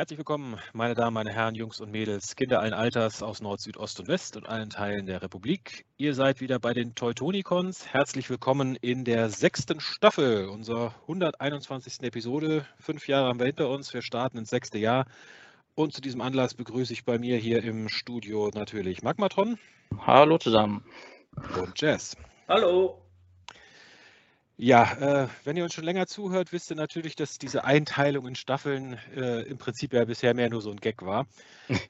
Herzlich willkommen, meine Damen, meine Herren, Jungs und Mädels, Kinder allen Alters aus Nord, Süd, Ost und West und allen Teilen der Republik. Ihr seid wieder bei den Teutonicons. Herzlich willkommen in der sechsten Staffel unserer 121. Episode. Fünf Jahre haben wir hinter uns. Wir starten ins sechste Jahr. Und zu diesem Anlass begrüße ich bei mir hier im Studio natürlich Magmatron. Hallo zusammen. Und Jazz. Hallo. Ja, äh, wenn ihr uns schon länger zuhört, wisst ihr natürlich, dass diese Einteilung in Staffeln äh, im Prinzip ja bisher mehr nur so ein Gag war.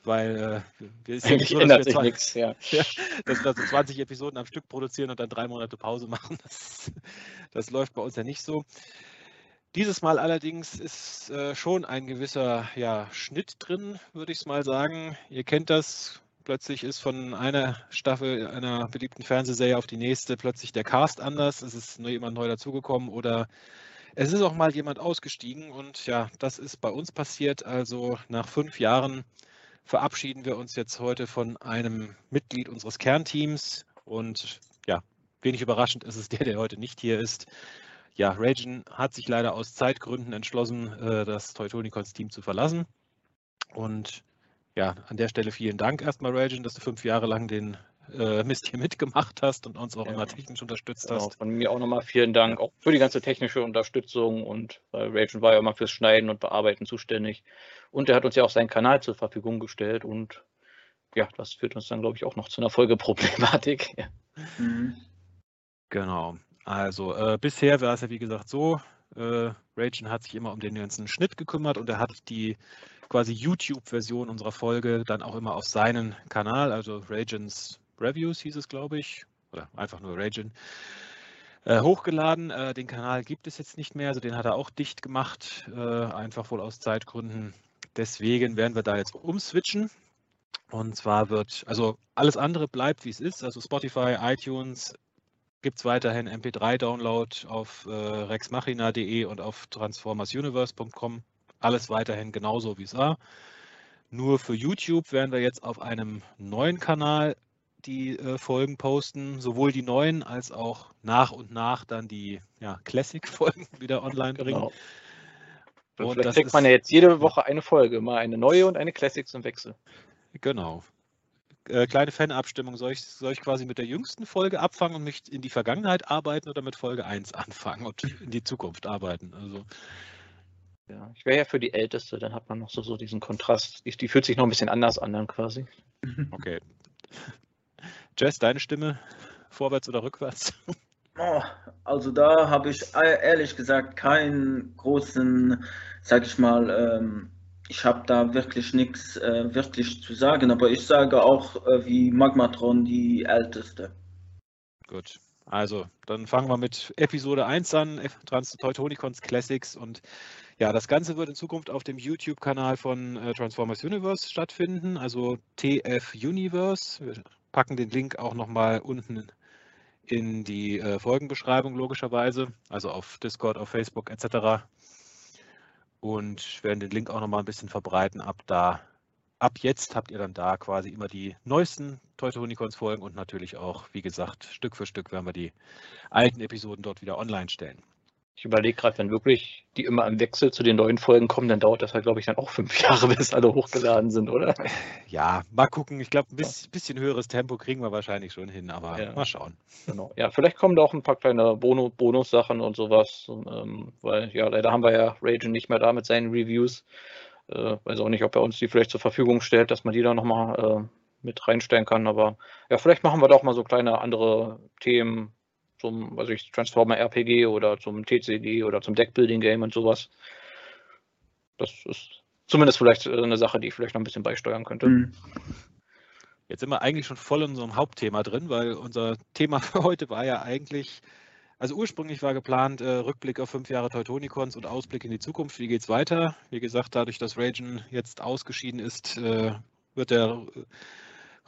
Weil äh, wir ist ja nicht so, ändert sich nichts, ja. ja. Dass wir so 20 Episoden am Stück produzieren und dann drei Monate Pause machen. Das, das läuft bei uns ja nicht so. Dieses Mal allerdings ist äh, schon ein gewisser ja, Schnitt drin, würde ich es mal sagen. Ihr kennt das, Plötzlich ist von einer Staffel einer beliebten Fernsehserie auf die nächste plötzlich der Cast anders. Es ist nur jemand neu dazugekommen oder es ist auch mal jemand ausgestiegen. Und ja, das ist bei uns passiert. Also nach fünf Jahren verabschieden wir uns jetzt heute von einem Mitglied unseres Kernteams. Und ja, wenig überraschend ist es der, der heute nicht hier ist. Ja, Ragen hat sich leider aus Zeitgründen entschlossen, äh, das Teutonicons Team zu verlassen. Und ja, an der Stelle vielen Dank erstmal, Rajan, dass du fünf Jahre lang den äh, Mist hier mitgemacht hast und uns auch ja. immer technisch unterstützt genau, hast. Von mir auch nochmal vielen Dank, auch für die ganze technische Unterstützung und weil Rajan war ja immer fürs Schneiden und Bearbeiten zuständig. Und er hat uns ja auch seinen Kanal zur Verfügung gestellt und ja, das führt uns dann, glaube ich, auch noch zu einer Folgeproblematik. Ja. Mhm. Genau. Also äh, bisher war es ja wie gesagt so, äh, Rajan hat sich immer um den ganzen Schnitt gekümmert und er hat die quasi YouTube-Version unserer Folge dann auch immer auf seinen Kanal, also Ragans Reviews hieß es, glaube ich, oder einfach nur Rajan, äh, hochgeladen. Äh, den Kanal gibt es jetzt nicht mehr, also den hat er auch dicht gemacht, äh, einfach wohl aus Zeitgründen. Deswegen werden wir da jetzt umswitchen. Und zwar wird, also alles andere bleibt wie es ist, also Spotify, iTunes, gibt es weiterhin MP3-Download auf äh, rexmachina.de und auf transformersuniverse.com alles weiterhin genauso wie es war. Nur für YouTube werden wir jetzt auf einem neuen Kanal die äh, Folgen posten, sowohl die neuen als auch nach und nach dann die ja, Classic-Folgen wieder online bringen. Genau. Und Vielleicht kriegt man ja jetzt jede Woche eine Folge, mal eine neue und eine Classic zum Wechsel. Genau. Äh, kleine Fanabstimmung. Soll ich, soll ich quasi mit der jüngsten Folge abfangen und mich in die Vergangenheit arbeiten oder mit Folge 1 anfangen und in die Zukunft arbeiten? Also ja, ich wäre ja für die Älteste, dann hat man noch so, so diesen Kontrast. Die, die fühlt sich noch ein bisschen anders an dann quasi. Okay. Jess, deine Stimme, vorwärts oder rückwärts? Oh, also da habe ich ehrlich gesagt keinen großen, sag ich mal, ähm, ich habe da wirklich nichts äh, wirklich zu sagen, aber ich sage auch äh, wie Magmatron die älteste. Gut. Also, dann fangen wir mit Episode 1 an, Trans Teutonicons Classics und ja, das Ganze wird in Zukunft auf dem YouTube-Kanal von äh, Transformers Universe stattfinden, also TF Universe. Wir packen den Link auch nochmal unten in die äh, Folgenbeschreibung logischerweise, also auf Discord, auf Facebook etc. Und werden den Link auch nochmal ein bisschen verbreiten. Ab da, ab jetzt habt ihr dann da quasi immer die neuesten Teutonicons-Folgen und natürlich auch, wie gesagt, Stück für Stück werden wir die alten Episoden dort wieder online stellen. Ich überlege gerade, wenn wirklich die immer im Wechsel zu den neuen Folgen kommen, dann dauert das halt, glaube ich, dann auch fünf Jahre, bis alle hochgeladen sind, oder? Ja, mal gucken. Ich glaube, ein bisschen, höheres Tempo kriegen wir wahrscheinlich schon hin, aber ja. mal schauen. Genau. Ja, vielleicht kommen da auch ein paar kleine Bonus Bonussachen und sowas, ähm, weil ja, leider haben wir ja Ragen nicht mehr da mit seinen Reviews. Äh, weiß auch nicht, ob er uns die vielleicht zur Verfügung stellt, dass man die da nochmal äh, mit reinstellen kann, aber ja, vielleicht machen wir doch mal so kleine andere Themen, zum, was ich, Transformer RPG oder zum TCG oder zum Deckbuilding Game und sowas. Das ist zumindest vielleicht äh, eine Sache, die ich vielleicht noch ein bisschen beisteuern könnte. Mhm. Jetzt sind wir eigentlich schon voll in unserem Hauptthema drin, weil unser Thema für heute war ja eigentlich, also ursprünglich war geplant, äh, Rückblick auf fünf Jahre Teutonicons und Ausblick in die Zukunft. Wie geht es weiter? Wie gesagt, dadurch, dass Ragen jetzt ausgeschieden ist, äh, wird der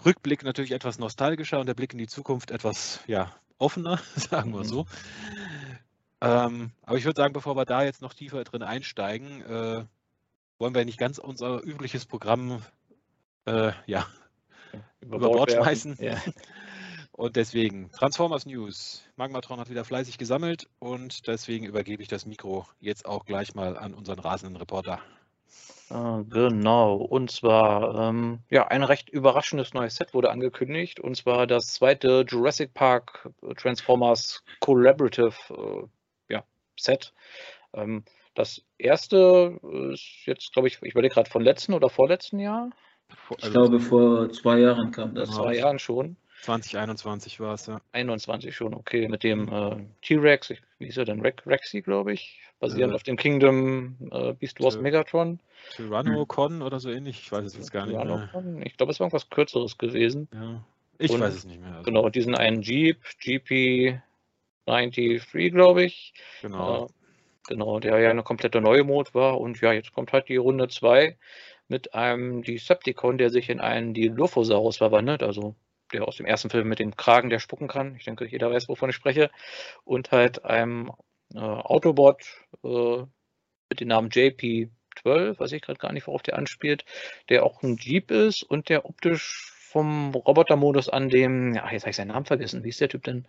Rückblick natürlich etwas nostalgischer und der Blick in die Zukunft etwas ja, offener, sagen wir mhm. so. Ähm, aber ich würde sagen, bevor wir da jetzt noch tiefer drin einsteigen, äh, wollen wir nicht ganz unser übliches Programm äh, ja, über, über Bord, schmeißen. Ja. Und deswegen, Transformers News. Magmatron hat wieder fleißig gesammelt und deswegen übergebe ich das Mikro jetzt auch gleich mal an unseren rasenden Reporter. Äh, genau, und zwar ähm, ja, ein recht überraschendes neues Set wurde angekündigt, und zwar das zweite Jurassic Park äh, Transformers Collaborative äh, ja, Set. Ähm, das erste ist jetzt, glaube ich, ich überlege gerade von letzten oder vorletzten Jahr. Ich also glaube, vor zwei Jahren kam das. Vor zwei Jahren schon. 2021 war es, ja. 21 schon, okay. Mit dem äh, T-Rex, wie hieß er denn? Rexy, glaube ich. Basierend äh, auf dem Kingdom äh, Beast Wars Megatron. Tyranno-Con oder so ähnlich, ich weiß es jetzt gar nicht mehr. Ich glaube, es war irgendwas Kürzeres gewesen. Ja. Ich und, weiß es nicht mehr. Also. Genau, diesen einen Jeep, GP93, glaube ich. Genau. Äh, genau, der ja eine komplette neue Mode war. Und ja, jetzt kommt halt die Runde 2 mit einem Decepticon, der sich in einen Dilophosaurus verwandelt, also der aus dem ersten Film mit dem Kragen, der spucken kann. Ich denke, jeder weiß, wovon ich spreche. Und halt einem äh, Autobot äh, mit dem Namen JP12, weiß ich gerade gar nicht, worauf der anspielt, der auch ein Jeep ist und der optisch vom Robotermodus an dem, ja, jetzt habe ich seinen Namen vergessen. Wie ist der Typ denn?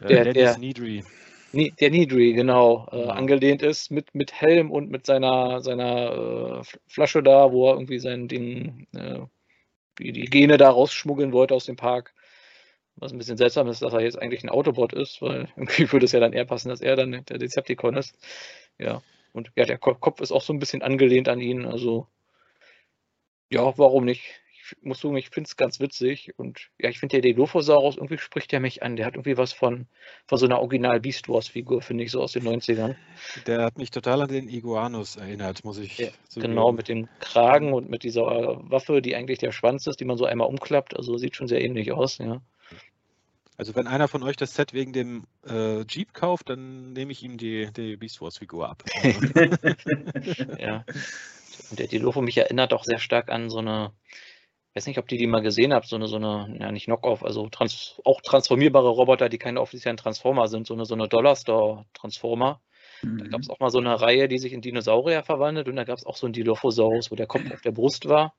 Der, der, der Needry. Der Nidri, genau, äh, ja. angelehnt ist mit, mit Helm und mit seiner, seiner äh, Flasche da, wo er irgendwie sein Ding, äh, die, die Gene da rausschmuggeln wollte aus dem Park. Was ein bisschen seltsam ist, dass er jetzt eigentlich ein Autobot ist, weil irgendwie würde es ja dann eher passen, dass er dann der Decepticon ist. Ja, und ja, der Kopf ist auch so ein bisschen angelehnt an ihn, also ja, warum nicht? muss sagen, ich finde es ganz witzig. Und ja, ich finde der Dilophosaurus, irgendwie spricht der mich an. Der hat irgendwie was von, von so einer Original Beast Wars Figur, finde ich, so aus den 90ern. Der hat mich total an den Iguanus erinnert, muss ich ja, Genau, mit dem Kragen und mit dieser Waffe, die eigentlich der Schwanz ist, die man so einmal umklappt. Also sieht schon sehr ähnlich aus, ja. Also wenn einer von euch das Set wegen dem äh, Jeep kauft, dann nehme ich ihm die, die Beast Wars Figur ab. ja. Und der Dilopho mich erinnert auch sehr stark an so eine, weiß nicht, ob die die mal gesehen habt, so eine, so eine, ja nicht Knockoff, also trans auch transformierbare Roboter, die keine offiziellen Transformer sind, so eine, so eine Dollar-Store-Transformer. Mhm. Da gab es auch mal so eine Reihe, die sich in Dinosaurier verwandelt und da gab es auch so einen Dilophosaurus, wo der Kopf auf der Brust war.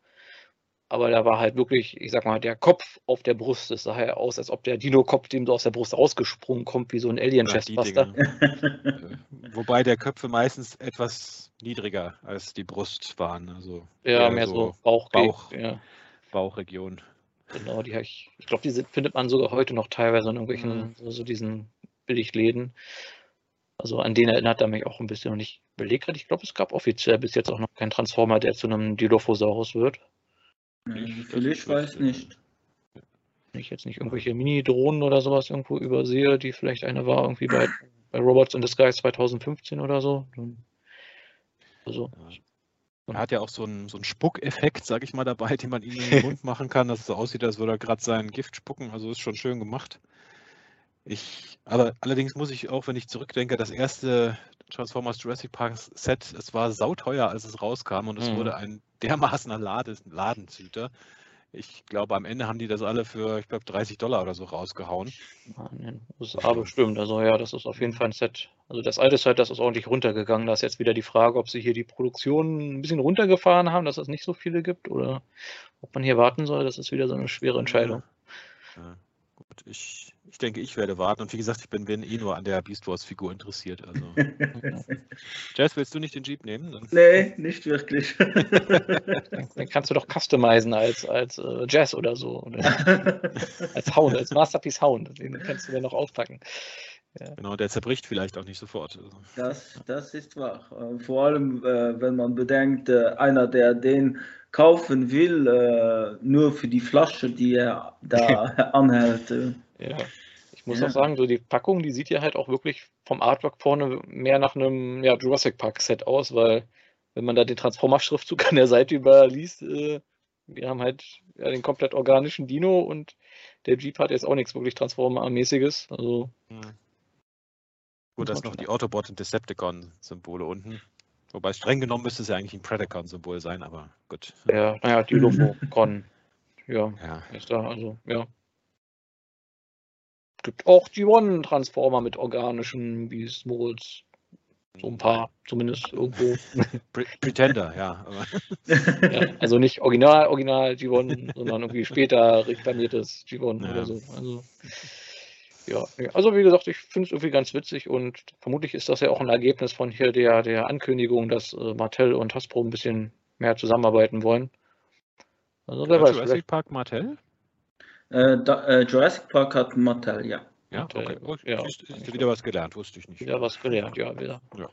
Aber da war halt wirklich, ich sag mal, der Kopf auf der Brust. Das sah ja aus, als ob der Dino-Kopf dem so aus der Brust rausgesprungen kommt, wie so ein Alien-Chestbuster. Wobei der Köpfe meistens etwas niedriger als die Brust waren. Also ja, mehr so, so Bauch, Bauch, ja. Bauchregion. Genau, die ich, ich glaube, die sind, findet man sogar heute noch teilweise in irgendwelchen, mhm. so, so, diesen Billigläden. Also an den erinnert er mich auch ein bisschen. Und ich überlege gerade, ich glaube, es gab offiziell bis jetzt auch noch keinen Transformer, der zu einem Dilophosaurus wird. Ich, ich weiß nicht. Wenn ich jetzt nicht irgendwelche Mini-Drohnen oder sowas irgendwo übersehe, die vielleicht eine war, irgendwie bei, bei Robots in the Sky 2015 oder so. Also, er hat ja auch so einen, so einen Spuckeffekt, sag ich mal, dabei, den man ihm in den Mund machen kann, dass es so aussieht, als würde er gerade sein Gift spucken. Also ist schon schön gemacht. Ich, aber allerdings muss ich auch, wenn ich zurückdenke, das erste Transformers Jurassic Park Set, es war sauteuer, als es rauskam und es mhm. wurde ein dermaßener Ladenzüter. Ich glaube, am Ende haben die das alle für, ich glaube, 30 Dollar oder so rausgehauen. Den USA bestimmt. Also ja, das ist auf jeden Fall ein Set. Also das alte Set, das ist ordentlich runtergegangen. Da ist jetzt wieder die Frage, ob sie hier die Produktion ein bisschen runtergefahren haben, dass es nicht so viele gibt oder ob man hier warten soll. Das ist wieder so eine schwere Entscheidung. Ja. Ja. Ich, ich denke, ich werde warten. Und wie gesagt, ich bin, bin eh nur an der Beast Wars-Figur interessiert. Also. Jazz, willst du nicht den Jeep nehmen? Dann... Nee, nicht wirklich. Dann kannst du doch customizen als, als uh, Jazz oder so. Oder als Hound, als Masterpiece Hound. Den kannst du dann noch auspacken. Ja. Genau, der zerbricht vielleicht auch nicht sofort. Also. Das, das ist wahr. Äh, vor allem, äh, wenn man bedenkt, einer, der den kaufen will, nur für die Flasche, die er da anhält. Ja. Ich muss ja. auch sagen, so die Packung, die sieht ja halt auch wirklich vom Artwork vorne mehr nach einem ja, Jurassic Park Set aus, weil wenn man da den Transformer-Schriftzug an der Seite überliest, äh, wir haben halt ja, den komplett organischen Dino und der Jeep hat jetzt auch nichts wirklich Transformer-mäßiges. Also. Hm. Gut, da ist noch die Autobot und Decepticon-Symbole unten. Wobei streng genommen müsste es ja eigentlich ein Predacon-Symbol sein, aber gut. Ja, naja, die Lofocon. ja, ja, ist da, also, ja gibt auch die One-Transformer mit organischen Modes. So ein paar, zumindest irgendwo. Pretender, ja. ja. Also nicht original, original G1, sondern irgendwie später reklamiertes G1 ja. oder so. Also, ja, also wie gesagt, ich finde es irgendwie ganz witzig und vermutlich ist das ja auch ein Ergebnis von hier der, der Ankündigung, dass äh, Martell und Hasbro ein bisschen mehr zusammenarbeiten wollen. Also wer weiß, Jurassic Park Martell? Äh, da, äh, Jurassic Park hat Mattel, ja. Ja, okay. Oh, ja, ist, ist wieder was gelernt, wusste ich nicht. Wieder was gelernt, ja, wieder. Ja.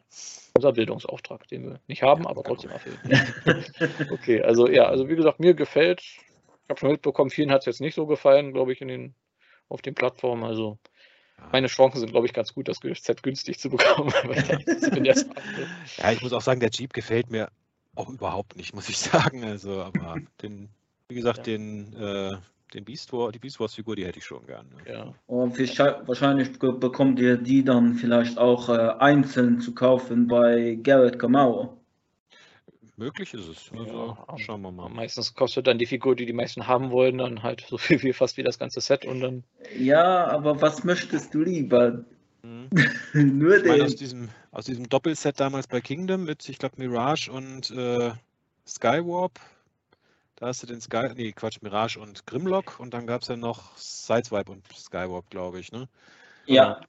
Unser Bildungsauftrag, den wir nicht haben, aber trotzdem erfüllen. okay, also ja, also wie gesagt, mir gefällt. Ich habe schon mitbekommen, vielen hat es jetzt nicht so gefallen, glaube ich, in den, auf den Plattformen. Also meine Chancen sind, glaube ich, ganz gut, das Set günstig zu bekommen. ja, ich muss auch sagen, der Jeep gefällt mir auch überhaupt nicht, muss ich sagen. Also, aber den, wie gesagt, ja. den äh, den Beast War, die Beast Wars Figur, die hätte ich schon gern. Ne? Ja. Und wahrscheinlich bekommt ihr die dann vielleicht auch äh, einzeln zu kaufen bei Garrett Kamau. Möglich ist es. Also, ja, schauen wir mal. Meistens kostet dann die Figur, die die meisten haben wollen, dann halt so viel wie fast wie das ganze Set und dann. Ja, aber was möchtest du lieber? Mhm. Nur den. Aus diesem, aus diesem Doppelset damals bei Kingdom mit, ich glaube, Mirage und äh, Skywarp da hast du den Sky, nee, Quatsch, Mirage und Grimlock und dann gab es ja noch Sideswipe und Skywalk, glaube ich, ne? Ja.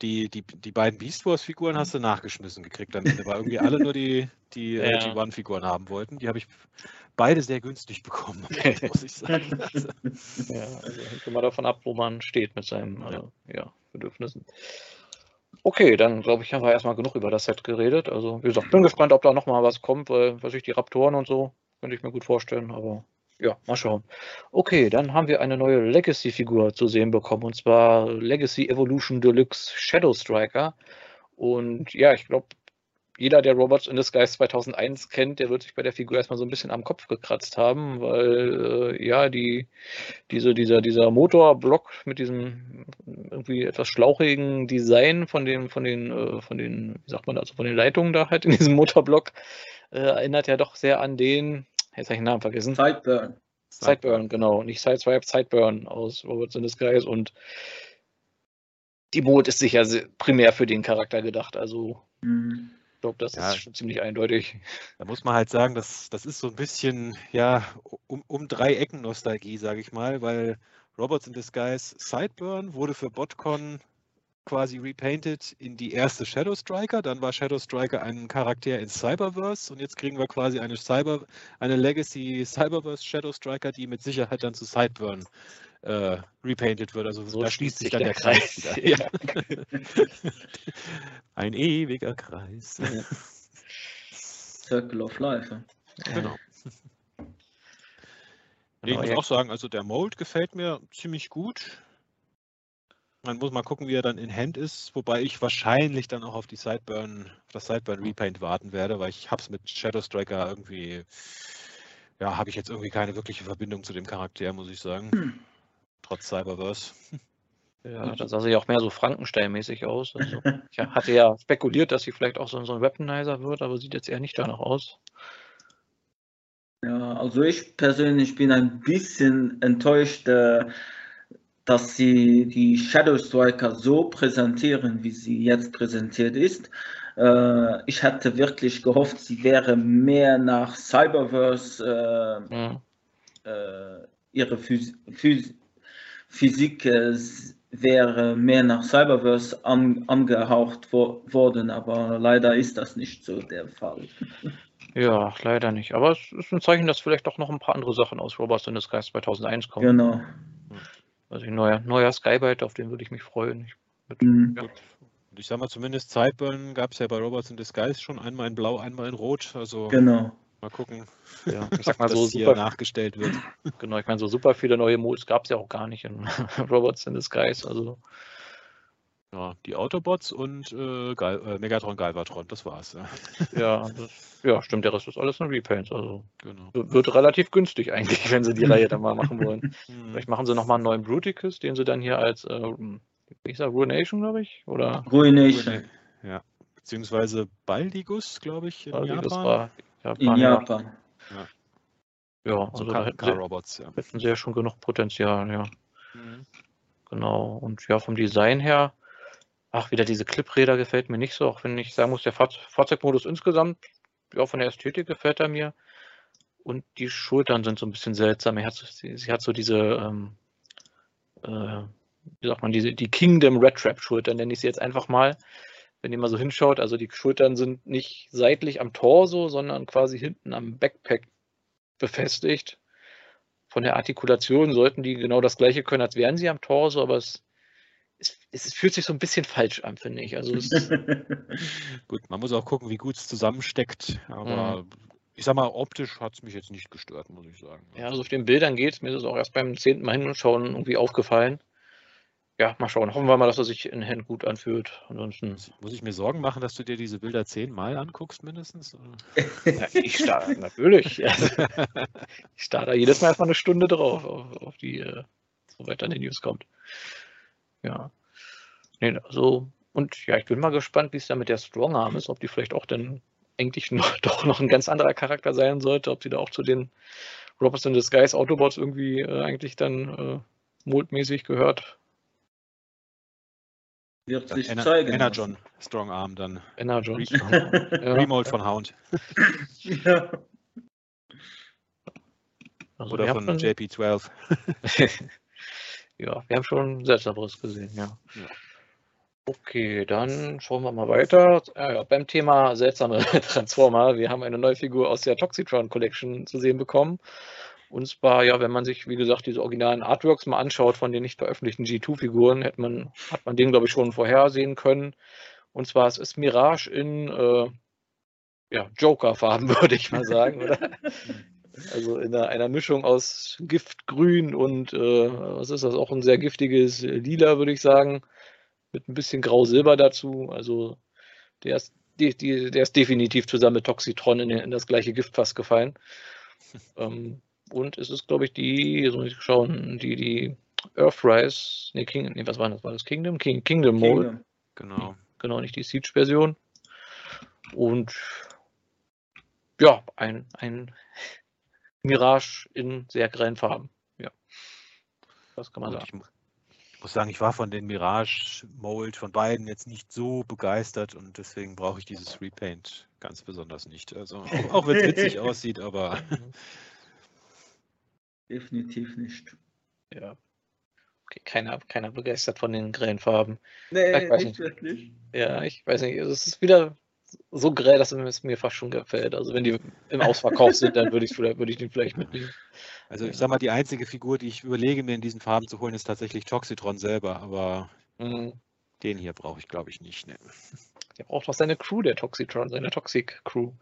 Die, die, die beiden Beast Wars-Figuren hast du nachgeschmissen gekriegt am Ende, weil irgendwie alle nur die, die äh, ja. G1-Figuren haben wollten. Die habe ich beide sehr günstig bekommen, muss ich sagen. Also. Ja, also hängt immer davon ab, wo man steht mit seinen ja. Äh, ja, Bedürfnissen. Okay, dann glaube ich, haben wir erstmal genug über das Set geredet. Also, wie gesagt, bin gespannt, ob da nochmal was kommt, weil, was ich, die Raptoren und so, könnte ich mir gut vorstellen, aber ja, mal schauen. Okay, dann haben wir eine neue Legacy-Figur zu sehen bekommen, und zwar Legacy Evolution Deluxe Shadow Striker. Und ja, ich glaube, jeder, der Robots in Disguise 2001 kennt, der wird sich bei der Figur erstmal so ein bisschen am Kopf gekratzt haben, weil äh, ja, die, diese, dieser, dieser Motorblock mit diesem irgendwie etwas schlauchigen Design von den, von den, äh, von den, wie sagt man, also von den Leitungen da halt in diesem Motorblock, äh, erinnert ja doch sehr an den, Jetzt habe ich den Namen vergessen. Sideburn. Sideburn, genau. Nicht Sideswipe, Sideburn aus Robots in Disguise. Und die Boot ist sicher primär für den Charakter gedacht. Also mhm. ich glaube, das ja, ist schon ziemlich eindeutig. Da muss man halt sagen, das, das ist so ein bisschen, ja, um, um drei Ecken Nostalgie, sage ich mal, weil Robots in Disguise Sideburn wurde für BotCon quasi repainted in die erste Shadow Striker. Dann war Shadow Striker ein Charakter in Cyberverse und jetzt kriegen wir quasi eine Cyber, eine Legacy Cyberverse Shadow Striker, die mit Sicherheit dann zu Sideburn äh, repainted wird. Also so da schließt sich dann der, der Kreis, Kreis wieder. Ja. ein ewiger Kreis. Ja. Circle of Life. Ja. Genau. Ich muss auch sagen, also der Mold gefällt mir ziemlich gut. Man muss mal gucken, wie er dann in Hand ist, wobei ich wahrscheinlich dann auch auf die Sideburn, auf das Sideburn Repaint warten werde, weil ich habe es mit Shadow Striker irgendwie, ja, habe ich jetzt irgendwie keine wirkliche Verbindung zu dem Charakter, muss ich sagen. Hm. Trotz Cyberverse. Ja, das sah sich auch mehr so Frankenstein-mäßig aus. Also, ich hatte ja spekuliert, dass sie vielleicht auch so, so ein Weaponizer wird, aber sieht jetzt eher nicht danach aus. Ja, also ich persönlich bin ein bisschen enttäuscht, äh, dass sie die Shadow Striker so präsentieren, wie sie jetzt präsentiert ist. Äh, ich hatte wirklich gehofft, sie wäre mehr nach Cyberverse, äh, mhm. äh, ihre Phys Phys Physik äh, wäre mehr nach Cyberverse an angehaucht wo worden, aber leider ist das nicht so der Fall. Ja, leider nicht. Aber es ist ein Zeichen, dass vielleicht doch noch ein paar andere Sachen aus Robots in Disguise 2001 kommen. Genau. Also ein neuer, neuer Skybite, auf den würde ich mich freuen. Ich, mit, mhm. ja. Und ich sag mal, zumindest Sideburn gab es ja bei Robots in Disguise schon einmal in Blau, einmal in Rot. Also genau. mal gucken, ja, ich sag mal so super, nachgestellt wird. Genau, ich meine, so super viele neue Modes gab es ja auch gar nicht in Robots in Disguise. Also ja, die Autobots und äh, Gal äh, Megatron Galvatron, das war's. Ja. Ja, das, ja, stimmt, der Rest ist alles ein Repaint. Also genau. wird relativ günstig eigentlich, wenn sie die Reihe dann mal machen wollen. Hm. Vielleicht machen sie nochmal einen neuen Bruticus, den sie dann hier als, äh, ich sag Ruination, glaube ich, oder? Ruination. Ja, beziehungsweise Baldigus, glaube ich, in Baldigus Japan. War Japan. In Japan. Ja. Ja, also da hätten sie, Robots, ja. hätten sie ja schon genug Potenzial, ja. Mhm. Genau. Und ja, vom Design her, Ach, wieder diese Clipräder gefällt mir nicht so, auch wenn ich sagen muss, der Fahr Fahrzeugmodus insgesamt, ja, von der Ästhetik gefällt er mir. Und die Schultern sind so ein bisschen seltsam. Er hat, sie, sie hat so diese, ähm, äh, wie sagt man, diese, die Kingdom Red Trap Schultern, nenne ich sie jetzt einfach mal. Wenn ihr mal so hinschaut, also die Schultern sind nicht seitlich am Torso, sondern quasi hinten am Backpack befestigt. Von der Artikulation sollten die genau das gleiche können, als wären sie am Torso, aber es, es, es fühlt sich so ein bisschen falsch an, finde ich. Also gut, man muss auch gucken, wie gut es zusammensteckt, aber mhm. ich sag mal, optisch hat es mich jetzt nicht gestört, muss ich sagen. Ja, also auf den Bildern geht es, mir ist es auch erst beim zehnten Mal hinschauen irgendwie aufgefallen ja, mal schauen. Hoffen wir mal, dass er sich in Hand gut anfühlt. Ansonsten. Muss ich mir Sorgen machen, dass du dir diese Bilder zehnmal anguckst, mindestens? Ja, ich starte natürlich. ich starte jedes Mal erstmal eine Stunde drauf, auf, auf die, äh, soweit dann die News kommt. Ja. Nee, also, und ja, ich bin mal gespannt, wie es da mit der Strong Arm ist, ob die vielleicht auch dann eigentlich noch, doch noch ein ganz anderer Charakter sein sollte, ob sie da auch zu den Robots in Disguise Autobots irgendwie äh, eigentlich dann äh, moldmäßig gehört. Wird sich Ener zeigen. Energon Strong Arm dann. Energon. Re ja. Remote von Hound. ja. Also Oder von JP12. ja, wir haben schon Seltsameres gesehen, ja. ja. Okay, dann schauen wir mal weiter. Ja, beim Thema seltsame Transformer. Wir haben eine neue Figur aus der Toxitron Collection zu sehen bekommen. Und zwar, ja, wenn man sich, wie gesagt, diese originalen Artworks mal anschaut von den nicht veröffentlichten G2-Figuren, hat man, hat man den, glaube ich, schon vorhersehen können. Und zwar, es ist Mirage in äh, ja, Joker-Farben, würde ich mal sagen, oder? Also in einer, einer, Mischung aus Giftgrün und äh, was ist das? Auch ein sehr giftiges Lila, würde ich sagen. Mit ein bisschen Grau-Silber dazu. Also der ist, die, die, der ist definitiv zusammen mit Toxitron in, in das gleiche Giftfass gefallen. ähm, und es ist, glaube ich, die, jetzt muss ich schauen, die, die Earthrise, nee, King, nee, was war das? War das Kingdom? King, Kingdom Mode. Genau. Genau, nicht die Siege-Version. Und ja, ein, ein Mirage in sehr grellen Farben. Ja. Das kann man sagen. Ich muss sagen, ich war von den Mirage Mold von beiden jetzt nicht so begeistert und deswegen brauche ich dieses Repaint ganz besonders nicht. Also auch, auch wenn es witzig aussieht, aber mhm. Definitiv nicht. Ja. Okay, keiner, keiner begeistert von den grellen Farben. Nee, ich nicht, nicht wirklich. Ja, ich weiß nicht. Es ist wieder so grell, dass es mir fast schon gefällt. Also wenn die im Ausverkauf sind, dann würde ich, würd ich den vielleicht mitnehmen. Also ich sag mal, die einzige Figur, die ich überlege, mir in diesen Farben zu holen, ist tatsächlich Toxitron selber, aber mhm. den hier brauche ich, glaube ich, nicht. Ne. Der braucht auch seine Crew, der Toxitron, seine Toxic Crew.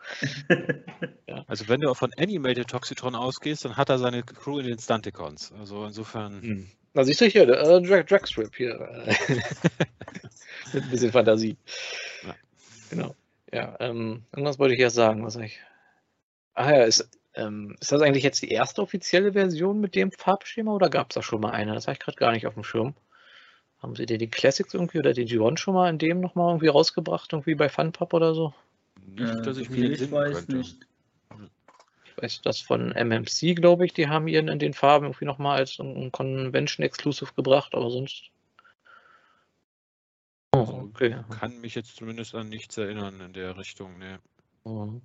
ja. Also wenn du von Animated Toxitron ausgehst, dann hat er seine Crew in den Stunticons. Also insofern. Hm. Na siehst du hier, der äh, Drag Dragstrip hier. Mit ein bisschen Fantasie. Ja. Genau. Ja, ähm, irgendwas wollte ich ja sagen, was ich. Ah ja, ist, ähm, ist das eigentlich jetzt die erste offizielle Version mit dem Farbschema oder gab es da schon mal eine? Das habe ich gerade gar nicht auf dem Schirm. Haben sie dir die Classics irgendwie oder die G1 schon mal in dem nochmal irgendwie rausgebracht, irgendwie bei Funpub oder so? Nicht, dass ich mir ich weiß könnte. nicht. Ich weiß das von MMC, glaube ich, die haben ihren in den Farben irgendwie nochmal als ein Convention Exclusive gebracht, aber sonst. Oh, also, okay. Kann mich jetzt zumindest an nichts erinnern in der Richtung, ne. Mhm.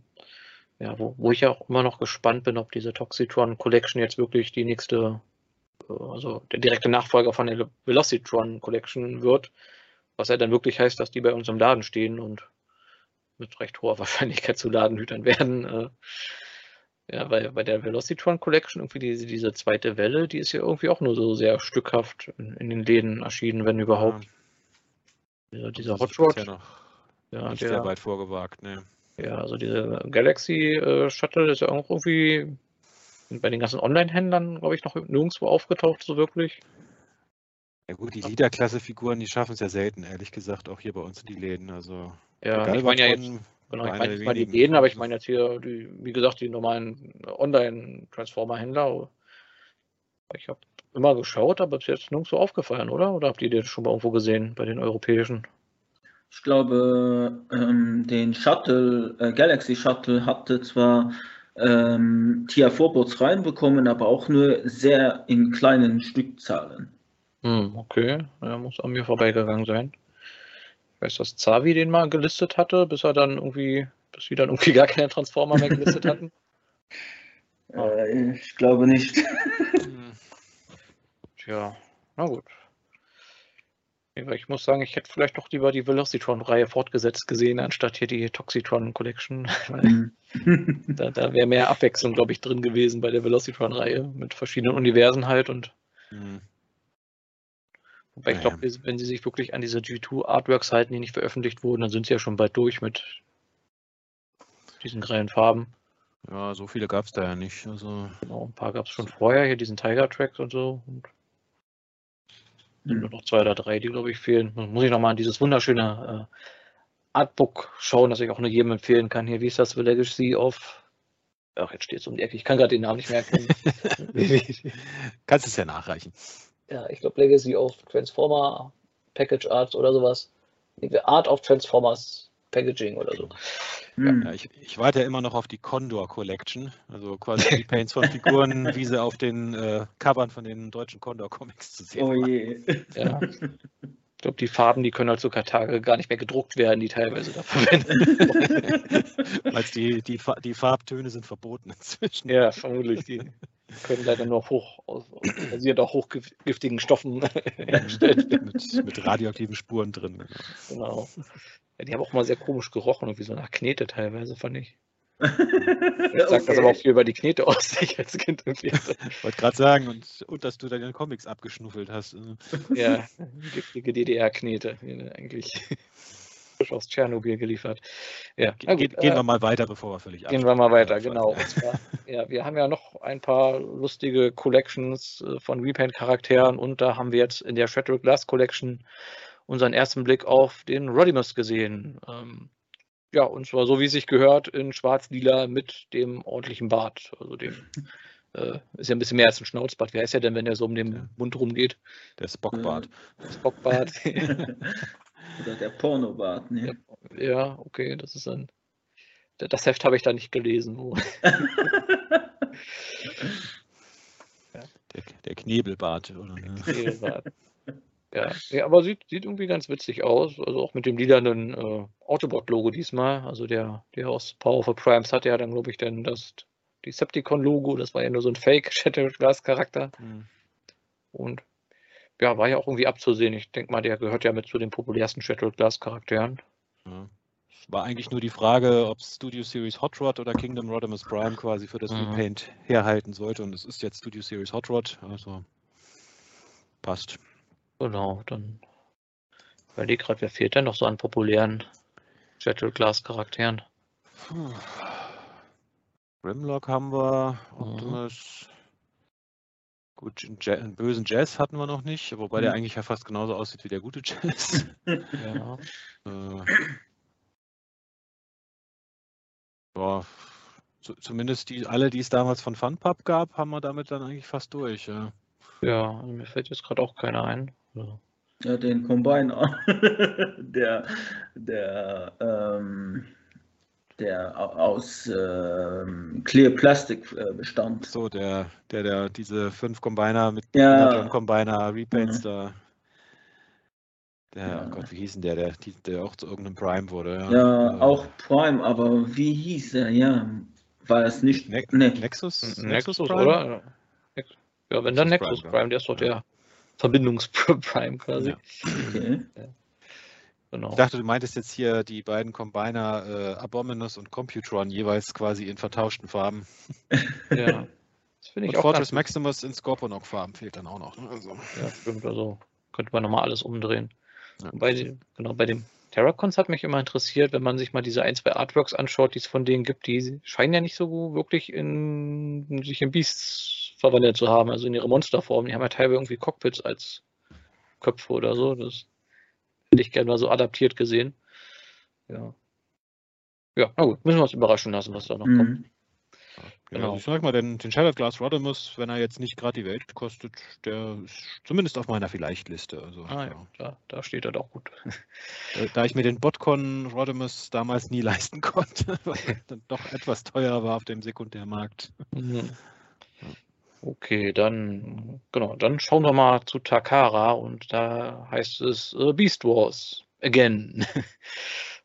Ja, wo, wo ich ja auch immer noch gespannt bin, ob diese Toxitron Collection jetzt wirklich die nächste also der direkte Nachfolger von der Velocitron Collection wird, was ja dann wirklich heißt, dass die bei uns im Laden stehen und mit recht hoher Wahrscheinlichkeit zu Ladenhütern werden. Äh, ja, weil bei der Velocitron Collection irgendwie diese, diese zweite Welle, die ist ja irgendwie auch nur so sehr stückhaft in, in den Läden erschienen, wenn überhaupt. Ja. Dieser, Hot Rod. Ja, nicht der, sehr weit vorgewagt, ne. Ja, also diese Galaxy äh, Shuttle ist ja auch irgendwie bei den ganzen Online-Händlern, glaube ich, noch nirgendwo aufgetaucht, so wirklich. Ja gut, die Leader-Klasse-Figuren, die schaffen es ja selten, ehrlich gesagt, auch hier bei uns in die Läden. Also ja, ich meine ja jetzt, genau, ich meine mein die Läden, aber ich meine jetzt hier, die, wie gesagt, die normalen Online-Transformer-Händler. Ich habe immer geschaut, aber bis jetzt nirgendwo aufgefallen, oder? Oder habt ihr den schon mal irgendwo gesehen bei den europäischen? Ich glaube, ähm, den Shuttle, äh, Galaxy Shuttle hatte zwar ähm, TIA-Vorbots reinbekommen, aber auch nur sehr in kleinen Stückzahlen. Hm, okay, er muss an mir vorbeigegangen sein. Ich weiß, dass Zavi den mal gelistet hatte, bis er dann irgendwie, bis wir dann irgendwie gar keine Transformer mehr gelistet hatten. Äh, ich glaube nicht. Tja, na gut. Ich muss sagen, ich hätte vielleicht doch lieber die Velocitron-Reihe fortgesetzt gesehen, anstatt hier die Toxitron Collection. Mhm. da, da wäre mehr Abwechslung, glaube ich, drin gewesen bei der Velocitron-Reihe mit verschiedenen Universen halt und. Mhm. Wobei ich glaube, wenn sie sich wirklich an diese G2-Artworks halten, die nicht veröffentlicht wurden, dann sind sie ja schon bald durch mit diesen grellen Farben. Ja, so viele gab es da ja nicht. Also... Genau, ein paar gab es schon vorher, hier diesen Tiger-Tracks und so. Und sind nur noch zwei oder drei, die, glaube ich, fehlen. Dann muss ich nochmal an dieses wunderschöne äh, Artbook schauen, das ich auch nur jedem empfehlen kann. Hier, wie ist das? The Legacy of. Ach, jetzt steht es um die Ecke. Ich kann gerade den Namen nicht merken. Kannst es ja nachreichen. Ja, ich glaube Legacy of Transformer Package Arts oder sowas. Art of Transformers Packaging oder so. Hm. Ja, ich, ich, warte ja immer noch auf die Condor Collection, also quasi die Paints von Figuren, wie sie auf den äh, Covern von den deutschen Condor Comics zu sehen Oh je. Ja. Ich glaube, die Farben, die können heutzutage halt gar nicht mehr gedruckt werden, die teilweise da verwendet Weil die, die, die Farbtöne sind verboten inzwischen. Ja, vermutlich. Die können leider nur hoch, basiert auch hochgiftigen Stoffen hergestellt werden. Mit, mit radioaktiven Spuren drin. Genau. Ja, die haben auch mal sehr komisch gerochen, irgendwie so nach Knete teilweise, fand ich. Ich sag okay. das aber auch viel über die Knete aus, die ich als Kind irgendwie hatte. Ich wollte gerade sagen, und, und dass du deine Comics abgeschnuffelt hast. Äh. Ja, giftige DDR-Knete, eigentlich frisch aus Tschernobyl geliefert. Ja, Ge gut, gehen äh, wir mal weiter, bevor wir völlig Gehen wir mal weiter, genau. Zwar, ja, wir haben ja noch ein paar lustige Collections äh, von Repaint-Charakteren und da haben wir jetzt in der Shattered Glass Collection unseren ersten Blick auf den Rodimus gesehen. Ähm, ja, und zwar so wie es sich gehört, in schwarz-lila mit dem ordentlichen Bart. Also dem äh, ist ja ein bisschen mehr als ein Schnauzbart. Wer ist ja denn, wenn er so um den. Mund rumgeht? Der Spockbart. Der Spockbart. Oder der Pornobart, ne? Ja, okay, das ist ein. Das Heft habe ich da nicht gelesen. der, der Knebelbart, oder? Knebelbart. Ja, ja aber sieht, sieht irgendwie ganz witzig aus. Also auch mit dem lilanen äh, Autobot-Logo diesmal. Also der, der aus Power of Primes hatte ja dann, glaube ich, dann das Decepticon-Logo. Das war ja nur so ein Fake-Shattered-Glass-Charakter. Mhm. Und ja, war ja auch irgendwie abzusehen. Ich denke mal, der gehört ja mit zu den populärsten Shattered Glass-Charakteren. Ja. War eigentlich nur die Frage, ob Studio Series Hot Rod oder Kingdom Rodimus Prime quasi für das mhm. Repaint herhalten sollte. Und es ist jetzt Studio Series Hot Rod, also passt. Genau, dann überlege gerade, wer fehlt denn noch so an populären Jettle Glass Charakteren? Grimlock haben wir, Optimus. Mhm. Gut, einen bösen Jazz hatten wir noch nicht, wobei mhm. der eigentlich ja fast genauso aussieht wie der gute Jazz. ja. äh, boah, zumindest die, alle, die es damals von Funpub gab, haben wir damit dann eigentlich fast durch. Ja, ja also mir fällt jetzt gerade auch keiner ein. Ja, den Combiner. der, der, ähm, der aus ähm, Clear Plastic äh, bestand. So, der, der, der diese fünf Combiner mit ja. Combiner Repaints mhm. da. Der, ja. oh Gott, wie hieß denn der, der, der auch zu irgendeinem Prime wurde? Ja, ja äh, auch Prime, aber wie hieß er? Ja, war es nicht. Ne nee. Nexus? Nexus, Nexus Prime? oder? Ja, wenn dann Nexus Prime, Prime der ist doch der Verbindungsprime quasi. Ja. Okay. Genau. Ich dachte, du meintest jetzt hier die beiden Combiner äh, Abominus und Computron jeweils quasi in vertauschten Farben. ja. Das finde ich und auch Fortress Maximus in Scorponok Farben fehlt dann auch noch. Ne? Also. Ja, stimmt. Also könnte man nochmal alles umdrehen. Ja. Bei, genau, bei dem Terracons hat mich immer interessiert, wenn man sich mal diese ein, zwei Artworks anschaut, die es von denen gibt, die scheinen ja nicht so wirklich in sich in Beasts verwandelt zu haben, also in ihre Monsterform. Die haben ja teilweise irgendwie Cockpits als Köpfe oder so. Das hätte ich gerne mal so adaptiert gesehen. Ja. Ja, na gut, müssen wir uns überraschen lassen, was da noch mhm. kommt. Genau. Also ich sag mal, den, den Shattered Glass Rodimus, wenn er jetzt nicht gerade die Welt kostet, der ist zumindest auf meiner Vielleicht-Liste. Also, ah, ja, da, da, steht er doch gut. Da ich mir den Botcon Rodimus damals nie leisten konnte, weil er dann doch etwas teurer war auf dem Sekundärmarkt. Mhm. Okay, dann, genau, dann schauen wir mal zu Takara und da heißt es äh, Beast Wars again.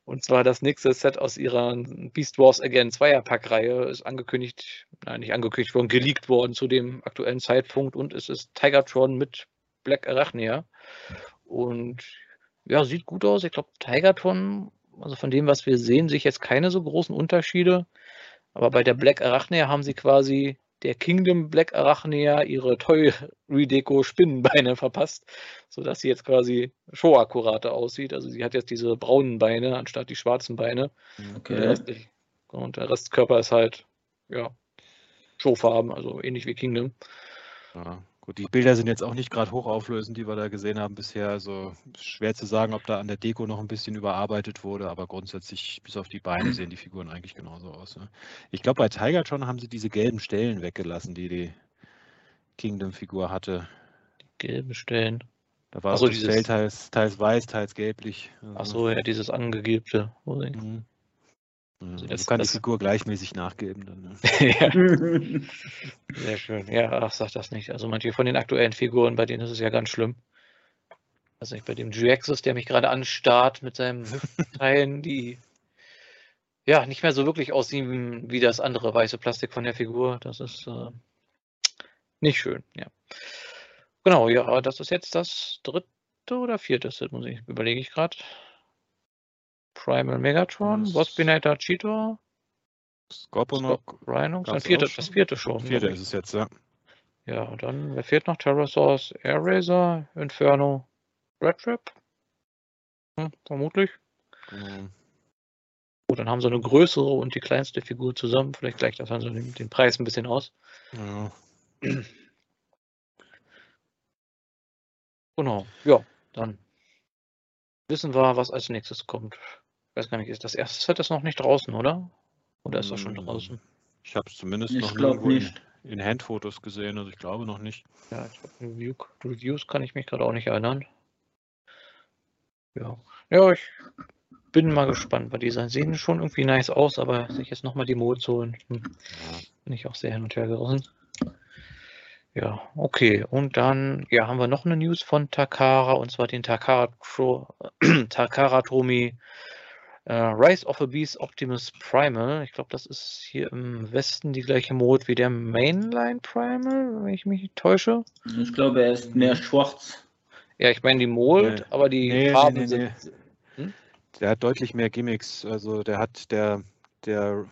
Und zwar das nächste Set aus ihrer Beast Wars Again Zweierpack-Reihe ist angekündigt, nein, nicht angekündigt worden, geleakt worden zu dem aktuellen Zeitpunkt und es ist Tigertron mit Black Arachnia. Und ja, sieht gut aus. Ich glaube, Tigerton, also von dem, was wir sehen, sehe ich jetzt keine so großen Unterschiede. Aber bei der Black Arachnea haben sie quasi der Kingdom Black Arachnea ihre Toy Redeco Spinnenbeine verpasst, sodass sie jetzt quasi show-akkurater aussieht. Also sie hat jetzt diese braunen Beine anstatt die schwarzen Beine. Okay. Und, der Rest, und der Restkörper ist halt, ja, Showfarben, also ähnlich wie Kingdom. Ja, gut, die Bilder sind jetzt auch nicht gerade hochauflösend, die wir da gesehen haben bisher. Also schwer zu sagen, ob da an der Deko noch ein bisschen überarbeitet wurde, aber grundsätzlich bis auf die Beine sehen die Figuren eigentlich genauso aus. Ne? Ich glaube, bei Tiger John haben sie diese gelben Stellen weggelassen, die die Kingdom-Figur hatte. Die gelben Stellen. Da war so, das dieses- Fell teils, teils weiß, teils gelblich. Ach so, ja, dieses angegebte. Mhm. Also das- kann das- die Figur gleichmäßig nachgeben. Dann, ne? ja, sehr schön. Ja, ach, sag das nicht. Also manche von den aktuellen Figuren, bei denen ist es ja ganz schlimm. Also nicht bei dem G-Axis, der mich gerade anstarrt mit seinen Hüftteilen, die ja nicht mehr so wirklich aussehen wie das andere weiße Plastik von der Figur. Das ist äh, nicht schön, ja. Genau, ja, das ist jetzt das dritte oder vierte Set, muss ich, überlege ich gerade. Primal Megatron, Das- Waspinator Cheetor, Scorponok, Rhinox, ein vierte, das vierte schon. vierte ist es jetzt, ja. Ja, und dann, wer fehlt noch? Terrasaurus, Air Razor, Inferno, Red Trap? Hm, vermutlich. Genau. Gut, dann haben sie eine größere und die kleinste Figur zusammen. Vielleicht gleicht das dann so den, den Preis ein bisschen aus. Ja. Genau, ja, dann wissen wir, was als nächstes kommt. Ich weiß gar nicht, ist das erste Set ist noch nicht draußen, oder? Oder ist das schon Mm, draußen? Ich habe es zumindest Ich noch nicht. In, in Handfotos gesehen, also ich glaube noch nicht. Ja, Review, Reviews kann ich mich gerade auch nicht erinnern. Ja. Ja, ich bin mal gespannt, weil die sehen schon irgendwie nice aus, aber sich jetzt nochmal die Mode zu holen, hm, bin ich auch sehr hin und her gerissen. Ja, okay. Und dann ja, haben wir noch eine News von Takara, und zwar den Takara, Takara Tomy äh, Rise of a Beast Optimus Primal. Ich glaube, das ist hier im Westen die gleiche Mode wie der Mainline Primal, wenn ich mich nicht täusche. Ich glaube, er ist mehr schwarz. Ja, ich meine die Mold, Nee. aber die Nee, nee, Farben nee, sind. Der hat deutlich mehr Gimmicks. Also der hat der, der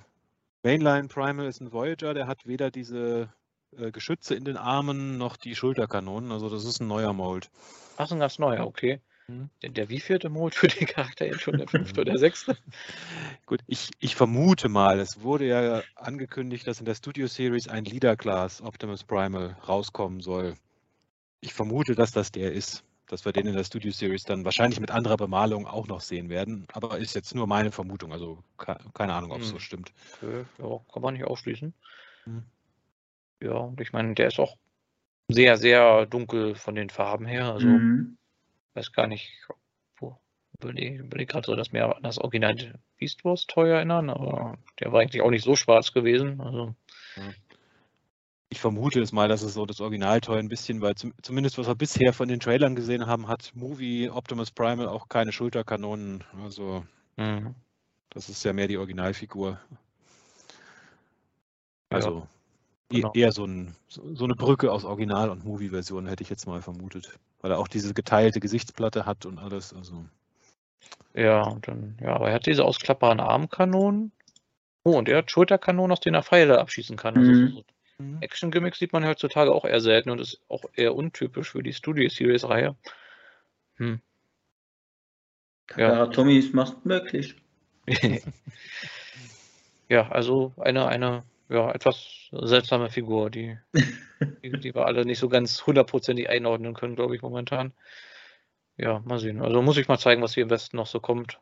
Mainline Primal ist ein Voyager, der hat weder diese äh, Geschütze in den Armen noch die Schulterkanonen. Also das ist ein neuer Mold. Ach, so ein ganz neuer, okay. Mhm. Der, der wievielte Mold für den Charakter jetzt schon? Der fünfte oder sechste? Gut, ich, ich vermute mal, es wurde ja angekündigt, dass in der Studio Series ein Leader Class Optimus Primal rauskommen soll. Ich vermute, dass das der ist. Dass wir den in der Studio Series dann wahrscheinlich mit anderer Bemalung auch noch sehen werden. Aber ist jetzt nur meine Vermutung. Also ke- keine Ahnung, ob es so Hm. stimmt. Okay, ja, kann man nicht ausschließen. Mhm. Ja, und ich meine, der ist auch sehr, sehr dunkel von den Farben her. Also, Mhm. Weiß gar nicht, wo. Überlege überleg gerade so, dass mir das Original Beast Wars Toy erinnern, aber der war eigentlich auch nicht so schwarz gewesen. Also, Ich vermute es mal, dass es so das Originaltoy ein bisschen, weil zum, zumindest was wir bisher von den Trailern gesehen haben, hat Movie Optimus Primal auch keine Schulterkanonen. Also mhm. das ist ja mehr die Originalfigur. Ja, Also e- genau. eher so, ein, so eine Brücke aus Original- und Movie-Version hätte ich jetzt mal vermutet. Weil er auch diese geteilte Gesichtsplatte hat und alles. Also Ja, und dann, ja, aber er hat diese ausklappbaren Armkanonen. Oh, und er hat Schulterkanonen, aus denen er Pfeile abschießen kann. Also Mhm. so Action-Gimmicks sieht man heutzutage auch eher selten und ist auch eher untypisch für die Studio Series-Reihe. Hm. Takara Tommy ist macht möglich. ja, also eine, eine ja, etwas seltsame Figur, die, die, die wir alle nicht so ganz hundertprozentig einordnen können, glaube ich, momentan. Ja, mal sehen. Also muss ich mal zeigen, was hier im Westen noch so kommt.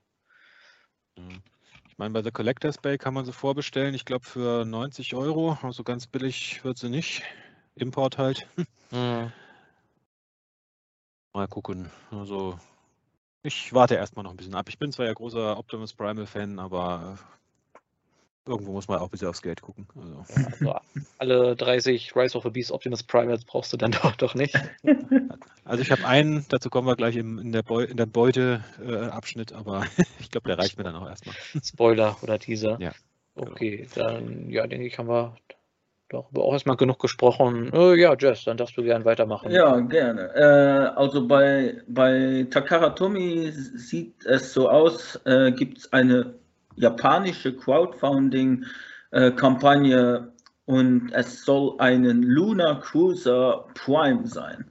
ich meine, bei der Collectors Bay kann man sie vorbestellen. Ich glaube für 90 Euro. Also ganz billig wird sie nicht. Import halt. Hm. Mal gucken. Also ich warte erstmal noch ein bisschen ab. Ich bin zwar ja großer Optimus Primal-Fan, aber äh, irgendwo muss man auch ein bisschen aufs Geld gucken. Also. Ja, also alle 30 Rise of the Beast Optimus Primals brauchst du dann doch, doch nicht. Also ich habe einen, dazu kommen wir gleich im, in der, Beu in der Beute-Abschnitt, aber ich glaube, der reicht mir dann auch erstmal. Spoiler oder Teaser. Ja, Okay, dann ja, denke ich, haben wir darüber auch erstmal genug gesprochen. Äh, ja, Jess, dann darfst du gern weitermachen. Ja, gerne. Äh, also bei, bei Takara Tomy sieht es so aus, äh, gibt es eine japanische Crowdfunding-Kampagne und es soll einen Lunar Cruiser Prime sein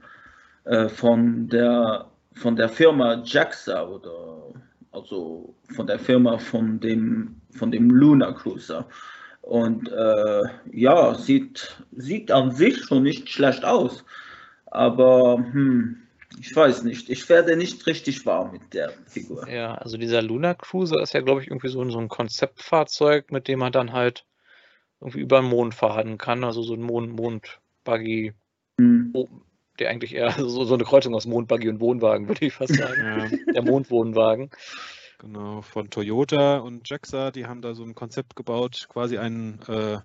äh, von, der, von der Firma JAXA oder also von der Firma von dem, von dem Lunar Cruiser. Und äh, ja, sieht, sieht an sich schon nicht schlecht aus. Aber hm, ich weiß nicht. Ich werde nicht richtig warm mit der Figur. Ja, also dieser Lunar Cruiser ist ja, glaube ich, irgendwie so, so ein Konzeptfahrzeug, mit dem man dann halt irgendwie über den Mond fahren kann. Also so ein Mond, Mondbuggy, hm. der eigentlich eher so, so eine Kreuzung aus Mondbuggy und Wohnwagen, würde ich fast sagen. Ja. Der Mondwohnwagen. Genau, von Toyota und JAXA, die haben da so ein Konzept gebaut, quasi ein äh,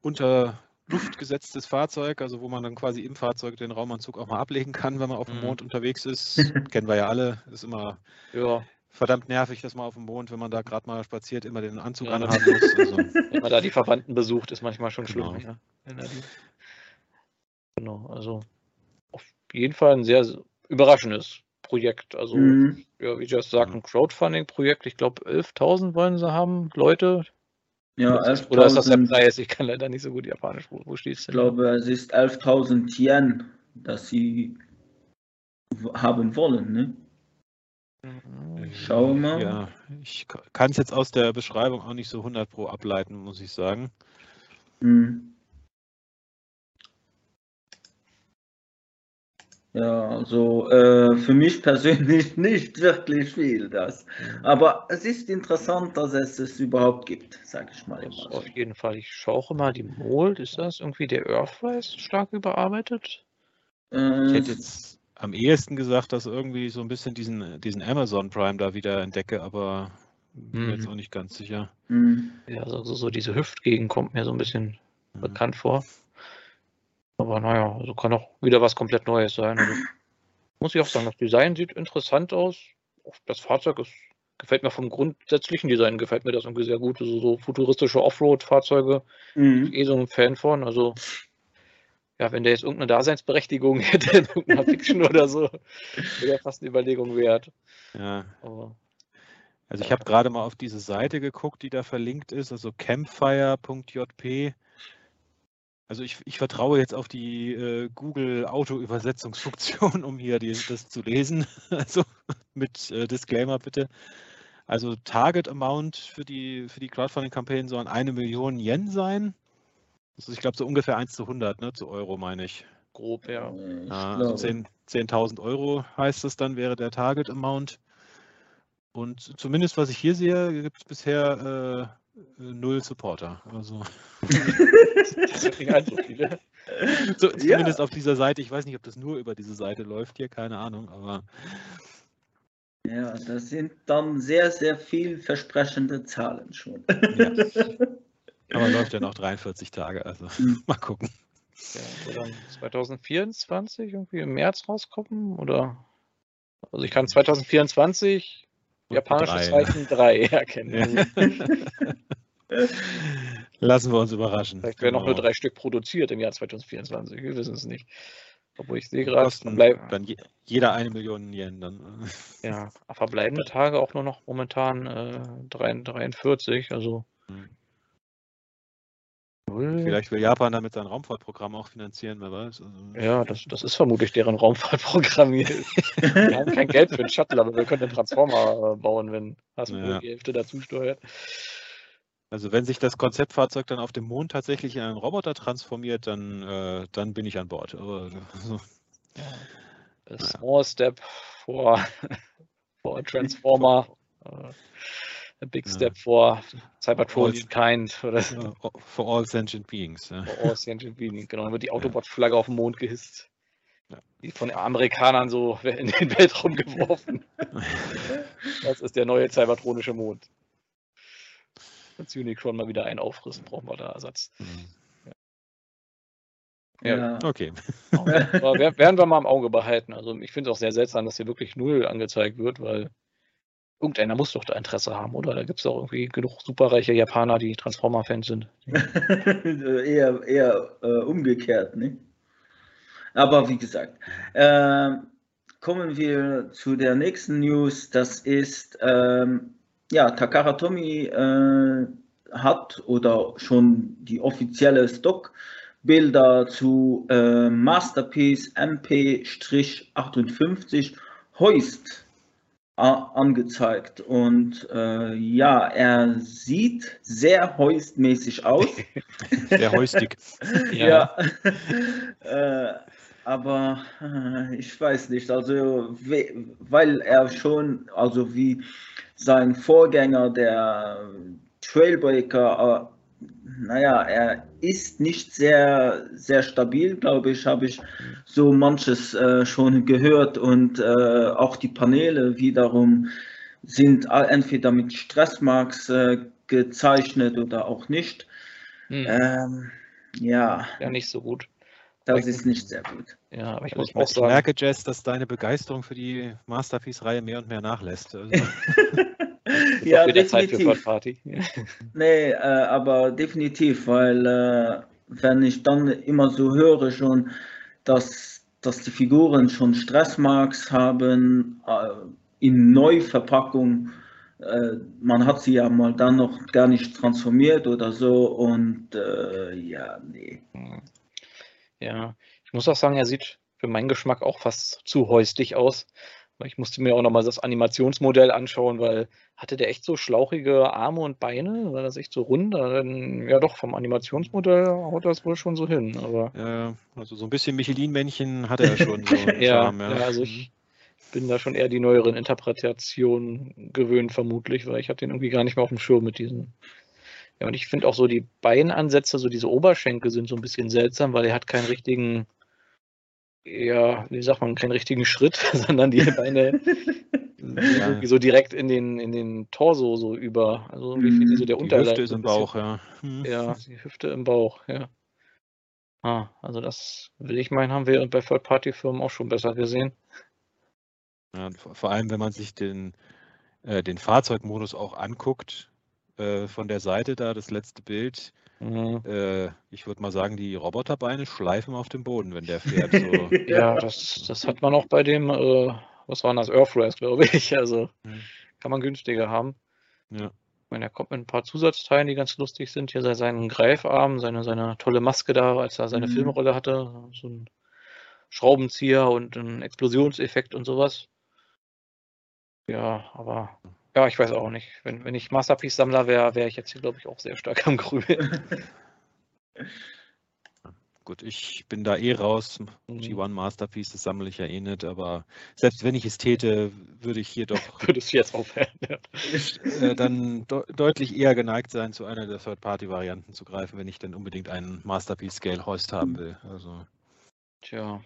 unter Luft gesetztes Fahrzeug, also wo man dann quasi im Fahrzeug den Raumanzug auch mal ablegen kann, wenn man auf dem mhm. Mond unterwegs ist. Kennen wir ja alle, ist immer ja. verdammt nervig, dass man auf dem Mond, wenn man da gerade mal spaziert, immer den Anzug ja. anhaben muss. Also. Wenn man da die Verwandten besucht, ist manchmal schon genau. schlimm. Ja. Genau, also auf jeden Fall ein sehr überraschendes Projekt. Also, mhm. ja, wie Just sagt, ein Crowdfunding-Projekt. Ich glaube, 11.000 wollen sie haben, Leute. Ja, 11 Oder ist das der Preis? Ich kann leider nicht so gut Japanisch. Wo, wo steht es denn? Ich glaube, es ist 11.000 Yen, dass sie haben wollen, ne? Mhm. Schauen wir mal. Ja, ich kann es jetzt aus der Beschreibung auch nicht so 100 pro ableiten, muss ich sagen. Mhm. Ja, also äh, für mich persönlich nicht wirklich viel das. Aber es ist interessant, dass es es überhaupt gibt, sage ich mal. Immer. Auf jeden Fall. Ich schaue mal die Mold. Ist das irgendwie der Earthrise stark überarbeitet? Äh, ich hätte jetzt am ehesten gesagt, dass irgendwie so ein bisschen diesen, diesen Amazon Prime da wieder entdecke, aber bin jetzt mhm. auch nicht ganz sicher. Mhm. Ja, so, so, so diese Hüftgegend kommt mir so ein bisschen mhm. bekannt vor. Aber naja, also kann auch wieder was komplett Neues sein. Also, muss ich auch sagen, das Design sieht interessant aus. Das Fahrzeug ist, gefällt mir vom grundsätzlichen Design, gefällt mir das irgendwie sehr gut. Also so futuristische Offroad-Fahrzeuge, mhm. eh so ein Fan von. Also ja, wenn der jetzt irgendeine Daseinsberechtigung hätte in irgendeiner Fiction oder so, wäre ja fast eine Überlegung wert. Ja. Aber, also ich habe gerade mal auf diese Seite geguckt, die da verlinkt ist, also campfire.jp. Also ich, ich vertraue jetzt auf die äh, Google Auto-Übersetzungsfunktion, um hier die, das zu lesen. Also mit äh, Disclaimer bitte. Also Target Amount für die, für die Crowdfunding-Kampagnen sollen eine Million Yen sein. Das ist, ich glaube, so ungefähr 1 zu 100, ne, zu Euro meine ich. Grob, ja. ja also 10.000 10 Euro heißt es dann, wäre der Target Amount. Und zumindest, was ich hier sehe, gibt es bisher äh, null Supporter. Also. allzu viele. So, zumindest ja. auf dieser Seite. Ich weiß nicht, ob das nur über diese Seite läuft hier, keine Ahnung, aber. Ja, das sind dann sehr, sehr vielversprechende Zahlen schon. Ja. Aber läuft ja noch 43 Tage, also mhm. mal gucken. Ja, dann 2024 irgendwie im März rauskommen? Oder? Also ich kann 2024 japanisches Zeichen 3 erkennen. Ja. Lassen wir uns überraschen. Vielleicht werden genau. noch nur drei Stück produziert im Jahr 2024. Wir wissen es nicht. Obwohl ich sehe gerade. Verbleib... Dann je, jeder eine Million Yen dann. Ja, verbleibende Tage auch nur noch momentan äh, 43. Also. Hm. Vielleicht will Japan damit sein Raumfahrtprogramm auch finanzieren, wer weiß. Also ja, das, das ist vermutlich deren Raumfahrtprogramm hier. wir haben kein Geld für den Shuttle, aber wir können den Transformer äh, bauen, wenn Hasbro ja. die Hälfte dazu steuert. Also wenn sich das Konzeptfahrzeug dann auf dem Mond tatsächlich in einen Roboter transformiert, dann, äh, dann bin ich an Bord. Aber, also, A small step for, for Transformer. A big step for Cybertronian kind. Oder For all sentient beings. Ja. For all sentient beings, genau. Dann wird die Autobot-Flagge auf den Mond gehisst. Ja. Die von den Amerikanern so in den Weltraum geworfen. das ist der neue cybertronische Mond. Als Unicron mal wieder einen auffrisst, brauchen wir da Ersatz. Mhm. Ja. ja. okay. Aber werden wir mal im Auge behalten. Also ich finde es auch sehr seltsam, dass hier wirklich null angezeigt wird, weil Irgendeiner muss doch da Interesse haben, oder? Da gibt es auch irgendwie genug superreiche Japaner, die Transformer-Fans sind. eher eher äh, umgekehrt, ne? Aber wie gesagt, äh, kommen wir zu der nächsten News. Das ist, ähm, ja, Takara Tomy äh, hat oder schon die offizielle Stockbilder zu äh, Masterpiece MP-58 Heust angezeigt. Und äh, ja, er sieht sehr heustmäßig aus. sehr heustig. ja. ja. äh, aber äh, ich weiß nicht, also weil er schon, also wie sein Vorgänger, der Trailbreaker, äh, naja, er ist nicht sehr, sehr stabil, glaube ich, habe ich so manches äh, schon gehört und äh, auch die Paneele wiederum sind entweder mit Stressmarks äh, gezeichnet oder auch nicht. Hm. Ähm, ja. Ja, nicht so gut. Das ist nicht sehr gut. Ja, aber ich muss ich, auch sagen. Ich merke, Jess, dass deine Begeisterung für die Masterpiece-Reihe mehr und mehr nachlässt. Also. ja, definitiv. Party. nee, äh, aber definitiv, weil äh, wenn ich dann immer so höre schon, dass, dass die Figuren schon Stressmarks haben äh, in Neuverpackung, äh, man hat sie ja mal dann noch gar nicht transformiert oder so und äh, ja, nee. Ja, ich muss auch sagen, er sieht für meinen Geschmack auch fast zu häuslich aus. Ich musste mir auch nochmal das Animationsmodell anschauen, weil hatte der echt so schlauchige Arme und Beine? War das echt so rund? Ja, doch, vom Animationsmodell haut das wohl schon so hin. Aber ja, also so ein bisschen Michelin-Männchen hat er schon so. ja, Charme, ja. ja, also ich bin da schon eher die neueren Interpretationen gewöhnt, vermutlich, weil ich hatte den irgendwie gar nicht mehr auf dem Schirm mit diesen ja, und ich finde auch so die Beinansätze, so diese Oberschenkel sind so ein bisschen seltsam, weil er hat keinen richtigen, ja, wie sagt man, keinen richtigen Schritt, sondern die Beine ja. so direkt in den, in den Torso so über. Also wie viel so der Unterleib. Die Hüfte ist im Bauch, ja. Hm. Ja, die Hüfte im Bauch, ja. Ah, also das will ich meinen, haben wir bei Third-Party-Firmen auch schon besser gesehen. Ja, vor allem, wenn man sich den, äh, den Fahrzeugmodus auch anguckt, äh, von der Seite da, das letzte Bild. Mhm. Äh, ich würde mal sagen, die Roboterbeine schleifen auf dem Boden, wenn der fährt. So. ja, das, das hat man auch bei dem, äh, was war das, Earthrise, glaube ich. Also mhm. kann man günstiger haben. Ja. Ich meine, er kommt mit ein paar Zusatzteilen, die ganz lustig sind. Hier sei seinen Greifarm, seine, seine tolle Maske da, als er seine mhm. Filmrolle hatte. So ein Schraubenzieher und ein Explosionseffekt und sowas. Ja, aber ja, ich weiß auch nicht. Wenn, wenn ich Masterpiece-Sammler wäre, wäre ich jetzt hier, glaube ich, auch sehr stark am Grübeln. Gut, ich bin da eh raus. Mhm. G1 Masterpiece, das sammle ich ja eh nicht, aber selbst wenn ich es täte, würde ich hier doch. Würdest du jetzt aufhören? Ja. Äh, dann de deutlich eher geneigt sein, zu einer der Third-Party-Varianten zu greifen, wenn ich dann unbedingt einen Masterpiece-Scale-Hoist haben will. Also. Tja.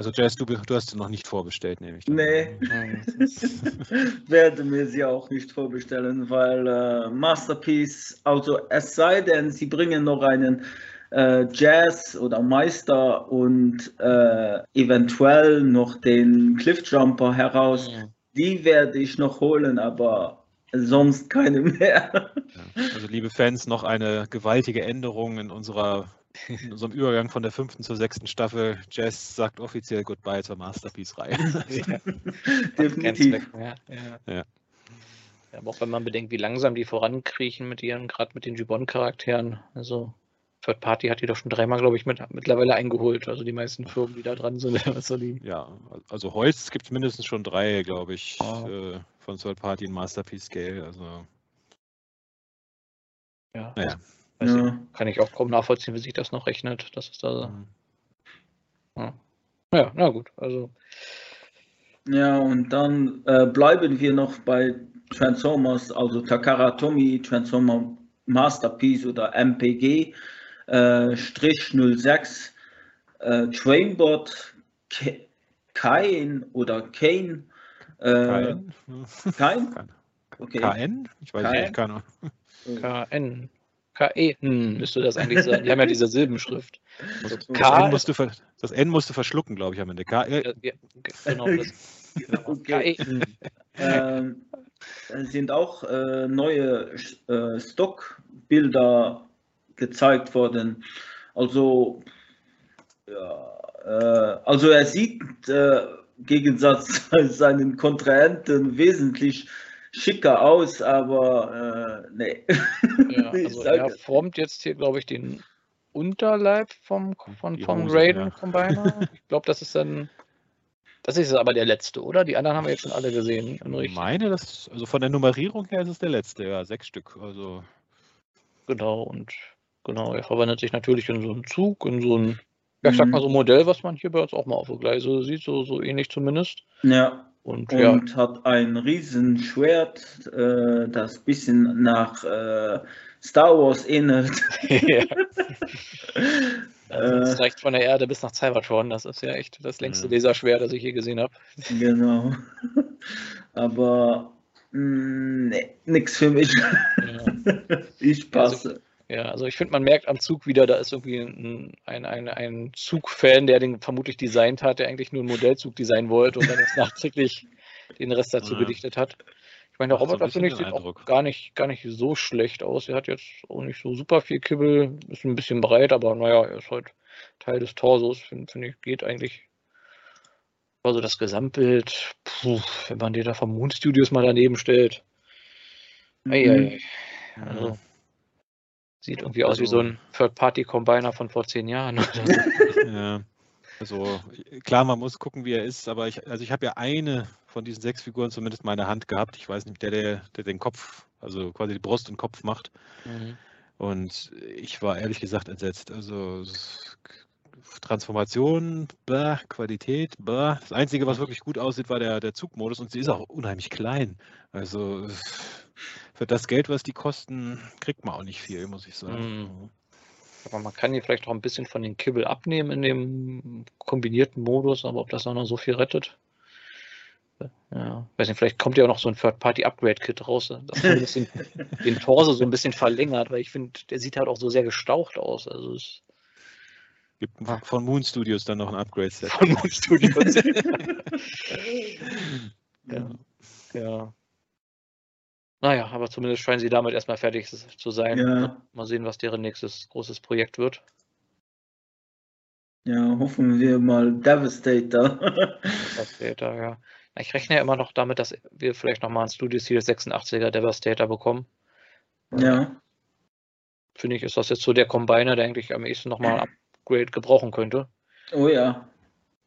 Also Jazz, du, du hast sie noch nicht vorbestellt, nehme ich. Dann. Nee, werde mir sie auch nicht vorbestellen, weil äh, Masterpiece, also es sei denn, sie bringen noch einen äh, Jazz oder Meister und äh, eventuell noch den Cliffjumper heraus. Ja. Die werde ich noch holen, aber sonst keine mehr. Ja. Also liebe Fans, noch eine gewaltige Änderung in unserer in unserem Übergang von der fünften zur sechsten Staffel, Jazz sagt offiziell Goodbye zur Masterpiece-Reihe. ja. Definitiv. Ja, ja. ja. aber auch wenn man bedenkt, wie langsam die vorankriechen mit ihren, gerade mit den Gibbon-Charakteren. Also Third Party hat die doch schon dreimal, glaube ich, mit, mittlerweile eingeholt. Also die meisten Firmen, die da dran sind. Also die... Ja, also Holz gibt es mindestens schon drei, glaube ich, oh. äh, von Third Party in Masterpiece Scale. Also. Ja. Naja. Ja. kann ich auch kaum nachvollziehen, wie sich das noch rechnet. Das ist da. Mhm. Ja. ja, na gut. Also. Ja, und dann äh, bleiben wir noch bei Transformers, also Takara Tomy, Transformer Masterpiece oder MPG, äh, Strich 06, äh, Trainbot, Kain oder Kane. Äh, Kain? Okay. KN? Ich weiß nicht, keine KN. KE, hm, müsste das eigentlich sein. Die haben ja diese Silbenschrift. Also das, N musst du das N musst du verschlucken, glaube ich, am Ende. K -E. ja, genau, das, Okay. ähm, sind auch äh, neue äh, Stockbilder gezeigt worden. Also, ja, äh, also er sieht äh, im Gegensatz zu seinen Kontrahenten wesentlich schicker aus, aber äh, nee. Ja, also er formt jetzt hier, glaube ich, den Unterleib vom, von, vom Raiden ja. Combiner. Ich glaube, das ist dann. Das ist aber der letzte, oder? Die anderen haben wir jetzt schon alle gesehen. Ich meine, das, also von der Nummerierung her ist es der letzte, ja, sechs Stück. Also. Genau, und genau, er verwandelt sich natürlich in so einen Zug, in so ein, ja, ich sag mhm. mal so ein Modell, was man hier bei uns auch mal auf der Gleise sieht, so, so ähnlich zumindest. Ja. Und, und ja. hat ein Riesenschwert, äh, das ein bisschen nach äh, Star Wars ähnelt. ja. Das äh. reicht von der Erde bis nach Cybertron. Das ist ja echt das längste ja. Laserschwert, das ich je gesehen habe. Genau. Aber mh, mm, nee, nix für mich. Ja. Ich passe. Also, ja, also ich finde, man merkt am Zug wieder, da ist irgendwie ein, ein, ein, ein Zugfan, der den vermutlich designt hat, der eigentlich nur einen Modellzug designen wollte und dann jetzt nachträglich den Rest dazu ja. gedichtet hat. Ich meine, der Roboter, so finde ich, sieht auch gar nicht, gar nicht so schlecht aus. Er hat jetzt auch nicht so super viel Kibbel, ist ein bisschen breit, aber naja, er ist halt Teil des Torsos, finde find ich, geht eigentlich. Also das Gesamtbild, puh, wenn man den da vom Moon Studios mal daneben stellt. Mhm. Ei, ei. Also, Sieht irgendwie aus wie so ein Third-Party-Combiner von vor zehn Jahren. ja. Also klar, man muss gucken, wie er ist, aber ich, also ich habe ja eine von diesen sechs Figuren zumindest meine Hand gehabt. Ich weiß nicht, der, der, der den Kopf, also quasi die Brust und Kopf macht. Mhm. Und ich war ehrlich gesagt entsetzt. Also Transformation, blah, Qualität, blah. Das Einzige, was wirklich gut aussieht, war der, der Zugmodus und sie ist auch unheimlich klein. Also für das Geld, was die kosten, kriegt man auch nicht viel, muss ich sagen. Mhm. Aber man kann hier vielleicht auch ein bisschen von den Kibbel abnehmen in dem kombinierten Modus, aber ob das auch noch so viel rettet. Ja, weiß nicht, vielleicht kommt ja auch noch so ein Third-Party-Upgrade-Kit raus, das ein bisschen den Torso so ein bisschen verlängert, weil ich finde, der sieht halt auch so sehr gestaucht aus. Also es gibt von Moon Studios dann noch ein Upgrade-Set. Von Moon Studios. ja. ja. Naja, aber zumindest scheinen sie damit erstmal fertig zu sein. Ja. Mal sehen, was deren nächstes großes Projekt wird. Ja, hoffen wir mal Devastator. Devastator, ja. Ich rechne ja immer noch damit, dass wir vielleicht nochmal ein Studio Series 86er Devastator bekommen. Ja. Finde ich, ist das jetzt so der Combiner, der eigentlich am ehesten nochmal ein Upgrade gebrauchen könnte. Oh ja.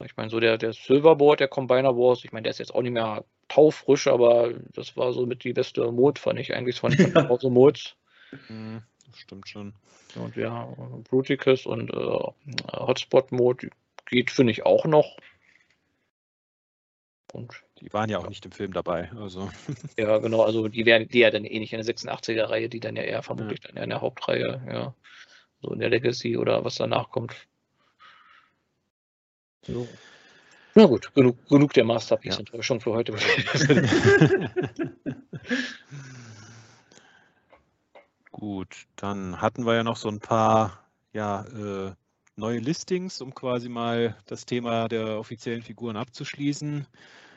Ich meine, so der, der Silverboard, der Combiner Wars, ich meine, der ist jetzt auch nicht mehr taufrisch, aber das war so mit die beste Mod, fand ich eigentlich von den ja. Mods. Mhm, das stimmt schon. Und ja, Bruticus und äh, Hotspot-Mode geht, finde ich, auch noch. Und die waren ja auch nicht im Film dabei. Also. Ja, genau, also die wären die ja dann eh nicht in der 86er-Reihe, die dann ja eher vermutlich ja. dann eher in der Hauptreihe, ja. So in der Legacy oder was danach kommt. So. Na gut, genug, genug der Masterpiece-Enttäuschung ja. für heute. gut, dann hatten wir ja noch so ein paar ja, äh, neue Listings, um quasi mal das Thema der offiziellen Figuren abzuschließen.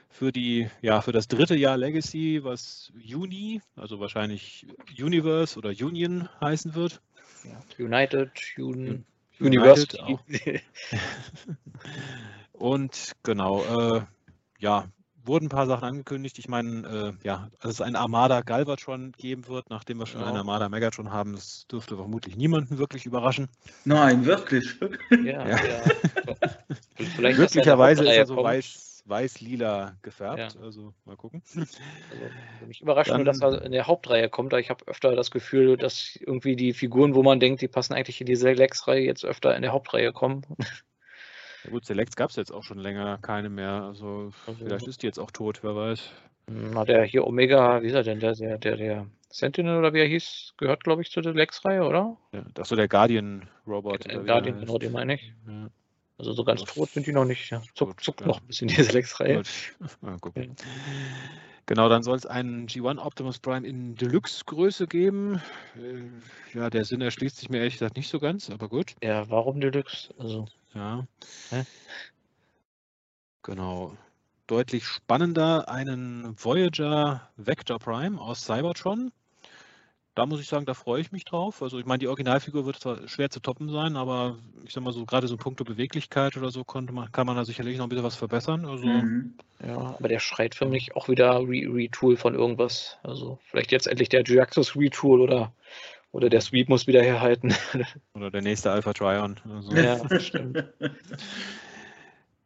Für die, ja, für das dritte Jahr Legacy, was Juni, also wahrscheinlich Universe oder Union heißen wird. Ja, United, Un United University. Und genau, äh, ja, wurden ein paar Sachen angekündigt. Ich meine, äh, ja, dass es ein Armada Galvatron geben wird, nachdem wir schon genau. einen Armada Megatron haben, das dürfte vermutlich niemanden wirklich überraschen. Nein, wirklich. Ja, ja. ja. Glücklicherweise ist er so weiß, weiß-lila gefärbt. Ja. Also mal gucken. Also, mich überrascht Dann, nur, dass er in der Hauptreihe kommt. Da ich habe öfter das Gefühl, dass irgendwie die Figuren, wo man denkt, die passen eigentlich in diese Lex-Reihe, jetzt öfter in der Hauptreihe kommen. Ja gut, Selects gab es jetzt auch schon länger keine mehr. Also, also vielleicht ist die jetzt auch tot, wer weiß. Na, der hier Omega, wie ist er denn? Der, der, der, der Sentinel oder wie er hieß, gehört, glaube ich, zu der Lex-Reihe, oder? Ja, das so der Guardian-Robot. Der Guardian, genau, den meine ich. Ja. Also so ganz tot sind die noch nicht. Ja. Zuckt zuck noch ein bisschen diese Lex-Reihe. Ja, Genau, dann soll es einen G1 Optimus Prime in Deluxe-Größe geben. Äh, ja, der Sinn erschließt sich mir ehrlich gesagt nicht so ganz, aber gut. Ja, warum Deluxe? Also. Ja. Hä? Genau. deutlich spannender einen Voyager Vector Prime aus Cybertron. Da muss ich sagen, da freue ich mich drauf. Also ich meine, die Originalfigur wird zwar schwer zu toppen sein, aber ich sag mal so, gerade so Punkte Beweglichkeit oder so konnte man, kann man da sicherlich noch ein bisschen was verbessern. Also, mhm. Ja, aber der schreit für mich auch wieder Re Retool von irgendwas. Also vielleicht jetzt endlich der Jaxus Retool oder, oder der Sweep muss wieder herhalten. Oder der nächste Alpha Tryon. Also. Ja, stimmt.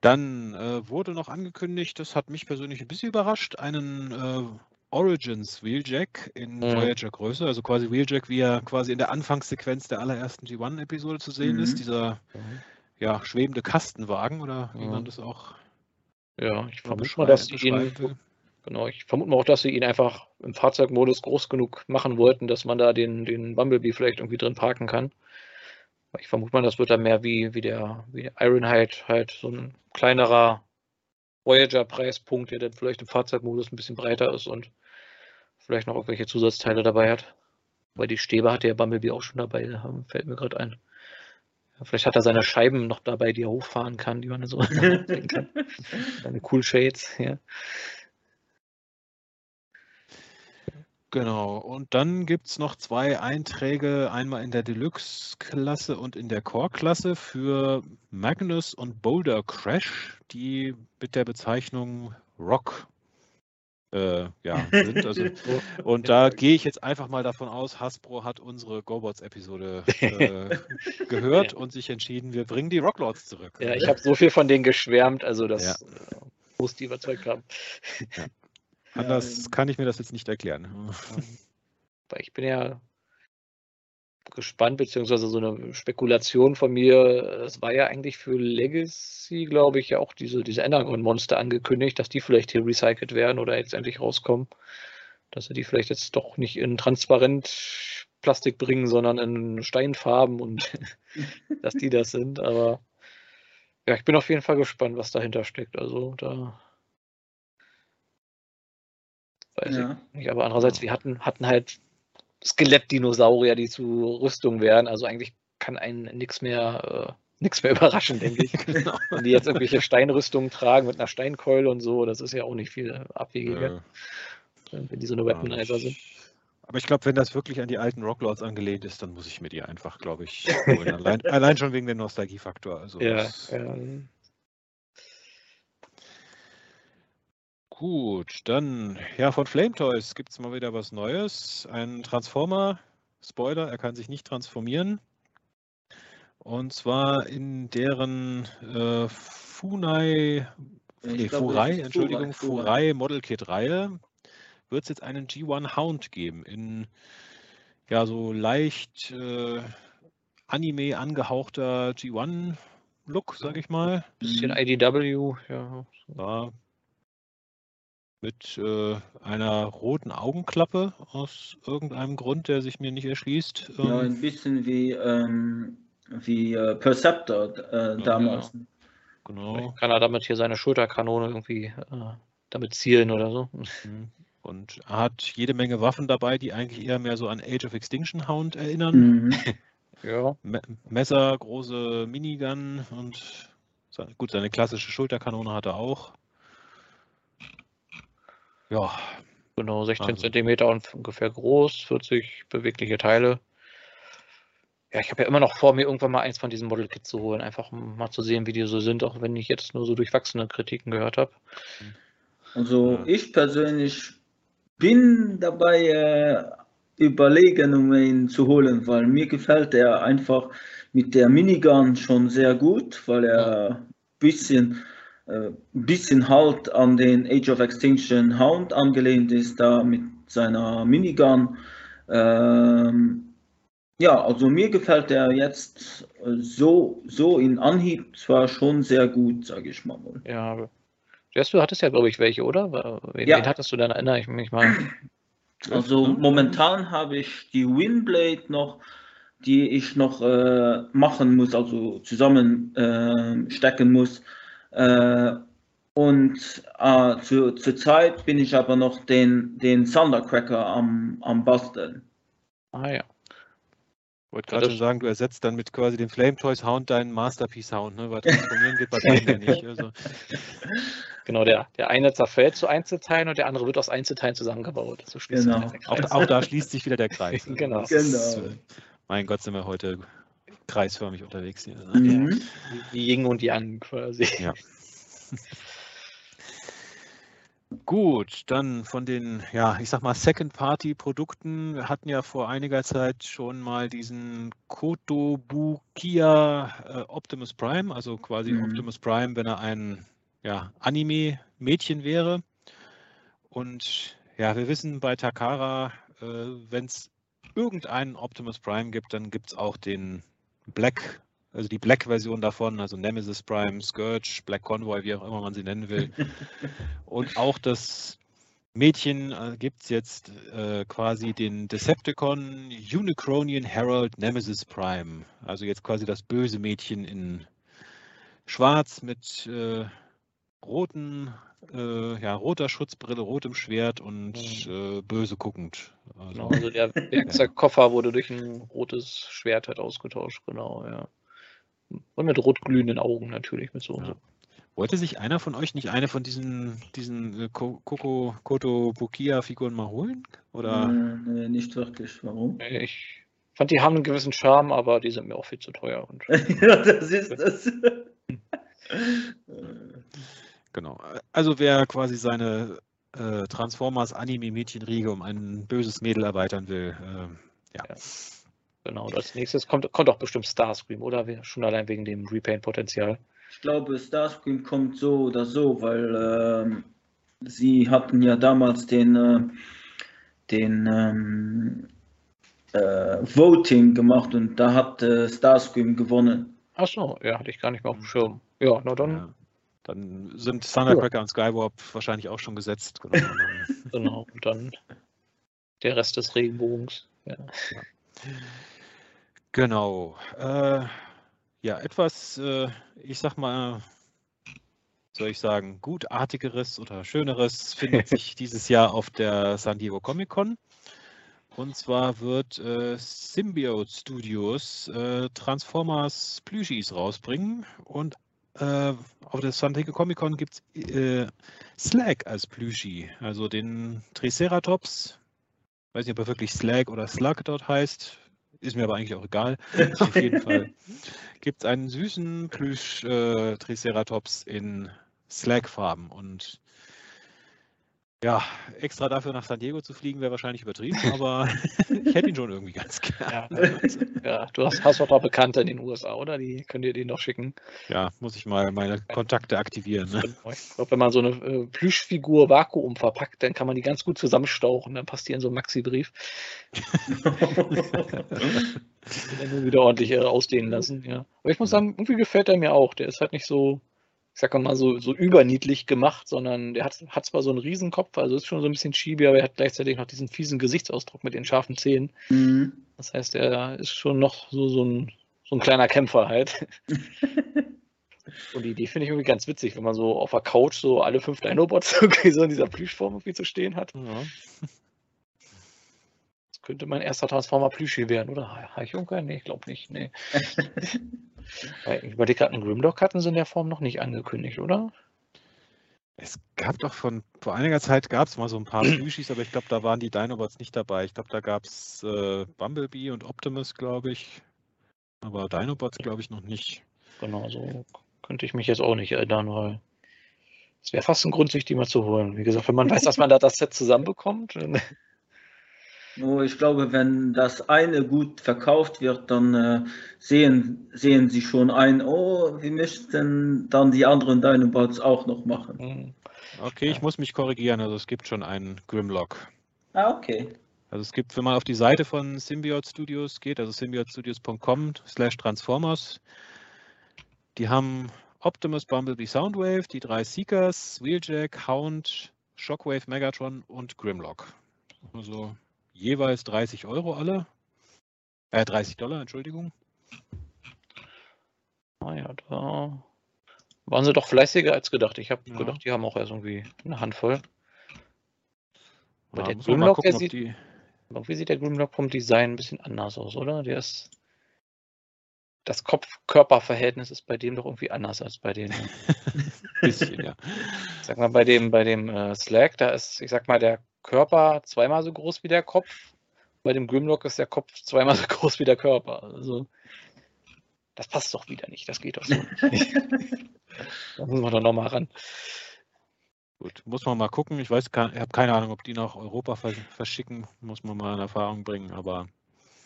Dann äh, wurde noch angekündigt, das hat mich persönlich ein bisschen überrascht, einen äh, Origins Wheeljack in mhm. Voyager Größe, also quasi Wheeljack, wie er quasi in der Anfangssequenz der allerersten G1-Episode zu sehen mhm. ist, dieser mhm. ja, schwebende Kastenwagen oder wie man mhm. das auch. Ja, ich vermute mal, dass sie ihn, genau, ich vermute mal auch, dass sie ihn einfach im Fahrzeugmodus groß genug machen wollten, dass man da den, den Bumblebee vielleicht irgendwie drin parken kann. Ich vermute mal, das wird dann mehr wie, wie der wie Ironhide halt so ein kleinerer Voyager-Preispunkt, der dann vielleicht im Fahrzeugmodus ein bisschen breiter ist und vielleicht noch irgendwelche Zusatzteile dabei hat. Weil die Stäbe hatte ja Bumblebee auch schon dabei, fällt mir gerade ein. vielleicht hat er seine Scheiben noch dabei, die er hochfahren kann, die man so kann. Seine Cool Shades, ja. Genau, und dann gibt es noch zwei Einträge, einmal in der Deluxe-Klasse und in der Core-Klasse für Magnus und Boulder Crash, die mit der Bezeichnung Rock äh, ja, sind. Also, und da gehe ich jetzt einfach mal davon aus, Hasbro hat unsere GoBots-Episode äh, gehört und sich entschieden, wir bringen die Rocklords zurück. Ja, ich habe so viel von denen geschwärmt, also das ja. Äh, muss die überzeugt haben. Ja. Anders kann ich mir das jetzt nicht erklären. Weil ich bin ja gespannt, beziehungsweise so eine Spekulation von mir. Es war ja eigentlich für Legacy, glaube ich, ja auch diese, diese Energon-Monster angekündigt, dass die vielleicht hier recycelt werden oder jetzt endlich rauskommen. Dass sie die vielleicht jetzt doch nicht in transparent Plastik bringen, sondern in Steinfarben und dass die das sind. Aber ja, ich bin auf jeden Fall gespannt, was dahinter steckt. Also da weiß ja. ich nicht. Aber andererseits, wir hatten, hatten halt Skelettdinosaurier, die zu Rüstung werden. Also eigentlich kann einen nichts mehr, äh, nichts mehr überraschen, denke ich. genau. Wenn die jetzt irgendwelche Steinrüstungen tragen mit einer Steinkeule und so, das ist ja auch nicht viel abwegiger. Ja. Wenn die so eine Weaponizer sind. Aber ich glaube, wenn das wirklich an die alten Rocklords angelehnt ist, dann muss ich mir die einfach, glaube ich, holen. allein, allein, schon wegen dem Nostalgiefaktor. Also ja, ja. Gut, dann, ja, von Flame Toys gibt es mal wieder was Neues. Ein Transformer, Spoiler, er kann sich nicht transformieren. Und zwar in deren äh, Funai, nee, Furai, Entschuldigung, Furai Model Kit Reihe wird es jetzt einen G1 Hound geben in ja so leicht äh, Anime angehauchter G1 Look, sag ich mal. Bisschen IDW, ja. ja mit äh, einer roten Augenklappe aus irgendeinem Grund, der sich mir nicht erschließt. Ähm, ja, ein bisschen wie, ähm, wie äh, Perceptor äh, damals. Ja, genau. Vielleicht kann er damit hier seine Schulterkanone irgendwie äh, damit zielen oder so. Mhm. Und er hat jede Menge Waffen dabei, die eigentlich eher mehr so an Age of Extinction Hound erinnern. Mhm. ja. Me Messer, große Minigun und gut, seine klassische Schulterkanone hat er auch. Ja. Genau, 16 also. Zentimeter und ungefähr groß, 40 bewegliche Teile. Ja, ich habe ja immer noch vor, mir irgendwann mal eins von diesen Model Kits zu holen, einfach mal zu sehen, wie die so sind, auch wenn ich jetzt nur so durchwachsene Kritiken gehört habe. Also ja. ich persönlich bin dabei äh, überlegen, um ihn zu holen, weil mir gefällt er einfach mit der Minigun schon sehr gut, weil er ein bisschen ein äh, bisschen halt an den Age of Extinction Hound angelehnt ist, da mit seiner Minigun. Ähm, ja, also mir gefällt er jetzt äh, so, so in Anhieb zwar schon sehr gut, sage ich mal. Ja, du hattest ja, glaube ich, welche, oder? Wen, ja. wen hattest du dann, erinnere ich mich mal. Also momentan habe ich die Windblade noch, die ich noch äh, machen muss, also zusammenstecken äh, muss. Äh, und äh, zu, zur Zeit bin ich aber noch den, den Thundercracker am, am Basteln. Ah ja. wollte gerade schon sagen, du ersetzt dann mit quasi dem Flame Toy Sound deinen Masterpiece Sound, ne? weil transformieren geht bei denen ja nicht. Also. Genau, der, der eine zerfällt zu Einzelteilen und der andere wird aus Einzelteilen zusammengebaut. So genau. Auch, auch, da schließt sich wieder der Kreis. genau. genau. Ist, äh, mein Gott, sind wir heute kreisförmig unterwegs hier. Ne? Mhm. Die Ying und Yang quasi. Ja. Gut, dann von den, ja, ich sag mal, Second-Party-Produkten. Wir hatten ja vor einiger Zeit schon mal diesen Kotobukiya äh, Optimus Prime, also quasi mhm. Optimus Prime, wenn er ein ja, Anime-Mädchen wäre. Und ja, wir wissen bei Takara, äh, wenn es irgendeinen Optimus Prime gibt, dann gibt es auch den Black also die Black-Version davon, also Nemesis Prime, Scourge, Black Convoy, wie auch immer man sie nennen will. Und auch das Mädchen äh, gibt es jetzt äh, quasi den Decepticon Unicronian Herald Nemesis Prime. Also jetzt quasi das böse Mädchen in Schwarz mit äh, roten, äh, ja, roter Schutzbrille, rotem Schwert und mhm. äh, böse guckend. Also, genau, also der Werkzeugkoffer wurde durch ein rotes Schwert halt ausgetauscht, genau, ja. Und mit rotglühenden Augen natürlich, mit so. Ja. Wollte sich einer von euch nicht eine von diesen, diesen äh, Koko, Koto Bukia-Figuren mal holen? Oder? Nee, nicht wirklich. Warum? Ich fand, die haben einen gewissen Charme, aber die sind mir auch viel zu teuer. ja, das ist das. Genau. Also wer quasi seine äh, Transformers Anime-Mädchenriege um ein böses Mädel erweitern will, äh, ja. ja. Genau, als nächstes kommt, kommt auch bestimmt Starscream, oder? Schon allein wegen dem Repaint-Potenzial. Ich glaube, Starscream kommt so oder so, weil ähm, sie hatten ja damals den, äh, den ähm, äh, Voting gemacht und da hat äh, Starscream gewonnen. Ach so, ja, hatte ich gar nicht mehr auf dem Schirm. Ja, na dann. Ja. Dann sind Thundercracker ja. und Skywarp wahrscheinlich auch schon gesetzt. Genau, genau und dann der Rest des Regenbogens. Ja. ja. Genau. Äh, ja, etwas, äh, ich sag mal, soll ich sagen, gutartigeres oder schöneres findet sich dieses Jahr auf der San Diego Comic Con. Und zwar wird äh, Symbiote Studios äh, Transformers Plüschis rausbringen. Und äh, auf der San Diego Comic Con gibt es äh, Slag als Plüschi, also den Triceratops. Weiß nicht, ob er wirklich Slag oder Slug dort heißt. Ist mir aber eigentlich auch egal. Auf jeden Fall gibt es einen süßen Plüsch-Triceratops äh, in Slack-Farben. Und ja, extra dafür nach San Diego zu fliegen, wäre wahrscheinlich übertrieben, aber ich hätte ihn schon irgendwie ganz gerne. Ja, ja du hast, hast doch da Bekannte in den USA, oder? Die könnt ihr den noch schicken. Ja, muss ich mal meine Kontakte aktivieren. Ne? Ich glaube, wenn man so eine äh, Plüschfigur Vakuum verpackt, dann kann man die ganz gut zusammenstauchen. Dann passt die in so einen Maxi-Brief. dann wieder ordentlich äh, ausdehnen lassen, ja. Aber ich muss sagen, irgendwie gefällt er mir auch. Der ist halt nicht so ich sag mal, so, so überniedlich gemacht, sondern der hat, hat zwar so einen Riesenkopf, also ist schon so ein bisschen chibi, aber er hat gleichzeitig noch diesen fiesen Gesichtsausdruck mit den scharfen Zähnen. Mhm. Das heißt, er ist schon noch so, so, ein, so ein kleiner Kämpfer halt. Und die Idee finde ich irgendwie ganz witzig, wenn man so auf der Couch so alle fünf Dinobots irgendwie so in dieser Plüschform irgendwie zu stehen hat. Ja. Das könnte mein erster Transformer Plüschi werden, oder? Heichunker? Nee, ich glaube nicht. Nee. Ich überlege gerade, einen Grimlock hatten sie in der Form noch nicht angekündigt, oder? Es gab doch von vor einiger Zeit gab es mal so ein paar Plüschis, aber ich glaube, da waren die Dinobots nicht dabei. Ich glaube, da gab es äh, Bumblebee und Optimus, glaube ich. Aber Dinobots glaube ich noch nicht. Genau, so könnte ich mich jetzt auch nicht erinnern, weil es wäre fast ein Grund, sich die mal zu holen. Wie gesagt, wenn man weiß, dass man da das Set zusammenbekommt. Nur ich glaube, wenn das eine gut verkauft wird, dann äh, sehen, sehen sie schon ein, oh, wir möchten dann die anderen Dinobots auch noch machen. Mhm. Okay, ja. ich muss mich korrigieren. Also es gibt schon einen Grimlock. Ah, okay. Also es gibt, wenn man auf die Seite von Symbiote Studios geht, also symbiotestudios.com slash Transformers, die haben Optimus, Bumblebee, Soundwave, die drei Seekers, Wheeljack, Hound, Shockwave, Megatron und Grimlock. Also jeweils 30 Euro alle. Äh, 30 Dollar, Entschuldigung. Naja, ah da waren sie doch fleißiger als gedacht. Ich habe ja. gedacht, die haben auch erst irgendwie eine Handvoll. Aber ja, der Grimlock, der sieht, die... irgendwie sieht der Grimlock vom Design ein bisschen anders aus, oder? Der ist das Kopf-Körper-Verhältnis ist bei dem doch irgendwie anders als bei den. bisschen, ja. Sag mal, bei dem, bei dem äh, Slack, da ist, ich sag mal, der Körper zweimal so groß wie der Kopf. Bei dem Grimlock ist der Kopf zweimal so groß wie der Körper. Also, das passt doch wieder nicht. Das geht doch so nicht. da muss man doch nochmal ran. Gut, muss man mal gucken. Ich weiß, ich habe keine Ahnung, ob die nach Europa verschicken. Muss man mal in Erfahrung bringen, aber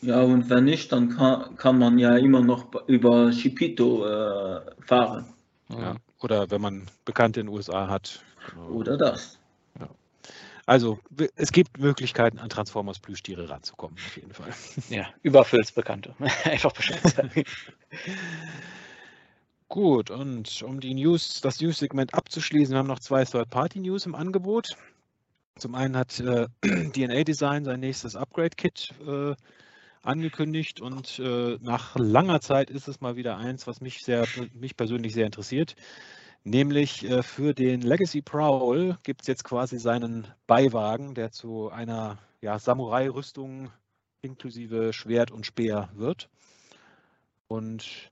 ja, und wenn nicht, dann kann, kann man ja immer noch über Chipito äh, fahren. Ja, oder wenn man Bekannte in den USA hat. Oder das. Also, es gibt Möglichkeiten, an Transformers Plüschtiere ranzukommen, auf jeden Fall. Ja, über Phils Bekannte. Einfach Bescheid sagen. Gut, und um die News, das News-Segment abzuschließen, wir haben noch zwei Third-Party-News im Angebot. Zum einen hat äh, DNA Design sein nächstes Upgrade-Kit äh, angekündigt und äh, nach langer Zeit ist es mal wieder eins, was mich sehr, mich persönlich sehr interessiert. Nämlich äh, für den Legacy Prowl gibt es jetzt quasi seinen Beiwagen, der zu einer ja, Samurai-Rüstung inklusive Schwert und Speer wird. Und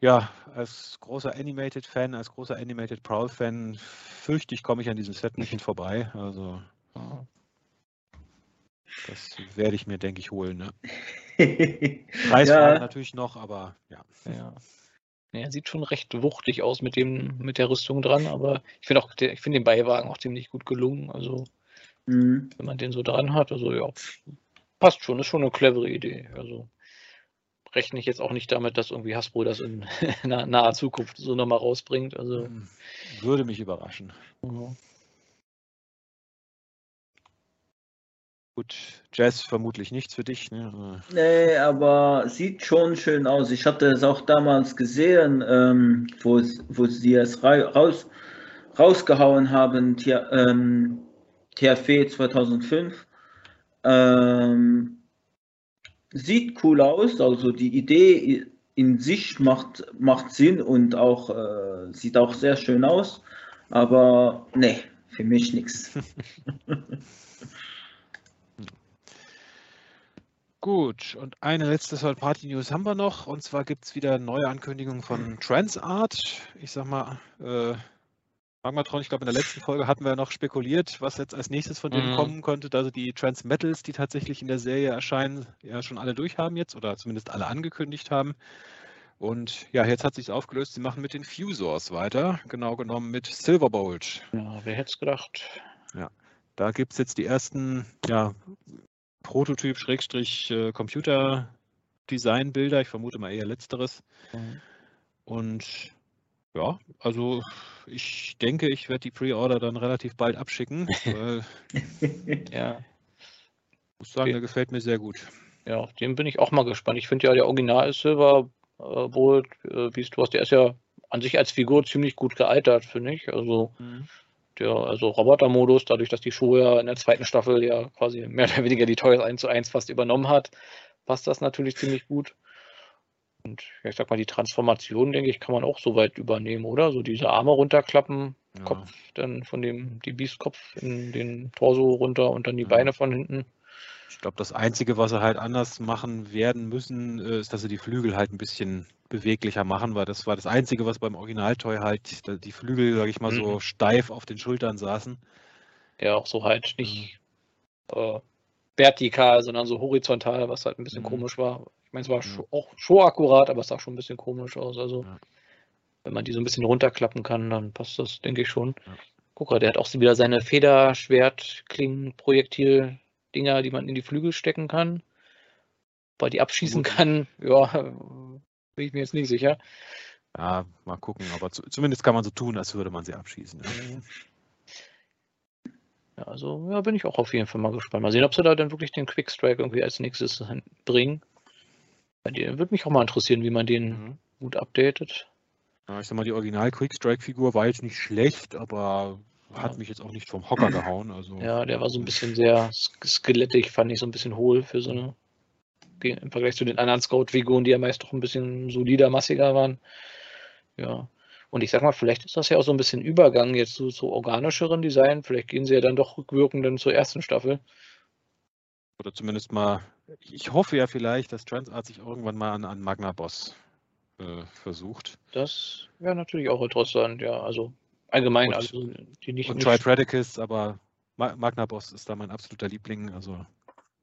ja, als großer Animated-Fan, als großer Animated Prowl-Fan fürchte ich, komme ich an diesem Set nicht vorbei. Also ja. Das werde ich mir, denke ich, holen. Ne? Preisfrei ja. natürlich noch, aber ja. ja. Ja, sieht schon recht wuchtig aus mit dem, mit der Rüstung dran, aber ich finde auch, ich finde den Beiwagen auch ziemlich gut gelungen. Also, mhm. wenn man den so dran hat, also ja, passt schon, ist schon eine clevere Idee. Also, rechne ich jetzt auch nicht damit, dass irgendwie Hasbro das in naher Zukunft so nochmal rausbringt. Also, hm. würde mich überraschen. Mhm. Gut, Jazz vermutlich nichts für dich. Ne? Nee, aber sieht schon schön aus. Ich hatte es auch damals gesehen, ähm, wo, wo sie es raus, rausgehauen haben, ähm, TFE 2005. Ähm, sieht cool aus, also die Idee in sich macht, macht Sinn und auch äh, sieht auch sehr schön aus, aber nee, für mich nichts. Gut, und eine letzte Third-Party-News haben wir noch. Und zwar gibt es wieder neue Ankündigungen von Transart. Ich sag mal, äh, Magmatron, ich glaube, in der letzten Folge hatten wir noch spekuliert, was jetzt als nächstes von denen mhm. kommen könnte. Also die Transmetals, die tatsächlich in der Serie erscheinen, ja schon alle durchhaben jetzt oder zumindest alle angekündigt haben. Und ja, jetzt hat sich aufgelöst, sie machen mit den Fusors weiter, genau genommen mit Silverbolt. Ja, wer hätte es gedacht? Ja, da gibt es jetzt die ersten ja, Prototyp Schrägstrich äh, Computer Design Bilder. Ich vermute mal eher letzteres. Mhm. Und ja, also ich denke, ich werde die Pre-Order dann relativ bald abschicken. Weil, ja. Ich muss sagen, der gefällt mir sehr gut. Ja, auf den bin ich auch mal gespannt. Ich finde ja der Original Silver äh, Bolt, äh, wie du hast, der ist ja an sich als Figur ziemlich gut gealtert, finde ich. Also mhm der, also Roboter-Modus, dadurch, dass die Show ja in der zweiten Staffel ja quasi mehr oder weniger die Toys 1 zu 1 fast übernommen hat, passt das natürlich ziemlich gut. Und ja, ich sag mal, die Transformation, denke ich, kann man auch so weit übernehmen, oder? So diese Arme runterklappen, ja. Kopf dann von dem, die Beast-Kopf in den Torso runter und dann die ja. Beine von hinten. Ich glaube, das Einzige, was sie halt anders machen werden müssen, äh, ist, dass sie die Flügel halt ein bisschen beweglicher machen, weil das war das Einzige, was beim Originaltoy halt die Flügel, sage ich mal, mhm. so steif auf den Schultern saßen. Ja, auch so halt nicht mhm. äh, vertikal, sondern so horizontal, was halt ein bisschen mhm. komisch war. Ich meine, es war mhm. auch schon akkurat, aber es sah schon ein bisschen komisch aus. Also, ja. wenn man die so ein bisschen runterklappen kann, dann passt das, denke ich schon. Ja. Guck mal, der hat auch wieder seine Federschwert-Klingen-Projektil-Dinger, die man in die Flügel stecken kann. Weil die abschießen kann, ja, bin ich mir jetzt nicht sicher. Ja, mal gucken, aber zu, zumindest kann man so tun, als würde man sie abschießen. Ja. ja. also ja, bin ich auch auf jeden Fall mal gespannt. Mal sehen, ob sie da dann wirklich den Quickstrike irgendwie als nächstes bringen. Würde mich auch mal interessieren, wie man den mhm. gut updatet. Ja, ich sag mal, die Original Quickstrike-Figur war jetzt nicht schlecht, aber hat mich jetzt auch nicht vom Hocker gehauen. Also. Ja, der war so ein bisschen sehr skelettig, fand ich so ein bisschen hohl für so eine im Vergleich zu den anderen Scout-Figuren, die ja meist doch ein bisschen solider, massiger waren. Ja. Und ich sag mal, vielleicht ist das ja auch so ein bisschen Übergang jetzt zu, zu organischeren Design. Vielleicht gehen sie ja dann doch rückwirkend dann zur ersten Staffel. Oder zumindest mal, ich hoffe ja vielleicht, dass Transart sich irgendwann mal an, an Magna Boss äh, versucht. Das wäre natürlich auch interessant, ja. Also allgemein, Und- also die nicht. Und Tried Radicus, aber Ma- Magna Boss ist da mein absoluter Liebling. Also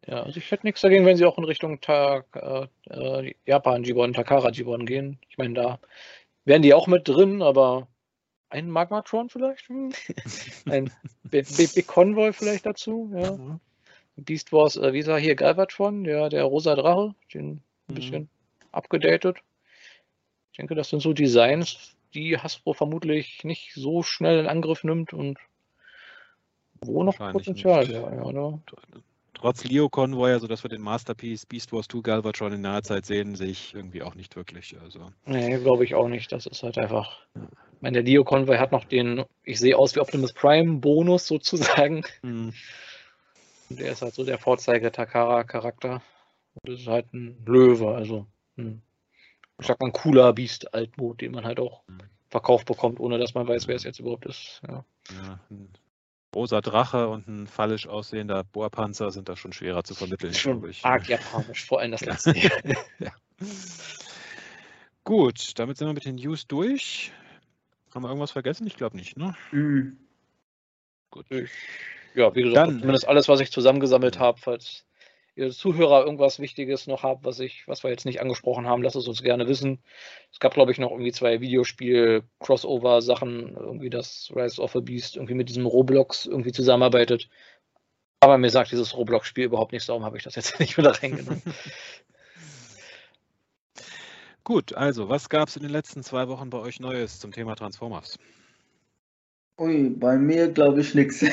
ja, also ich hätte nichts dagegen, wenn sie auch in Richtung Tak äh, äh, Japan Gibbon, Takara Gibbon gehen. Ich meine, da wären die auch mit drin, aber ein Magmatron vielleicht? Hm. ein Big Convoy vielleicht dazu, ja. ja. Beast Wars, äh, wie er hier, Galvatron, der, der rosa Drache, den ein Mhm. bisschen abgedatet. Ich denke, das sind so Designs, die Hasbro vermutlich nicht so schnell in Angriff nimmt und wo noch Potenzial wäre, oder? trotz Leo Convoy, also dass wir den Masterpiece Beast Wars 2 Galvatron in naher Zeit sehen, sehe ich irgendwie auch nicht wirklich. Also Nee, glaube ich auch nicht. Das ist halt einfach. Ich meine, der Leo Convoy hat noch den, ich sehe aus wie Optimus Prime Bonus sozusagen. hm, Und der ist halt so der Vorzeige-Takara-Charakter. Und das ist halt ein Löwe, also ein, ich sag mal, ein cooler Beast-Altmod, den man halt auch Mhm. verkauft bekommt, ohne dass man weiß, wer es jetzt überhaupt ist. Ja. ja, ein rosa Drache und ein fallisch aussehender Bohrpanzer sind da schon schwerer zu vermitteln, Schon ich. arg japanisch, vor allem das Ja. letzte. Gut, damit sind wir mit den News durch. Haben wir irgendwas vergessen? Ich glaube nicht, ne? Mhm. Gut. Ich, ja, wie gesagt, Dann- zumindest alles, was ich zusammengesammelt habe, falls ihr Zuhörer irgendwas Wichtiges noch habt, was ich, was wir jetzt nicht angesprochen haben, lasst es uns gerne wissen. Es gab, glaube ich, noch irgendwie zwei Videospiel-Crossover-Sachen, irgendwie das Rise of a Beast irgendwie mit diesem Roblox irgendwie zusammenarbeitet. Aber mir sagt dieses Roblox-Spiel überhaupt nichts, darum habe ich das jetzt nicht wieder reingenommen. Gut, also, was gab es in den letzten zwei Wochen bei euch Neues zum Thema Transformers? Ui, bei mir glaube ich nichts.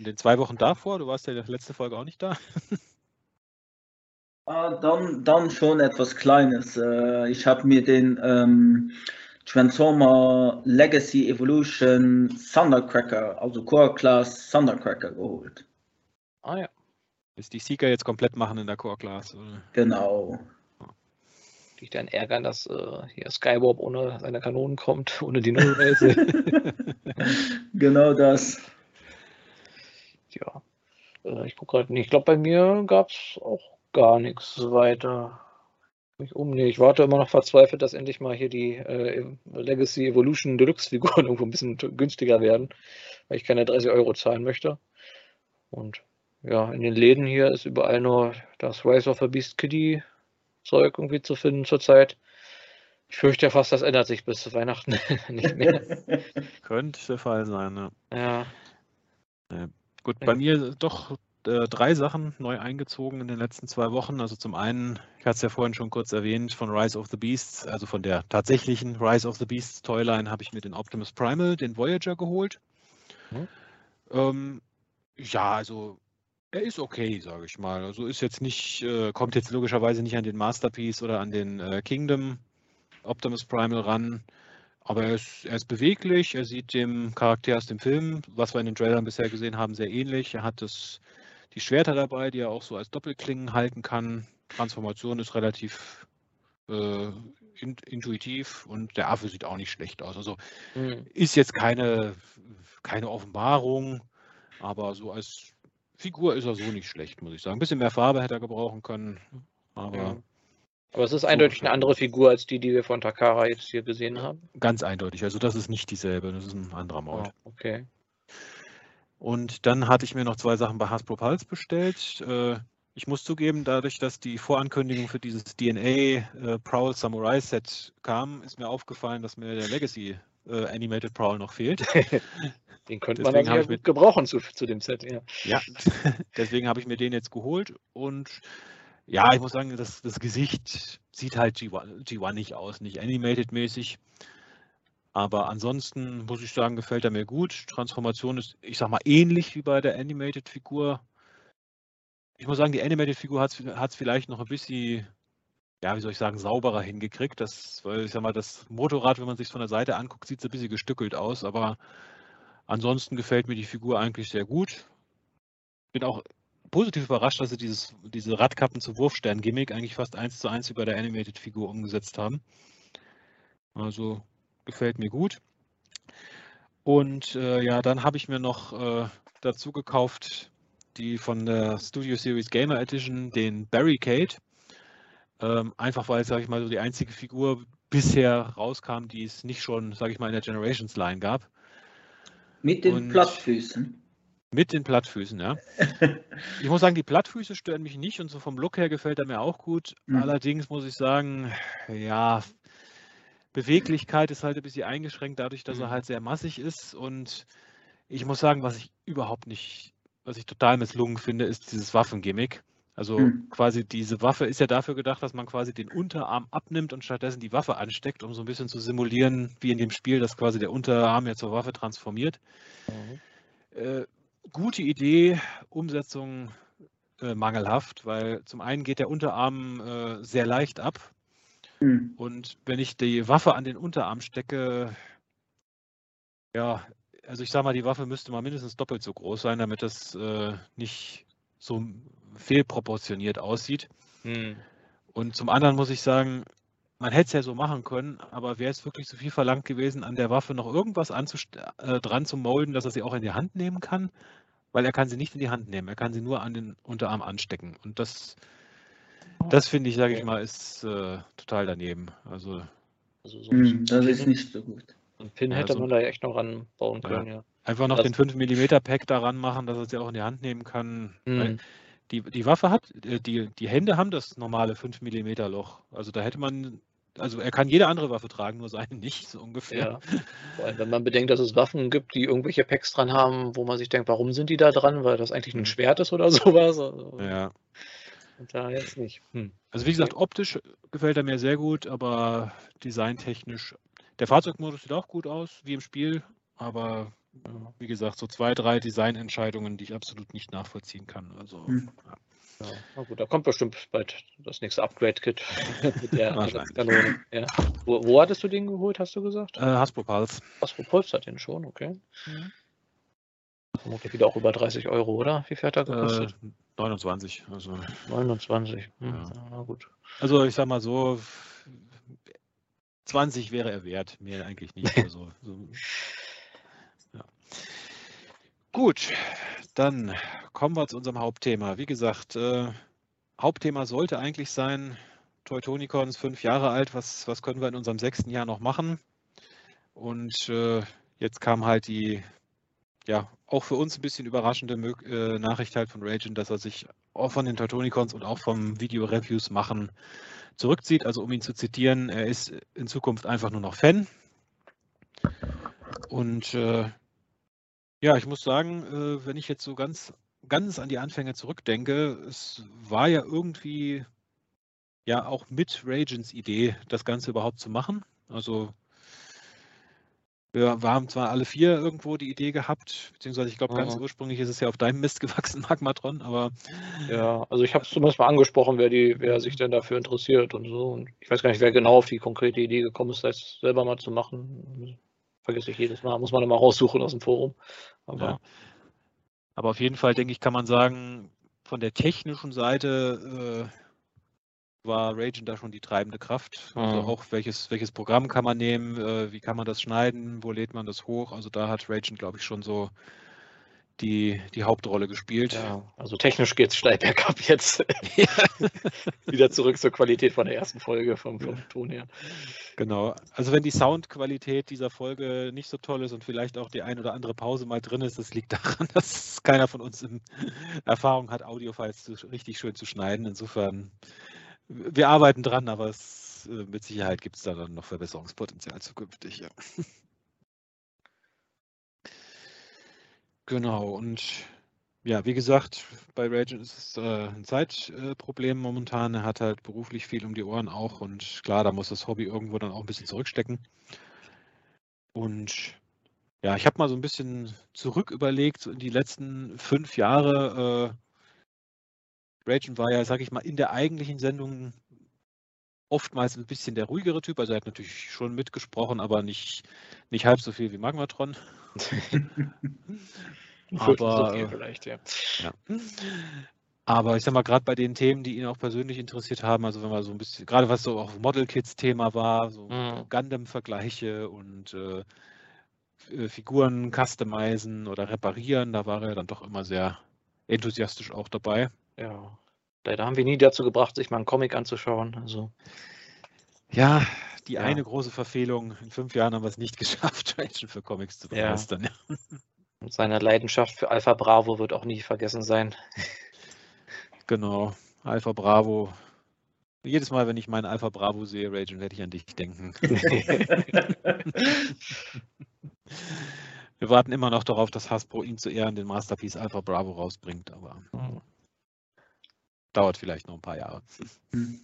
In den zwei Wochen davor, du warst ja in der letzten Folge auch nicht da. Ah, dann, dann schon etwas Kleines. Äh, Ich habe mir den ähm, Transformer Legacy Evolution Thundercracker, also Core Class Thundercracker geholt. ah ja. Ist die Seeker jetzt komplett machen in der Core Class? Oder? Genau. Dich dann ärgern, dass äh, hier Skywarp ohne seine Kanonen kommt, ohne die Nullreise. Genau das. Ja, äh, ich gucke gerade nicht. Ich glaube, bei mir gab es auch gar nichts weiter. Mich um, nee, ich warte immer noch verzweifelt, dass endlich mal hier die äh, Legacy Evolution Deluxe Figuren irgendwo ein bisschen günstiger werden, weil ich keine 30 Euro zahlen möchte. Und ja, in den Läden hier ist überall nur das Rise of a Beast Kitty Zeug irgendwie zu finden zurzeit. Ich fürchte ja fast, das ändert sich bis Weihnachten nicht mehr. Könnte der Fall sein, ne? Ja, Gut, bei mir doch äh, drei Sachen neu eingezogen in den letzten zwei Wochen. Also zum einen, ich hatte es ja vorhin schon kurz erwähnt, von Rise of the Beasts, also von der tatsächlichen Rise of the Beasts Toyline habe ich mir den Optimus Primal, den Voyager geholt. Mhm. Ähm, ja, also er ist okay, sage ich mal. Also ist jetzt nicht, äh, kommt jetzt logischerweise nicht an den Masterpiece oder an den äh, Kingdom Optimus Primal ran. Aber er ist, er ist beweglich, er sieht dem Charakter aus dem Film, was wir in den Trailern bisher gesehen haben, sehr ähnlich. Er hat das, die Schwerter dabei, die er auch so als Doppelklingen halten kann. Transformation ist relativ äh, in, intuitiv und der Affe sieht auch nicht schlecht aus. Also hm. ist jetzt keine, keine Offenbarung, aber so als Figur ist er so nicht schlecht, muss ich sagen. Ein bisschen mehr Farbe hätte er gebrauchen können, aber Ja. Aber es ist eindeutig eine andere Figur als die, die wir von Takara jetzt hier gesehen haben. ganz eindeutig. Also das ist nicht dieselbe, das ist ein anderer Mod. Ah, okay. Und dann hatte ich mir noch zwei Sachen bei Hasbro Pulse bestellt. Äh, Ich muss zugeben, dadurch, dass die Vorankündigung für dieses DNA äh, Prowl Samurai Set kam, ist mir aufgefallen, dass mir der Legacy äh, Animated Prowl noch fehlt. Den könnte man ja gebrauchen zu, zu dem Set. Ja. Ja, deswegen habe ich mir den jetzt geholt und ja, ich muss sagen, das, das Gesicht sieht halt G1, G1 nicht aus, nicht animated-mäßig. Aber ansonsten muss ich sagen, gefällt er mir gut. Transformation ist, ich sag mal, ähnlich wie bei der Animated-Figur. Ich muss sagen, die Animated-Figur hat es vielleicht noch ein bisschen, ja, wie soll ich sagen, sauberer hingekriegt. Das, weil ich sag mal, das Motorrad, wenn man sich von der Seite anguckt, sieht so ein bisschen gestückelt aus. Aber ansonsten gefällt mir die Figur eigentlich sehr gut. Bin auch positiv überrascht, dass sie dieses, diese Radkappen zum Wurfstern-Gimmick eigentlich fast eins zu eins wie bei der Animated-Figur umgesetzt haben. Also gefällt mir gut. Und äh, ja, dann habe ich mir noch äh, dazu gekauft, die von der Studio Series Gamer Edition, den Barricade. Ähm, einfach weil, sage ich mal, so die einzige Figur bisher rauskam, die es nicht schon, sage ich mal, in der Generations Line gab. Mit den Und Plattfüßen. Mit den Plattfüßen, ja. ich muss sagen, die Plattfüße stören mich nicht und so vom Look her gefällt er mir auch gut. Mhm. Allerdings muss ich sagen, ja, Beweglichkeit ist halt ein bisschen eingeschränkt, dadurch, dass er mhm. halt sehr massig ist. Und ich muss sagen, was ich überhaupt nicht, was ich total misslungen finde, ist dieses Waffengimmick. Also hm. quasi diese Waffe ist ja dafür gedacht, dass man quasi den Unterarm abnimmt und stattdessen die Waffe ansteckt, um so ein bisschen zu simulieren, wie in dem Spiel, dass quasi der Unterarm ja zur Waffe transformiert. Mhm. Äh, gute Idee, Umsetzung äh, mangelhaft, weil zum einen geht der Unterarm äh, sehr leicht ab. Mhm. Und wenn ich die Waffe an den Unterarm stecke, ja, also ich sage mal, die Waffe müsste mal mindestens doppelt so groß sein, damit das äh, nicht so fehlproportioniert aussieht. Hm. Und zum anderen muss ich sagen, man hätte es ja so machen können, aber wäre es wirklich so viel verlangt gewesen, an der Waffe noch irgendwas äh, dran zu molden, dass er sie auch in die Hand nehmen kann? Weil er kann sie nicht in die Hand nehmen, er kann sie nur an den Unterarm anstecken. Und das, das finde ich, sage ich mal, ist äh, total daneben. Also, also so mm, das ist nicht so gut. Ein Pin hätte also, man da echt noch ranbauen können, ja. ja. Einfach noch das, den 5 mm Pack daran machen, dass er sie auch in die Hand nehmen kann. Mm die, die Waffe hat, äh, die, die Hände haben das normale 5 mm Loch. Also da hätte man, also er kann jede andere Waffe tragen, nur seine nicht, so ungefähr. Ja. Vor allem, wenn man bedenkt, dass es Waffen gibt, die irgendwelche Packs dran haben, wo man sich denkt, warum sind die da dran? Weil das eigentlich ein mhm. Schwert ist oder sowas. Also, ja. Und da jetzt nicht. Hm. Also wie gesagt, optisch gefällt er mir sehr gut, aber designtechnisch. Der Fahrzeugmodus sieht auch gut aus, wie im Spiel, aber wie gesagt, so zwei, drei Designentscheidungen, die ich absolut nicht nachvollziehen kann. Also, hm. ja. Ja. Na gut, da kommt bestimmt bald das nächste Upgrade-Kit mit der Kanone. Ja. Wo, wo, hattest du den geholt, hast du gesagt? Äh, Hasbro Pulse. Hasbro Pulse hat den schon, okay. Mhm. Vermutlich wieder auch über 30 Euro, oder? Wie viel hat er gekostet? Äh, 29. Also. 29, hm. ja. na gut. Also ich sag mal so, 20 wäre er wert, mehr eigentlich nicht. Also, so. Gut, dann kommen wir zu unserem Hauptthema. Wie gesagt, äh, Hauptthema sollte eigentlich sein, Teutonicon ist fünf Jahre alt, was, was können wir in unserem sechsten Jahr noch machen? Und äh, jetzt kam halt die, ja, auch für uns ein bisschen überraschende äh, Nachricht halt von Ragen, dass er sich auch von den Teutonicons und auch vom Video-Reviews machen zurückzieht. Also um ihn zu zitieren, er ist in Zukunft einfach nur noch Fan. Und äh, ja, ich muss sagen, äh, wenn ich jetzt so ganz, ganz an die Anfänge zurückdenke, es war ja irgendwie ja auch mit Ragens Idee, das Ganze überhaupt zu machen. Also wir, haben zwar alle vier irgendwo die Idee gehabt, beziehungsweise ich glaube, ganz mhm. ursprünglich ist es ja auf deinem Mist gewachsen, Magmatron, aber. Ja, also ich habe es zumindest mal angesprochen, wer, die, wer sich denn dafür interessiert und so. Und ich weiß gar nicht, wer genau auf die konkrete Idee gekommen ist, das selber mal zu machen vergesse ich jedes Mal, muss man immer raussuchen aus dem Forum. Aber, ja. Aber auf jeden Fall, denke ich, kann man sagen, von der technischen Seite äh, war Ragen da schon die treibende Kraft. Also mhm. auch welches, welches Programm kann man nehmen, äh, wie kann man das schneiden, wo lädt man das hoch. Also da hat Ragen, glaube ich, schon so die, die Hauptrolle gespielt. Ja, also technisch geht es steil bergab jetzt. Wieder zurück zur Qualität von der ersten Folge vom, vom Ton her. Genau. Also wenn die Soundqualität dieser Folge nicht so toll ist und vielleicht auch die ein oder andere Pause mal drin ist, das liegt daran, dass keiner von uns Erfahrung hat, Audiofiles zu, richtig schön zu schneiden. Insofern, wir arbeiten dran, aber es, äh, mit Sicherheit gibt es da dann noch Verbesserungspotenzial zukünftig. Ja. Genau, und ja, wie gesagt, bei Ragen ist es äh, ein Zeitproblem äh, momentan. Er hat halt beruflich viel um die Ohren auch und klar, da muss das Hobby irgendwo dann auch ein bisschen zurückstecken. Und ja, ich habe mal so ein bisschen zurück überlegt, so in die letzten fünf Jahre. Äh, Ragen war ja, sag ich mal, in der eigentlichen Sendung oftmals ein bisschen der ruhigere Typ. Also er hat natürlich schon mitgesprochen, aber nicht, nicht halb so viel wie Magmatron. aber okay, vielleicht, ja. ja. Aber ich sag mal, gerade bei den Themen, die ihn auch persönlich interessiert haben, also wenn man so ein bisschen, gerade was so auch Model Kids Thema war, so mhm. Gundam-Vergleiche und äh, äh, Figuren customizen oder reparieren, da war er dann doch immer sehr enthusiastisch auch dabei. Ja. Leider haben wir nie dazu gebracht, sich mal einen Comic anzuschauen. Also. Ja, die ja. eine große Verfehlung. In fünf Jahren haben wir es nicht geschafft, Menschen für Comics zu begeistern. Ja. Und seine Leidenschaft für Alpha Bravo wird auch nie vergessen sein. Genau, Alpha Bravo. Jedes Mal, wenn ich meinen Alpha Bravo sehe, Ragen, werde ich an dich denken. Wir warten immer noch darauf, dass Hasbro ihn zu Ehren den Masterpiece Alpha Bravo rausbringt, aber mhm. Dauert vielleicht noch ein paar Jahre. Mhm.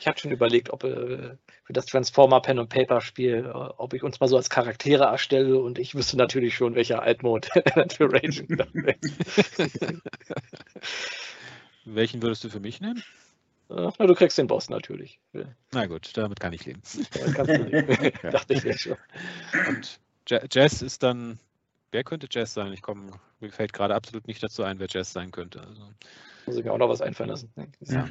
Ich hatte schon überlegt, ob äh, für das Transformer Pen und Paper Spiel, äh, ob ich uns mal so als Charaktere erstelle und ich wüsste natürlich schon, welcher Altmode für Raging Welchen würdest du für mich nehmen? Na, du kriegst den Boss natürlich. Na gut, damit kann ich leben. leben. Dachte ich mir schon. Und Jazz ist dann, wer könnte Jazz sein? Ich komme, mir fällt gerade absolut nicht dazu ein, wer Jazz sein könnte. Also, Muss ich mir auch noch was einfallen lassen. Ja.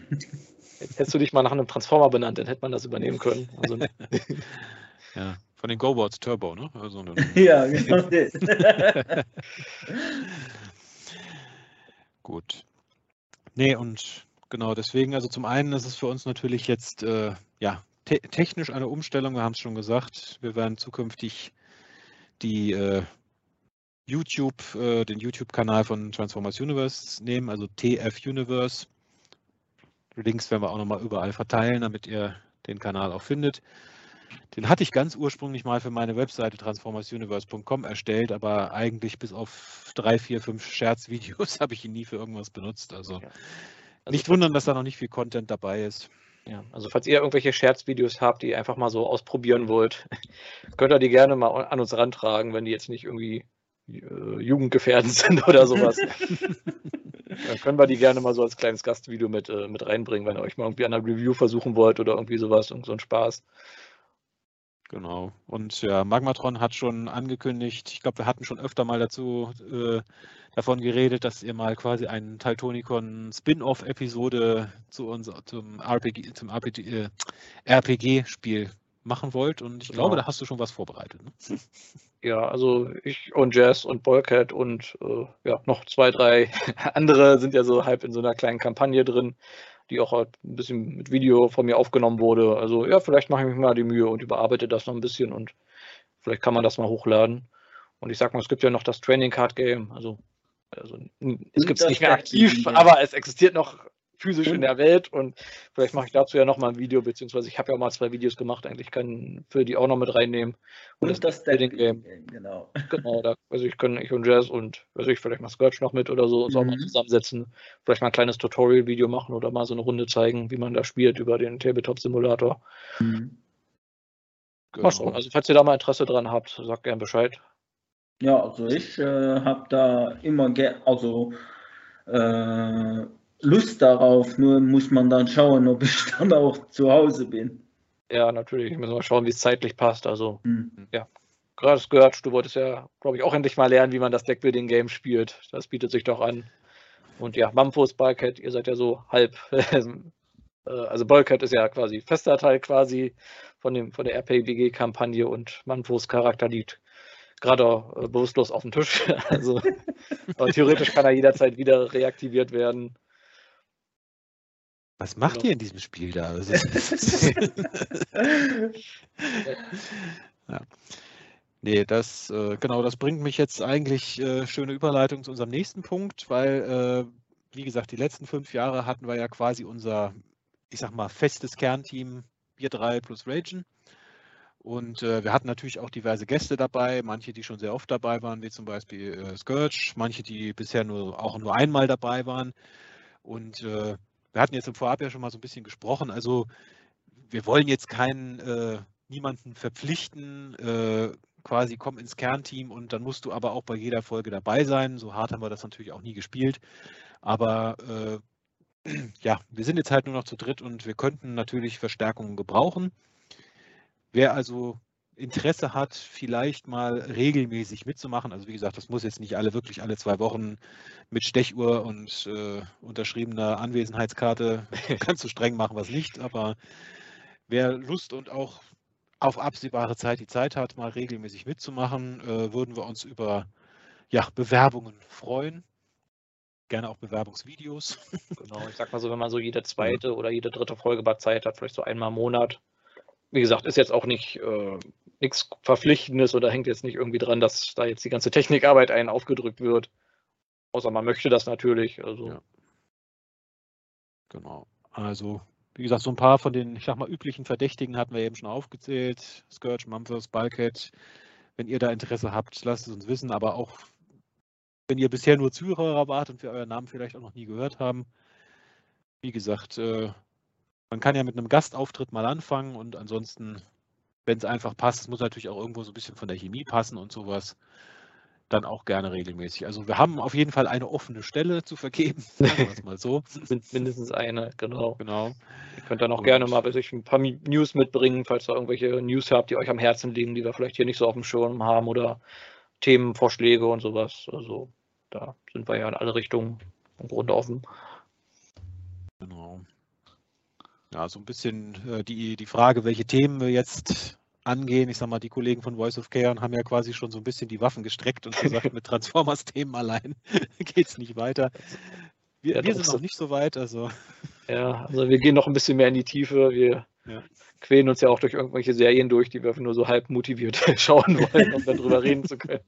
Hättest du dich mal nach einem Transformer benannt, dann hätte man das übernehmen können. Also, ja, von den GoBots Turbo, ne? Also, ja, genau. Gut. Nee, und genau deswegen, also zum einen ist es für uns natürlich jetzt äh, ja, te technisch eine Umstellung, wir haben es schon gesagt. Wir werden zukünftig die äh, YouTube, äh, den YouTube-Kanal von Transformers Universe nehmen, also TF Universe. Links werden wir auch nochmal überall verteilen, damit ihr den Kanal auch findet. Den hatte ich ganz ursprünglich mal für meine Webseite transformersuniverse.com erstellt, aber eigentlich bis auf drei, vier, fünf Scherzvideos habe ich ihn nie für irgendwas benutzt. Also, ja. also nicht wundern, dass da noch nicht viel Content dabei ist. Ja, also falls ihr irgendwelche Scherzvideos habt, die ihr einfach mal so ausprobieren wollt, könnt ihr die gerne mal an uns rantragen, wenn die jetzt nicht irgendwie jugendgefährdend sind oder sowas. Dann können wir die gerne mal so als kleines Gastvideo mit, äh, mit reinbringen, wenn ihr euch mal irgendwie an einer Review versuchen wollt oder irgendwie sowas, und so ein Spaß. Genau. Und ja, Magmatron hat schon angekündigt, ich glaube, wir hatten schon öfter mal dazu äh, davon geredet, dass ihr mal quasi einen Taltonicon Spin-off-Episode zu uns zum RPG, zum RPG, äh, RPG-Spiel machen wollt. Und ich genau. glaube, da hast du schon was vorbereitet. Ne? Ja, also ich und Jazz und Bolcat und äh, ja, noch zwei, drei andere sind ja so halb in so einer kleinen Kampagne drin, die auch halt ein bisschen mit Video von mir aufgenommen wurde. Also ja, vielleicht mache ich mich mal die Mühe und überarbeite das noch ein bisschen und vielleicht kann man das mal hochladen. Und ich sag mal, es gibt ja noch das Training Card Game. Also, also es gibt es nicht mehr aktiv, aber es existiert noch physisch in der Welt und vielleicht mache ich dazu ja nochmal ein Video, beziehungsweise ich habe ja mal zwei Videos gemacht, eigentlich kann für die auch noch mit reinnehmen. Und, und das, das Building Game. Genau. Genau, da, also ich kann ich und Jazz und weiß ich, vielleicht mal Scourge noch mit oder so, uns mhm. auch mal zusammensetzen, vielleicht mal ein kleines Tutorial-Video machen oder mal so eine Runde zeigen, wie man da spielt über den Tabletop-Simulator. Mhm. Genau. Also falls ihr da mal Interesse dran habt, sagt gern Bescheid. Ja, also ich äh, habe da immer, also äh, Lust darauf, nur muss man dann schauen, ob ich dann auch zu Hause bin. Ja, natürlich. Müssen wir schauen, wie es zeitlich passt. Also, hm. ja. Gerade gehört, du wolltest ja, glaube ich, auch endlich mal lernen, wie man das Deckbuilding-Game spielt. Das bietet sich doch an. Und ja, Mamphos, Bulkhead, ihr seid ja so halb. Äh, also, Bulkhead ist ja quasi fester Teil quasi von, dem, von der RPGG-Kampagne und Mamphos Charakter liegt gerade äh, bewusstlos auf dem Tisch. Also, theoretisch kann er jederzeit wieder reaktiviert werden. Was macht genau. ihr in diesem Spiel da? ja. Nee, das, äh, genau, das bringt mich jetzt eigentlich äh, schöne Überleitung zu unserem nächsten Punkt, weil, äh, wie gesagt, die letzten fünf Jahre hatten wir ja quasi unser, ich sag mal, festes Kernteam, wir drei plus Ragen. Und äh, wir hatten natürlich auch diverse Gäste dabei, manche, die schon sehr oft dabei waren, wie zum Beispiel äh, Scourge, manche, die bisher nur auch nur einmal dabei waren. Und äh, wir hatten jetzt im Vorab ja schon mal so ein bisschen gesprochen. Also wir wollen jetzt keinen, äh, niemanden verpflichten, äh, quasi komm ins Kernteam und dann musst du aber auch bei jeder Folge dabei sein. So hart haben wir das natürlich auch nie gespielt. Aber äh, ja, wir sind jetzt halt nur noch zu dritt und wir könnten natürlich Verstärkungen gebrauchen. Wer also Interesse hat, vielleicht mal regelmäßig mitzumachen. Also wie gesagt, das muss jetzt nicht alle wirklich alle zwei Wochen mit Stechuhr und äh, unterschriebener Anwesenheitskarte ganz so streng machen es nicht, aber wer Lust und auch auf absehbare Zeit die Zeit hat, mal regelmäßig mitzumachen, äh, würden wir uns über ja, Bewerbungen freuen. gerne auch Bewerbungsvideos. Genau, ich sag mal so, wenn man so jede zweite oder jede dritte Folge mal Zeit hat, vielleicht so einmal im Monat. Wie gesagt, ist jetzt auch nicht äh, nichts Verpflichtendes oder hängt jetzt nicht irgendwie dran, dass da jetzt die ganze Technikarbeit einen aufgedrückt wird. Außer man möchte das natürlich. Also. Ja. Genau. Also, wie gesagt, so ein paar von den, ich sag mal, üblichen Verdächtigen hatten wir eben schon aufgezählt. Scourge, Mumfors, Bulkhead. Wenn ihr da Interesse habt, lasst es uns wissen. Aber auch, wenn ihr bisher nur Zuhörer wart und wir euren Namen vielleicht auch noch nie gehört haben, wie gesagt, äh, man kann ja mit einem Gastauftritt mal anfangen und ansonsten, wenn es einfach passt, es muss natürlich auch irgendwo so ein bisschen von der Chemie passen und sowas dann auch gerne regelmäßig. Also wir haben auf jeden Fall eine offene Stelle zu vergeben, sagen wir es mal so. Mindestens eine, genau. Genau. Ihr könnt dann auch Und gerne mal sich ein paar News mitbringen, falls ihr irgendwelche News habt, die euch am Herzen liegen, die wir vielleicht hier nicht so auf dem Schirm haben oder Themenvorschläge und sowas. Also da sind wir ja in alle Richtungen im Grunde offen. Genau. Ja, so ein bisschen äh, die, die Frage, welche Themen wir jetzt angehen. Ich sag mal, die Kollegen von Voice of Chaos haben ja quasi schon so ein bisschen die Waffen gestreckt und gesagt, mit Transformers-Themen allein geht es nicht weiter. Wir, ja, wir sind noch nicht so weit, also. Ja, also wir gehen noch ein bisschen mehr in die Tiefe. Wir ja. quälen uns ja auch durch irgendwelche Serien durch, die wir nur so halb motiviert schauen wollen, um darüber reden zu können.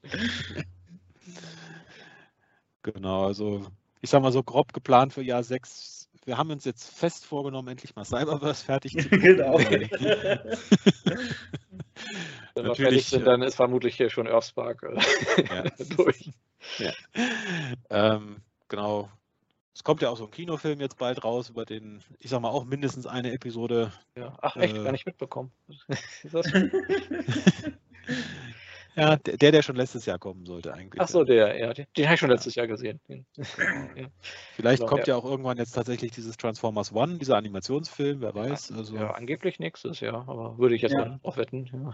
Genau, also ich sag mal so grob geplant für Jahr 6 wir haben uns jetzt fest vorgenommen, endlich mal Cyberverse fertig zu kriegen. genau. Wenn wir fertig sind, dann ist vermutlich hier schon Earthspark äh, ja. durch. Ja. Ähm, genau. Es kommt ja auch so ein Kinofilm jetzt bald raus, über den, ich sag mal, auch mindestens eine Episode. Ja. Ach, echt? Äh, gar nicht mitbekommen. Ja, der, der schon letztes Jahr kommen sollte eigentlich. Ach so, der, ja, den, den habe ich schon letztes Jahr gesehen. ja. Vielleicht genau, kommt ja. auch irgendwann jetzt tatsächlich dieses Transformers One, dieser Animationsfilm, wer weiß. Also... Ja, angeblich nächstes Jahr, aber würde ich jetzt ja. auch wetten.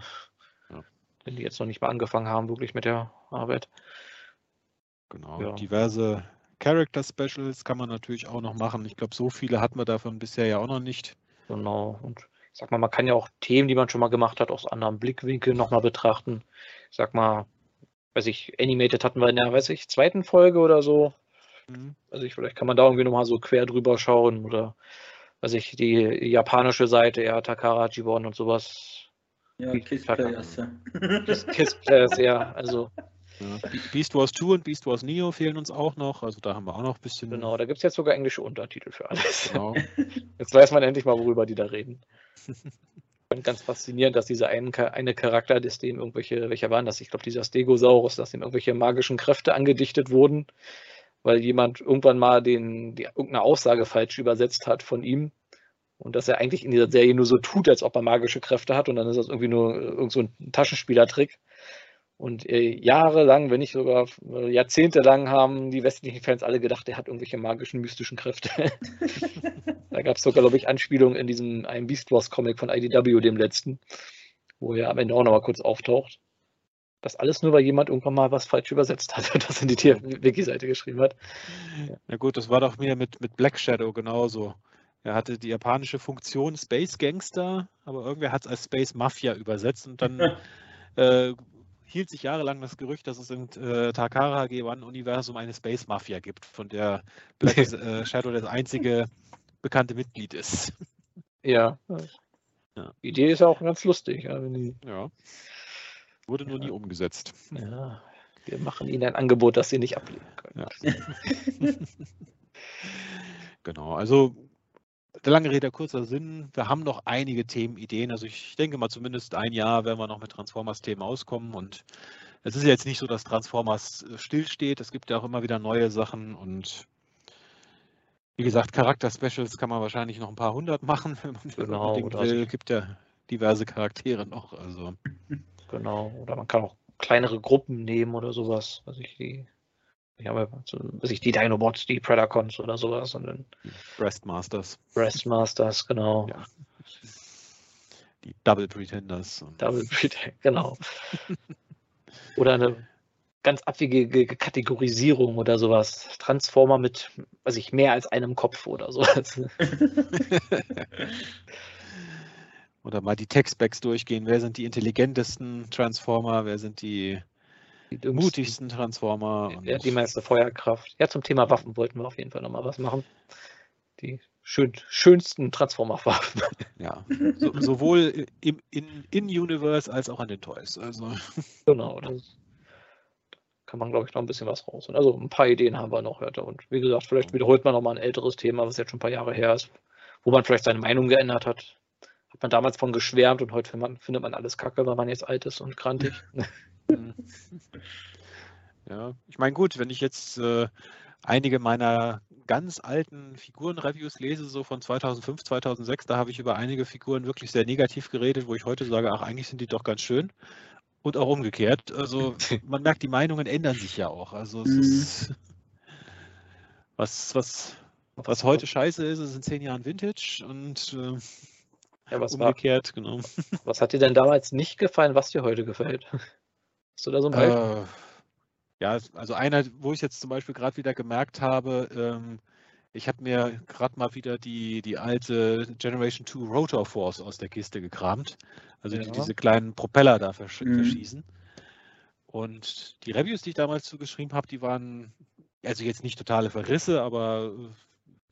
Ja. Wenn die jetzt noch nicht mal angefangen haben, wirklich mit der Arbeit. Genau, diverse Character Specials kann man natürlich auch noch machen. Ich glaube, so viele hatten wir davon bisher ja auch noch nicht. Genau, und ich sag mal, man kann ja auch Themen, die man schon mal gemacht hat, aus anderen Blickwinkeln nochmal betrachten. Ich sag mal, weiß ich, Animated hatten wir in der, weiß ich, zweiten Folge oder so. Mhm. Also ich, vielleicht kann man da irgendwie nochmal so quer drüber schauen oder weiß ich, die japanische Seite, ja, Takara Jibon und sowas. Ja, Kiss Players. Kiss, Kiss Players, ja, also ja. Beast Wars 2 und Beast Wars Neo fehlen uns auch noch. Also da haben wir auch noch ein bisschen. Genau, da gibt es jetzt sogar englische Untertitel für alles. Genau. Jetzt weiß man endlich mal, worüber die da reden. Und ganz faszinierend, dass dieser eine, eine Charakter, dass dem irgendwelche, welcher waren das? Ich glaube, dieser Stegosaurus, dass dem irgendwelche magischen Kräfte angedichtet wurden, weil jemand irgendwann mal den, die, irgendeine Aussage falsch übersetzt hat von ihm. Und dass er eigentlich in dieser Serie nur so tut, als ob er magische Kräfte hat und dann ist das irgendwie nur äh, irgend so ein Taschenspielertrick. Und äh, jahrelang, wenn nicht sogar äh, jahrzehntelang, haben die westlichen Fans alle gedacht, er hat irgendwelche magischen, mystischen Kräfte. da gab es sogar, glaube ich, Anspielungen in diesem einem Beast Wars Comic von IDW, dem letzten, wo er am Ende auch nochmal kurz auftaucht. Das alles nur, weil jemand irgendwann mal was falsch übersetzt hat und das in die Wiki-Seite geschrieben hat. Ja. Na gut, das war doch wieder mit, mit Black Shadow genauso. Er hatte die japanische Funktion Space Gangster, aber irgendwer hat es als Space Mafia übersetzt und dann äh, hielt sich jahrelang das Gerücht, dass es im äh, Takara G1-Universum eine Space Mafia gibt, von der Black äh, Shadow das einzige bekannte Mitglied ist. Ja. ja. Die Idee ist ja auch ganz lustig. Ja. ja. Wurde nur ja. nie umgesetzt. Ja. Wir machen Ihnen ein Angebot, das Sie nicht ablehnen können. Ja. genau, also der lange Rede, kurzer Sinn. Wir haben noch einige Themenideen. Also ich denke mal, zumindest ein Jahr werden wir noch mit Transformers-Themen auskommen. Und es ist jetzt nicht so, dass Transformers äh, stillsteht. Es gibt ja auch immer wieder neue Sachen. Und wie gesagt, Charakter-Specials kann man wahrscheinlich noch ein paar hundert machen, wenn man genau, unbedingt will. Es gibt ja diverse Charaktere noch. Also. Genau. Oder man kann auch kleinere Gruppen nehmen oder sowas. Also ich die ich habe so, ich die Dinobots, die Predacons oder sowas. Und dann Breastmasters. Breastmasters, genau. Ja. Die Double Pretenders. Double Pretenders, genau. oder eine ganz abwegige Kategorisierung oder sowas. Transformer mit, weiß ich, mehr als einem Kopf oder sowas. oder mal die Textbacks durchgehen. Wer sind die intelligentesten Transformer? Wer sind die die mutigsten Transformer. Ja, die meiste Feuerkraft. Ja, zum Thema Waffen wollten wir auf jeden Fall nochmal was machen. Die schön, schönsten Transformer-Waffen. Ja, so, sowohl im In-Universe in als auch an den Toys. Also. Genau, das kann man, glaube ich, noch ein bisschen was raus. Also ein paar Ideen haben wir noch heute. Und wie gesagt, vielleicht wiederholt man nochmal ein älteres Thema, was jetzt schon ein paar Jahre her ist, wo man vielleicht seine Meinung geändert hat. Hat man damals von geschwärmt und heute findet man, findet man alles kacke, weil man jetzt alt ist und krantig. Ja, ich meine, gut, wenn ich jetzt äh, einige meiner ganz alten Figuren-Reviews lese, so von 2005, 2006, da habe ich über einige Figuren wirklich sehr negativ geredet, wo ich heute sage, ach, eigentlich sind die doch ganz schön. Und auch umgekehrt. Also man merkt, die Meinungen ändern sich ja auch. Also es ist, was, was, was heute scheiße ist, ist in zehn Jahren Vintage und äh, Ja, was war, umgekehrt, genau. was hat dir denn damals nicht gefallen, was dir heute gefällt? Hast du da so ein Beispiel? Äh, ja, also einer, wo ich jetzt zum Beispiel gerade wieder gemerkt habe, ähm, ich habe mir gerade mal wieder die, die alte Generation 2 Rotor Force aus der Kiste gekramt. Also die Ja. diese kleinen Propeller da versch Mhm. verschießen. Und die Reviews, die ich damals zugeschrieben habe, die waren also jetzt nicht totale Verrisse, aber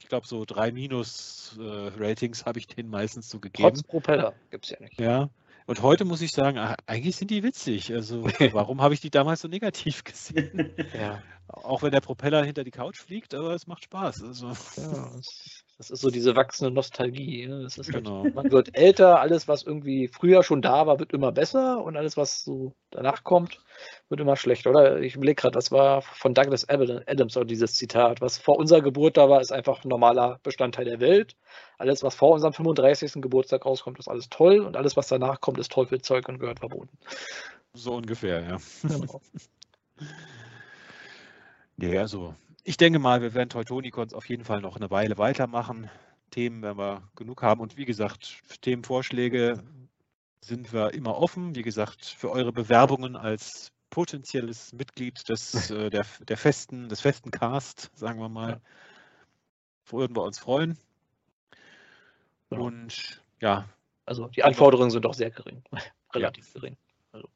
ich glaube so drei Minus-Ratings habe ich denen meistens so gegeben. Trotz Propeller gibt es ja nicht. Ja. Und heute muss ich sagen, ah, eigentlich sind die witzig. Also warum habe ich die damals so negativ gesehen? Ja, Auch wenn der Propeller hinter die Couch fliegt, aber es macht Spaß. Also, ja das, ist so diese wachsende Nostalgie. Ne? Halt, genau. man wird älter, alles, was irgendwie früher schon da war, wird immer besser und alles, was so danach kommt, wird immer schlechter. Oder ich überlege gerade, das war von Douglas Adams auch dieses Zitat, was vor unserer Geburt da war, ist einfach ein normaler Bestandteil der Welt. Alles, was vor unserem 35. Geburtstag rauskommt, ist alles toll und alles, was danach kommt, ist Teufelzeug und gehört verboten. So ungefähr, ja. Genau. Ja, also ich denke mal, wir werden Teutonicons auf jeden Fall noch eine Weile weitermachen. Themen werden wir genug haben. Und wie gesagt, Themenvorschläge sind wir immer offen. Wie gesagt, für eure Bewerbungen als potenzielles Mitglied des, äh, der, der festen, des festen Cast, sagen wir mal, würden wir uns freuen. Genau. Und ja, Also die Anforderungen sind doch sehr gering. Relativ gering. also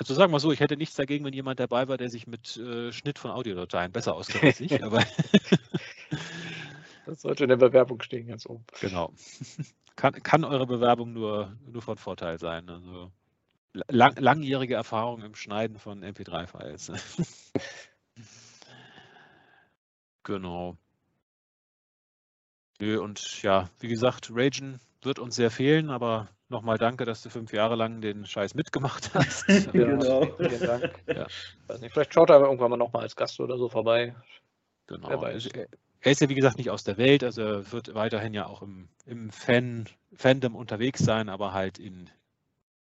sagen wir so, ich hätte nichts dagegen, wenn jemand dabei war, der sich mit äh, Schnitt von Audiodateien besser auskennt als ich, aber Das sollte in der Bewerbung stehen, ganz oben. Genau. Kann, kann eure Bewerbung nur, nur von Vorteil sein. Also lang, langjährige Erfahrung im Schneiden von MP3-Files. genau. Nö, und ja, wie gesagt, Ragen wird uns sehr fehlen, aber nochmal danke, dass du fünf Jahre lang den Scheiß mitgemacht hast. Ja, Genau. Vielen Dank. Ja. Weiß nicht, vielleicht schaut er aber irgendwann mal nochmal als Gast oder so vorbei. Genau. Wer weiß. Er er ist ja wie gesagt nicht aus der Welt, also er wird weiterhin ja auch im, im Fan, Fandom unterwegs sein, aber halt in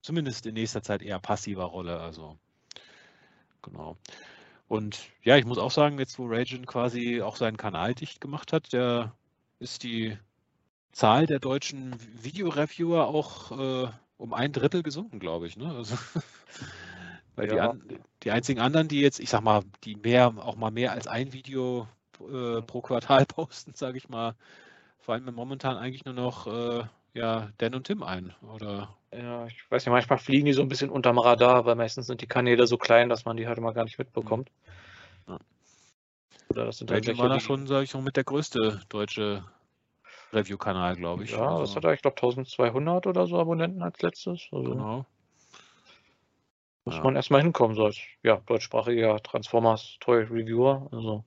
zumindest in nächster Zeit eher passiver Rolle. Also genau. Und ja, ich muss auch sagen, jetzt wo Ragen quasi auch seinen Kanal dicht gemacht hat, der ist die Zahl der deutschen Videoreviewer auch äh, um ein Drittel gesunken, glaube ich. Ne? Also, weil die, Ja. an, die einzigen anderen, die jetzt, ich sag mal, die mehr, auch mal mehr als ein Video äh, pro Quartal posten, sage ich mal, fallen mir momentan eigentlich nur noch äh, ja, Dan und Tim ein. Oder Ja, ich weiß nicht, manchmal fliegen die so ein bisschen unterm Radar, weil meistens sind die Kanäle so klein, dass man die halt immer gar nicht mitbekommt. Ja. Oder das sind war da die- schon, sage ich mal, mit der größte deutsche Review-Kanal, glaube ich. Ja, das Also, hat er, ich glaube, 1200 oder so Abonnenten als letztes. Also genau. muss Ja. man erstmal hinkommen, so als ja, deutschsprachiger Transformers Toy Reviewer. Also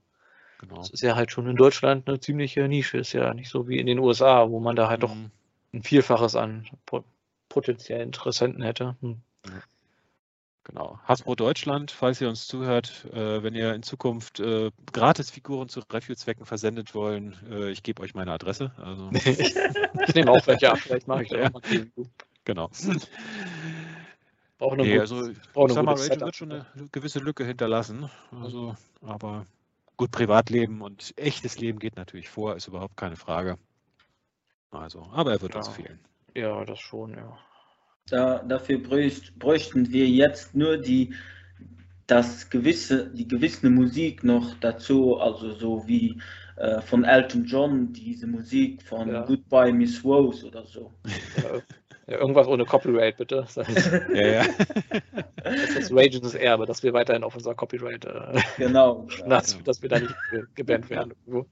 genau. das ist ja halt schon in Deutschland eine ziemliche Nische. Ist ja nicht so wie in den USA, wo man da halt doch Mhm. ein Vielfaches an po potenziellen Interessenten hätte. Hm. Genau. Hasbro Deutschland, falls ihr uns zuhört, äh, wenn ihr in Zukunft äh, Gratis-Figuren zu Review-Zwecken versendet wollen, äh, ich gebe euch meine Adresse. Also, ich nehme auch welche ab, vielleicht mache ich da Ja. auch mal genau. Brauche eine Nee, gute- also ich brauche gute Rachel Setup. wird schon eine gewisse Lücke hinterlassen. Also, aber gut, Privatleben und echtes Leben geht natürlich vor, ist überhaupt keine Frage. Also, aber er wird uns Ja. fehlen. Ja, das schon, ja. Da, dafür bräucht, bräuchten wir jetzt nur die, das gewisse, die gewisse Musik noch dazu, also so wie äh, von Elton John, diese Musik von Ja. Goodbye Miss Rose oder so. Ja, irgendwas ohne Copyright, bitte. Ja, ja. Das ist Ragens Erbe, dass wir weiterhin auf unser Copyright, äh, Genau. dass, dass wir da nicht ge- gebannt werden. Genau.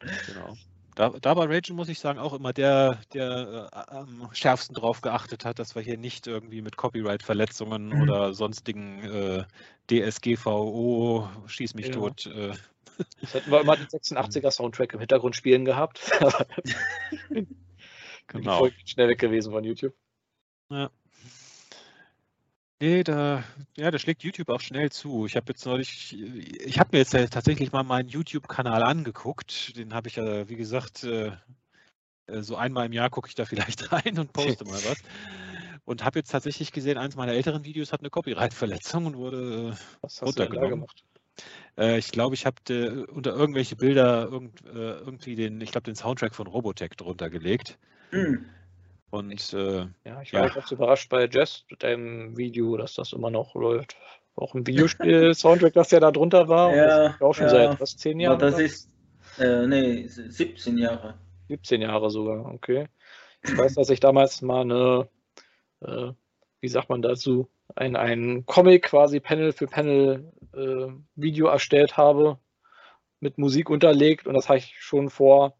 Da, da bei Ragen muss ich sagen, auch immer der, der äh, am schärfsten drauf geachtet hat, dass wir hier nicht irgendwie mit Copyright-Verletzungen Mhm. oder sonstigen äh, DSGVO, schieß mich Ja. tot. Äh, Das hätten wir immer den 86er Soundtrack im Hintergrund spielen gehabt. Genau. Ist schnell weg gewesen von YouTube. Nee, da, ja, da schlägt YouTube auch schnell zu. Ich habe jetzt neulich, ich habe mir jetzt tatsächlich mal meinen YouTube-Kanal angeguckt. Den habe ich ja, wie gesagt, äh, äh, so einmal im Jahr gucke ich da vielleicht rein und poste mal was. Und habe jetzt tatsächlich gesehen, eins meiner älteren Videos hat eine Copyright-Verletzung und wurde, Was hast du denn da Runtergenommen. gemacht? äh, ich glaube, ich habe unter irgendwelche Bilder irgend, äh, irgendwie den, ich glaube, den Soundtrack von Robotech drunter gelegt. Hm. Und äh, Ja, ich Ja. war ganz überrascht bei Jess mit deinem Video, dass das immer noch läuft. Auch ein Videospiel-Soundtrack, das ja da drunter war. Und Ja, das ist auch schon ja. seit was, zehn Aber Jahren? das oder? ist, äh, nee, 17 Jahre. 17 Jahre sogar, okay. Ich weiß, dass ich damals mal eine, äh, wie sagt man dazu, ein, ein Comic quasi Panel für Panel äh, Video erstellt habe, mit Musik unterlegt und das habe ich schon vor,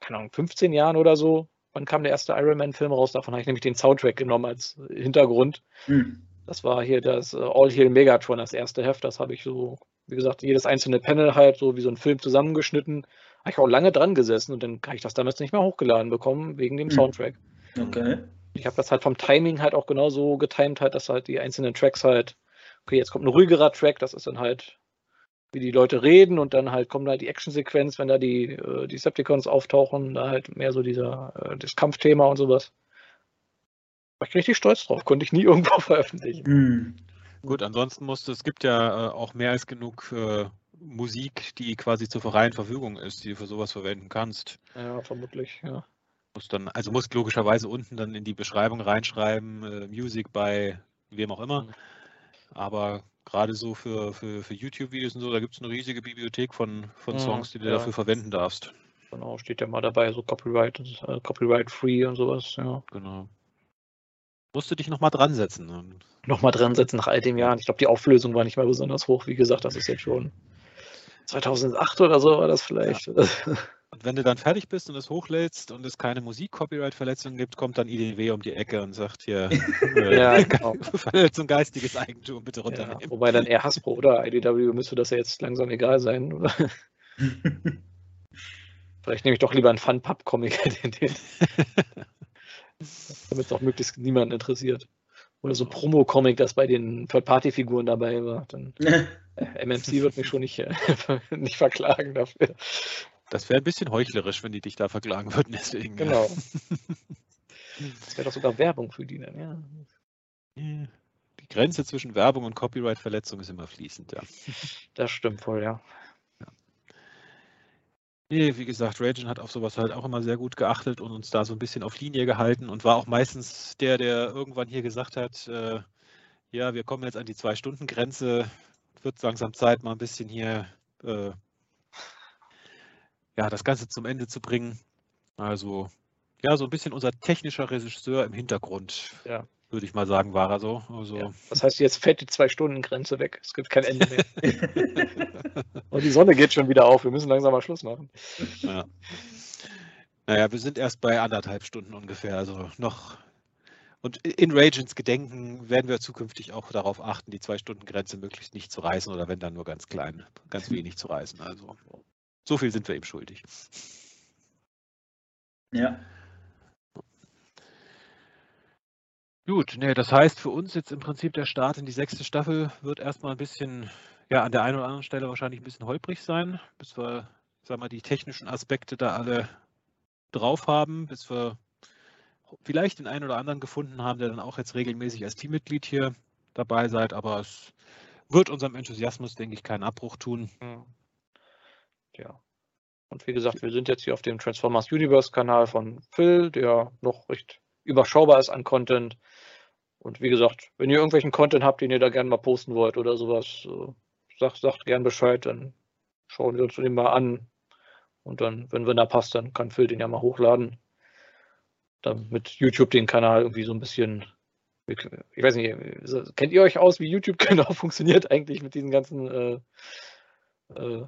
keine Ahnung, 15 Jahren oder so. Wann kam der erste Iron Man-Film raus? Davon habe ich nämlich den Soundtrack genommen als Hintergrund. Hm. Das war hier das äh, All Heal Megatron, das erste Heft. Das habe ich so, wie gesagt, jedes einzelne Panel halt so wie so ein Film zusammengeschnitten. Habe ich auch lange dran gesessen und dann habe ich das damals nicht mehr hochgeladen bekommen wegen dem Hm. Soundtrack. Okay. Ich habe das halt vom Timing halt auch genauso getimt, halt, dass halt die einzelnen Tracks halt, okay, jetzt kommt ein ruhigerer Track, das ist dann halt, wie die Leute reden und dann halt kommt halt die Actionsequenz, wenn da die äh, Decepticons auftauchen, da halt mehr so dieser, äh, das Kampfthema und sowas. War ich richtig stolz drauf, konnte ich nie irgendwo veröffentlichen. Hm. Gut, ansonsten musste, es gibt ja äh, auch mehr als genug äh, Musik, die quasi zur freien Verfügung ist, die du für sowas verwenden kannst. Ja, vermutlich, ja. Musst dann, also musst logischerweise unten dann in die Beschreibung reinschreiben, äh, Music bei wem auch immer. Mhm. Aber gerade so für, für, für YouTube-Videos und so, da gibt es eine riesige Bibliothek von, von Mhm, Songs, die du ja. dafür verwenden darfst. Genau, steht ja mal dabei, so Copyright, äh, Copyright Free und sowas, ja. Genau. Musst du dich nochmal dran setzen. Und Nochmal dran setzen nach all den Jahren. Ich glaube, die Auflösung war nicht mehr besonders hoch. Wie gesagt, das ist jetzt schon 2008 oder so war das vielleicht. Und wenn du dann fertig bist und es hochlädst und es keine Musik-Copyright-Verletzung gibt, kommt dann IDW um die Ecke und sagt hier, äh, Ja, genau. Verletzung geistiges Eigentum bitte Ja, runternehmen. wobei dann eher Hasbro oder IDW müsste das ja jetzt langsam egal sein. Oder? Vielleicht nehme ich doch lieber einen Fun-Pub-Comic, damit es auch möglichst niemanden interessiert. Oder so Promo-Comic, das bei den Third-Party-Figuren dabei war. Dann, äh, MMC wird mich schon nicht, äh, nicht verklagen dafür. Das wäre ein bisschen heuchlerisch, wenn die dich da verklagen würden, deswegen. Genau. Das wäre doch sogar Werbung für die dann, ja. Die Grenze zwischen Werbung und Copyright-Verletzung ist immer fließend, ja. Das stimmt wohl, ja. Nee, wie gesagt, Ragen hat auf sowas halt auch immer sehr gut geachtet und uns da so ein bisschen auf Linie gehalten und war auch meistens der, der irgendwann hier gesagt hat, äh, ja, wir kommen jetzt an die Zwei-Stunden-Grenze, wird langsam Zeit, mal ein bisschen hier äh, ja, das Ganze zum Ende zu bringen. Also, ja, so ein bisschen unser technischer Regisseur im Hintergrund, Ja. würde ich mal sagen, war er so. Also, ja. Das heißt, jetzt fällt die Zwei-Stunden-Grenze weg. Es gibt kein Ende mehr. Und die Sonne geht schon wieder auf. Wir müssen langsam mal Schluss machen. Ja. Naja, wir sind erst bei anderthalb Stunden ungefähr, also noch. Und in Ragens Gedenken werden wir zukünftig auch darauf achten, die Zwei-Stunden-Grenze möglichst nicht zu reißen oder wenn dann nur ganz klein, ganz wenig zu reißen. Also so viel sind wir ihm schuldig. Ja. Gut, nee, das heißt für uns jetzt im Prinzip der Start in die sechste Staffel wird erstmal ein bisschen, ja, an der einen oder anderen Stelle wahrscheinlich ein bisschen holprig sein, bis wir, sag mal, die technischen Aspekte da alle drauf haben, bis wir vielleicht den einen oder anderen gefunden haben, der dann auch jetzt regelmäßig als Teammitglied hier dabei seid, aber es wird unserem Enthusiasmus, denke ich, keinen Abbruch tun. Hm. Ja. Und wie gesagt, wir sind jetzt hier auf dem Transformers Universe Kanal von Phil, der noch recht überschaubar ist an Content. Und wie gesagt, wenn ihr irgendwelchen Content habt, den ihr da gerne mal posten wollt oder sowas, äh, sagt, sagt gern Bescheid, dann schauen wir uns den mal an. Und dann, wenn wenn da passt, dann kann Phil den ja mal hochladen. damit YouTube den Kanal irgendwie so ein bisschen. Ich weiß nicht, kennt ihr euch aus, wie YouTube genau funktioniert eigentlich mit diesen ganzen äh, äh,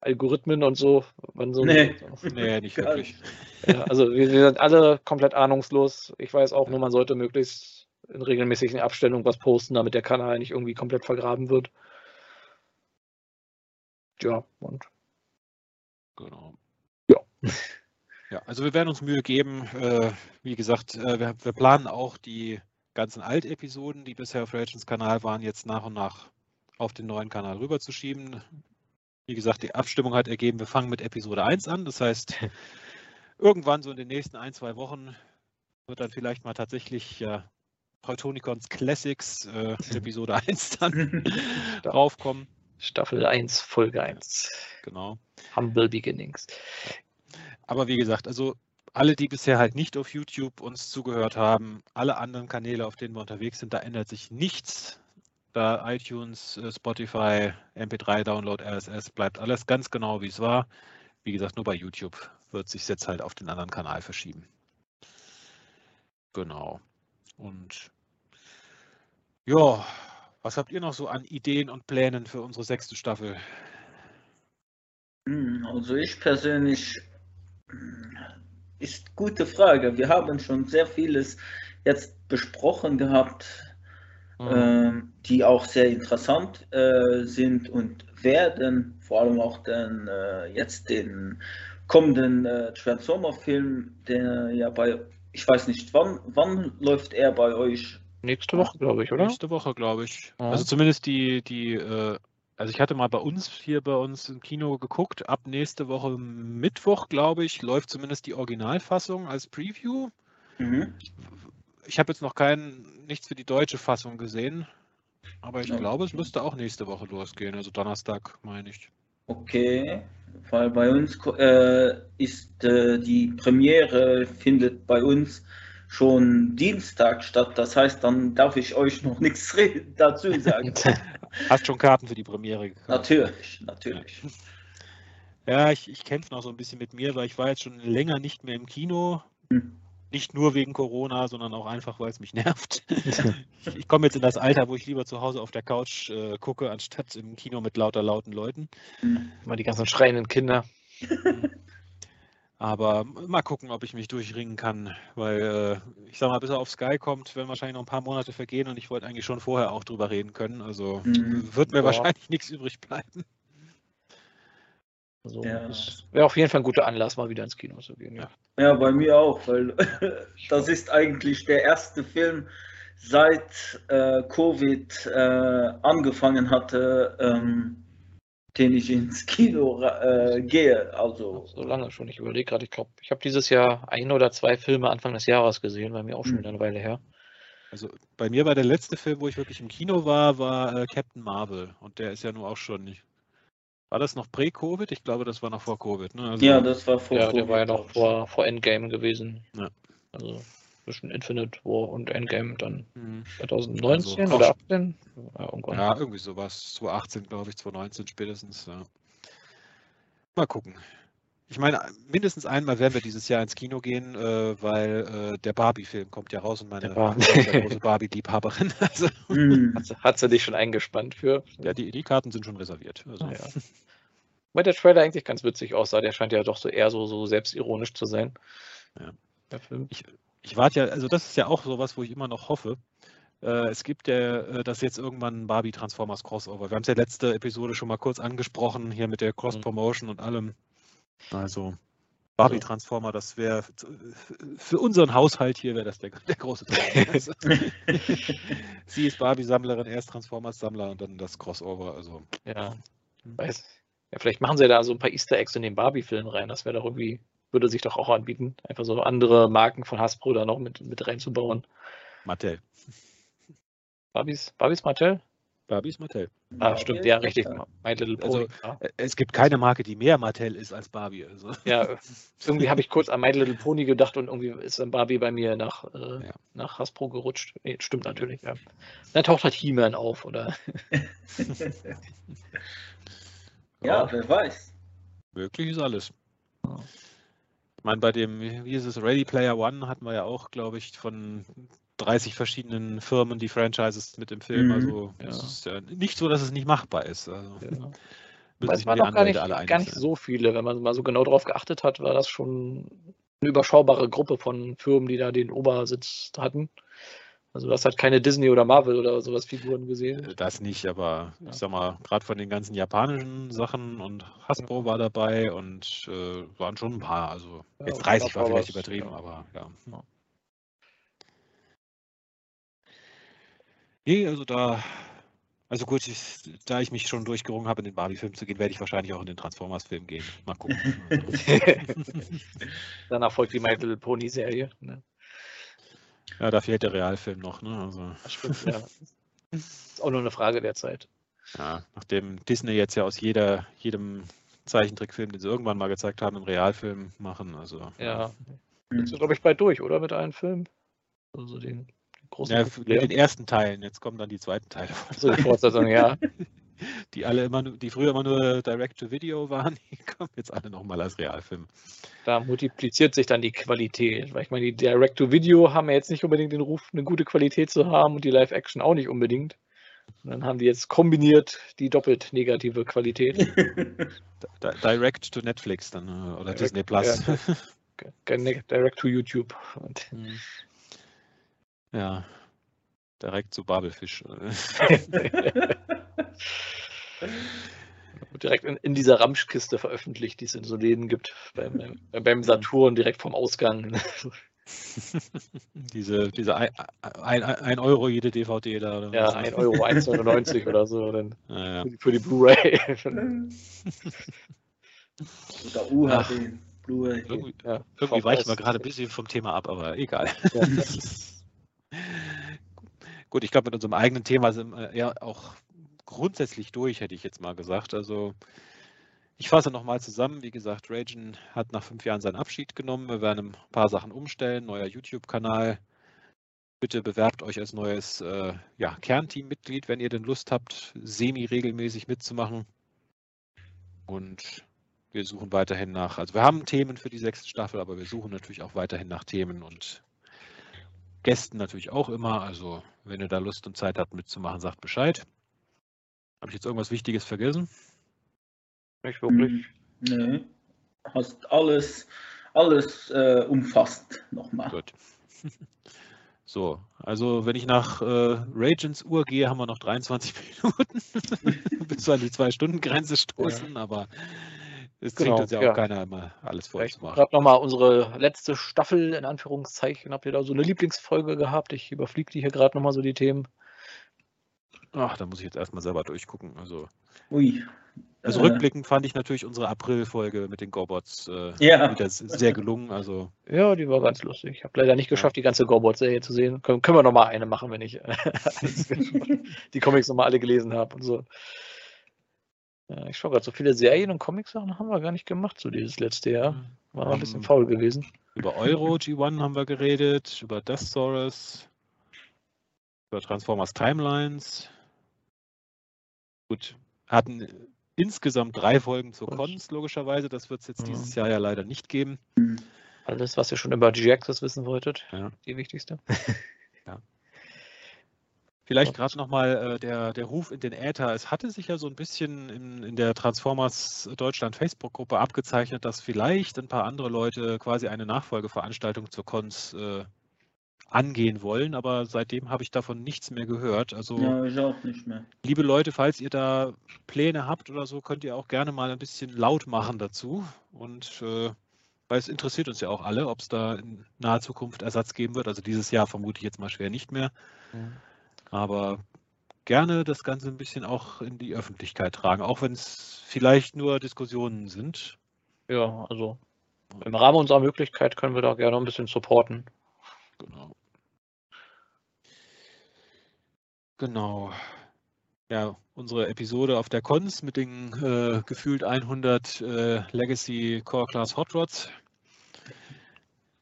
Algorithmen und so? so nee. nee, nicht wirklich. Ja, also wir, wir, sind alle komplett ahnungslos. Ich weiß auch nur, man sollte möglichst in regelmäßigen Abstellungen was posten, damit der Kanal nicht irgendwie komplett vergraben wird. Ja, und. Genau. Ja. Ja, also wir werden uns Mühe geben. Äh, wie gesagt, äh, wir, wir, planen auch die ganzen Alt-Episoden, die bisher auf Ragens Kanal waren, jetzt nach und nach auf den neuen Kanal rüberzuschieben. Wie gesagt, die Abstimmung hat ergeben, wir fangen mit Episode 1 an. Das heißt, irgendwann so in den nächsten ein, zwei Wochen wird dann vielleicht mal tatsächlich ja, Teutonicons Classics äh, Episode 1 dann draufkommen. Staffel 1, Folge 1. Genau. Humble Beginnings. Aber wie gesagt, also alle, die bisher halt nicht auf YouTube uns zugehört haben, alle anderen Kanäle, auf denen wir unterwegs sind, da ändert sich nichts. Da iTunes, äh, Spotify, MP3-Download, RSS, bleibt alles ganz genau, wie es war. Wie gesagt, nur bei YouTube wird sich jetzt halt auf den anderen Kanal verschieben. Genau. Und ja, was habt ihr noch so an Ideen und Plänen für unsere sechste Staffel? Hm, also ich persönlich hm, ist gute Frage. Wir haben schon sehr vieles jetzt besprochen gehabt, mhm. äh, die auch sehr interessant äh, sind und werden, vor allem auch den, äh, jetzt den kommenden äh, Transformer-Film, der ja bei, ich weiß nicht, wann, wann läuft er bei euch Nächste Woche, glaube ich, oder? Nächste Woche, glaube ich. Ja. Also zumindest die, die, äh, also ich hatte mal bei uns hier bei uns im Kino geguckt, ab nächste Woche Mittwoch, glaube ich, läuft zumindest die Originalfassung als Preview. Mhm. Ich habe jetzt noch kein, nichts für die deutsche Fassung gesehen, aber ich glaube, es müsste auch nächste Woche losgehen, also Donnerstag, meine ich. Okay, weil bei uns äh, ist äh, die Premiere findet bei uns schon Dienstag statt. Das heißt, dann darf ich euch noch nichts dazu sagen. Hast schon Karten für die Premiere gekauft? Natürlich, natürlich. Ja, ich, ich kämpfe noch so ein bisschen mit mir, weil ich war jetzt schon länger nicht mehr im Kino. Hm. Nicht nur wegen Corona, sondern auch einfach, weil es mich nervt. ich, komme jetzt in das Alter, wo ich lieber zu Hause auf der Couch äh, gucke, anstatt im Kino mit lauter lauten Leuten. Hm. Immer die ganzen schreienden Kinder. Aber mal gucken, ob ich mich durchringen kann, weil äh, ich sag mal, bis er auf Sky kommt, werden wahrscheinlich noch ein paar Monate vergehen und ich wollte eigentlich schon vorher auch drüber reden können. Also mhm. wird mir ja. wahrscheinlich nichts übrig bleiben. Also ja. wäre auf jeden Fall ein guter Anlass, mal wieder ins Kino zu gehen. Ja, ja bei mir auch, weil das ist eigentlich der erste Film seit äh, Covid äh, angefangen hatte. Ähm, den ich ins Kino äh, gehe. Also so lange schon. Ich überlege gerade, ich glaube, ich habe dieses Jahr ein oder zwei Filme Anfang des Jahres gesehen, bei mir auch schon mhm. eine Weile her. Also bei mir war der letzte Film, wo ich wirklich im Kino war, war äh, Captain Marvel. Und der ist ja nur auch schon nicht. War das noch prä-Covid? Ich glaube, das war noch vor Covid. Ne? Also, ja, das war vor Ja, Covid der war ja noch vor, vor Endgame gewesen. Ja. Also zwischen Infinite War und Endgame dann mhm. 2019 also, oder 18? Ja, ja, irgendwie sowas. 2018, glaube ich, 2019 spätestens. Ja. Mal gucken. Ich meine, mindestens einmal werden wir dieses Jahr ins Kino gehen, äh, weil äh, der Barbie-Film kommt ja raus und meine Bar große Barbie-Liebhaberin. Also, mm. hat, hat, sie dich schon eingespannt für? Ja, die, die Karten sind schon reserviert. Also. Ja. Weil der Trailer eigentlich ganz witzig aussah. Der scheint ja doch so eher so, so selbstironisch zu sein. Ja. Der Film. Ich, ich warte ja, also das ist ja auch sowas, wo ich immer noch hoffe. Äh, es gibt ja äh, das jetzt irgendwann ein Barbie Transformers Crossover. Wir haben es ja letzte Episode schon mal kurz angesprochen, hier mit der Cross-Promotion und allem. Also Barbie also Transformer, das wäre für unseren Haushalt hier wäre das der, der große Traum. Sie ist Barbie-Sammlerin, er ist Transformers-Sammler und dann das Crossover. Also. Ja, weiß. Ja, vielleicht machen sie da so ein paar Easter Eggs in den Barbie-Film rein. Das wäre doch irgendwie würde sich doch auch anbieten, einfach so andere Marken von Hasbro da noch mit, mit reinzubauen. Mattel. Barbies, Barbies Mattel? Barbies Mattel. Ah, stimmt, ja, richtig. My Little Pony. Also, äh, es gibt keine Marke, die mehr Mattel ist als Barbie. Also. Ja, irgendwie habe ich kurz an My Little Pony gedacht und irgendwie ist dann Barbie bei mir nach, äh, ja. nach Hasbro gerutscht. Nee, stimmt natürlich, ja. Dann taucht halt He-Man auf, oder? ja, wer weiß. Möglich ist alles. Ich meine, bei dem, wie ist es, Ready Player One hatten wir ja auch, glaube ich, von 30 verschiedenen Firmen die Franchises mit dem Film. Mhm. Also Ja. es ist ja nicht so, dass es nicht machbar ist. Also, Ja. müssen Aber es sich waren noch die gar nicht, gar nicht so viele. Wenn man mal so genau drauf geachtet hat, war das schon eine überschaubare Gruppe von Firmen, die da den Obersitz hatten. Also du hast halt keine Disney oder Marvel oder sowas Figuren gesehen. Äh, Das nicht, aber Ja. ich sag mal, gerade von den ganzen japanischen Sachen und Hasbro war dabei und äh, waren schon ein paar. Also Ja, jetzt und 30 war vielleicht übertrieben, ja. aber ja. Nee, also da, also gut, ich, da ich mich schon durchgerungen habe, in den Barbie-Film zu gehen, werde ich wahrscheinlich auch in den Transformers-Film gehen. Mal gucken. Danach folgt die My Little Pony Serie. Ne? ja, da fehlt der Realfilm noch, ne? Also, Das stimmt, ja. Ist auch nur eine Frage der Zeit. ja, nachdem Disney jetzt ja aus jeder, jedem Zeichentrickfilm, den sie irgendwann mal gezeigt haben, einen Realfilm machen. Also, Ja. Mhm. Jetzt ist, glaube ich, bald durch, oder? Mit allen Filmen. Also den großen. Ja, mit den ersten Teilen, jetzt kommen dann die zweiten Teile, so die Fortsetzung, ja. die alle immer, nur- die früher immer nur Direct-to-Video waren, die kommen jetzt alle nochmal als Realfilm. Da multipliziert sich dann die Qualität. Weil ich meine, die Direct-to-Video haben ja jetzt nicht unbedingt den Ruf, eine gute Qualität zu haben und die Live-Action auch nicht unbedingt. Und dann haben die jetzt kombiniert die doppelt negative Qualität. Di- Direct to Netflix dann äh, oder Direct- Disney Plus. ja. Direct-to-YouTube. Und Hm. Ja, direkt zu Babelfisch. direkt in, in dieser Ramschkiste veröffentlicht, die es in so Läden gibt. Beim, beim Saturn direkt vom Ausgang. diese diese ein, ein, ein Euro jede DVD da. Oder Ja, was, 1 Euro, 1,99 oder so. Dann Ja, ja. für die Blu-ray. Oder UHD, Blu-ray. Irgendwie, ja, irgendwie weichen wir gerade ein bisschen vom Thema ab, aber egal. Gut, ich glaube, mit unserem eigenen Thema sind wir ja auch grundsätzlich durch, hätte ich jetzt mal gesagt. Also ich fasse nochmal zusammen. Wie gesagt, Ragen hat nach fünf Jahren seinen Abschied genommen. Wir werden ein paar Sachen umstellen. Neuer YouTube-Kanal. Bitte bewerbt euch als neues äh, ja, Kernteam-Mitglied, wenn ihr denn Lust habt, semi-regelmäßig mitzumachen. Und wir suchen weiterhin nach, also wir haben Themen für die sechste Staffel, aber wir suchen natürlich auch weiterhin nach Themen und Gästen natürlich auch immer. Also wenn ihr da Lust und Zeit habt mitzumachen, sagt Bescheid. Habe ich jetzt irgendwas Wichtiges vergessen? Nicht wirklich. Nee. Hast alles, alles äh, umfasst nochmal. Gut. So, also wenn ich nach äh, Ragens Uhr gehe, haben wir noch 23 Minuten, bis wir an die Zwei-Stunden-Grenze stoßen, aber es zwingt Genau, uns ja ja. auch keiner immer alles voll Vielleicht zu machen. gerade nochmal unsere letzte Staffel, in Anführungszeichen. Habt ihr da so eine Lieblingsfolge gehabt? Ich überfliege die hier gerade nochmal so die Themen. Ach, da muss ich jetzt erstmal selber durchgucken. Also, Ui. also Äh, rückblickend fand ich natürlich unsere April-Folge mit den Gobots äh, Ja. wieder sehr gelungen. Also Ja, die war ganz lustig. Ich habe leider nicht geschafft, die ganze Gorbot-Serie zu sehen. Können, können wir nochmal eine machen, wenn ich die Comics nochmal alle gelesen habe und so. Ja, ich schaue gerade, so viele Serien und Comics-Sachen haben wir gar nicht gemacht, so dieses letzte Jahr. War ein bisschen Ähm, faul gewesen. Über Euro G1 haben wir geredet, über Deathsaurus, über Transformers Timelines. Gut, hatten insgesamt drei Folgen zur Cons, logischerweise. Das wird es jetzt Mhm. dieses Jahr ja leider nicht geben. Alles, was ihr schon über G-Axis wissen wolltet. Ja. Die wichtigste. Vielleicht gerade nochmal äh, der, der Ruf in den Äther. Es hatte sich ja so ein bisschen in, in der Transformers Deutschland Facebook-Gruppe abgezeichnet, dass vielleicht ein paar andere Leute quasi eine Nachfolgeveranstaltung zur Cons äh, angehen wollen, aber seitdem habe ich davon nichts mehr gehört. Also Ja, ich auch nicht mehr. liebe Leute, falls ihr da Pläne habt oder so, könnt ihr auch gerne mal ein bisschen laut machen dazu. Und äh, weil es interessiert uns ja auch alle, ob es da in naher Zukunft Ersatz geben wird. Also dieses Jahr vermute ich jetzt mal schwer nicht mehr. Aber gerne das Ganze ein bisschen auch in die Öffentlichkeit tragen, auch wenn es vielleicht nur Diskussionen sind. Ja, also im Rahmen unserer Möglichkeit können wir da gerne ein bisschen supporten. Genau. Genau. Ja, unsere Episode auf der Cons mit den äh, gefühlt 100 äh, Legacy Core Class Hot Rods.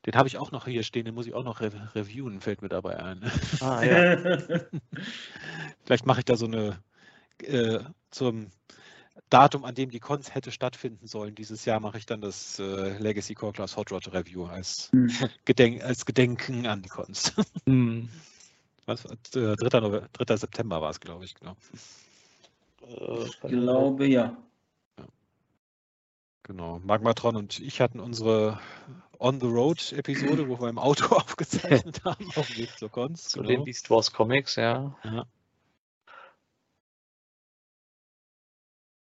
Den habe ich auch noch hier stehen, den muss ich auch noch re reviewen, fällt mir dabei ein. Ah, Vielleicht mache ich da so eine äh, zum Datum, an dem die Cons hätte stattfinden sollen. Dieses Jahr mache ich dann das äh, Legacy Core Class Hot Rod Review als, Hm. Gedenk, als Gedenken an die Cons. Hm. Was, äh, 3. Nove- 3. September war es, glaube ich, genau. Äh, Ich glaube, ja. Genau. Magmatron und ich hatten unsere On-the-Road-Episode, wo wir im Auto aufgezeichnet haben, auf dem Weg zur Cons. zu Genau. den Beast Wars Comics, ja.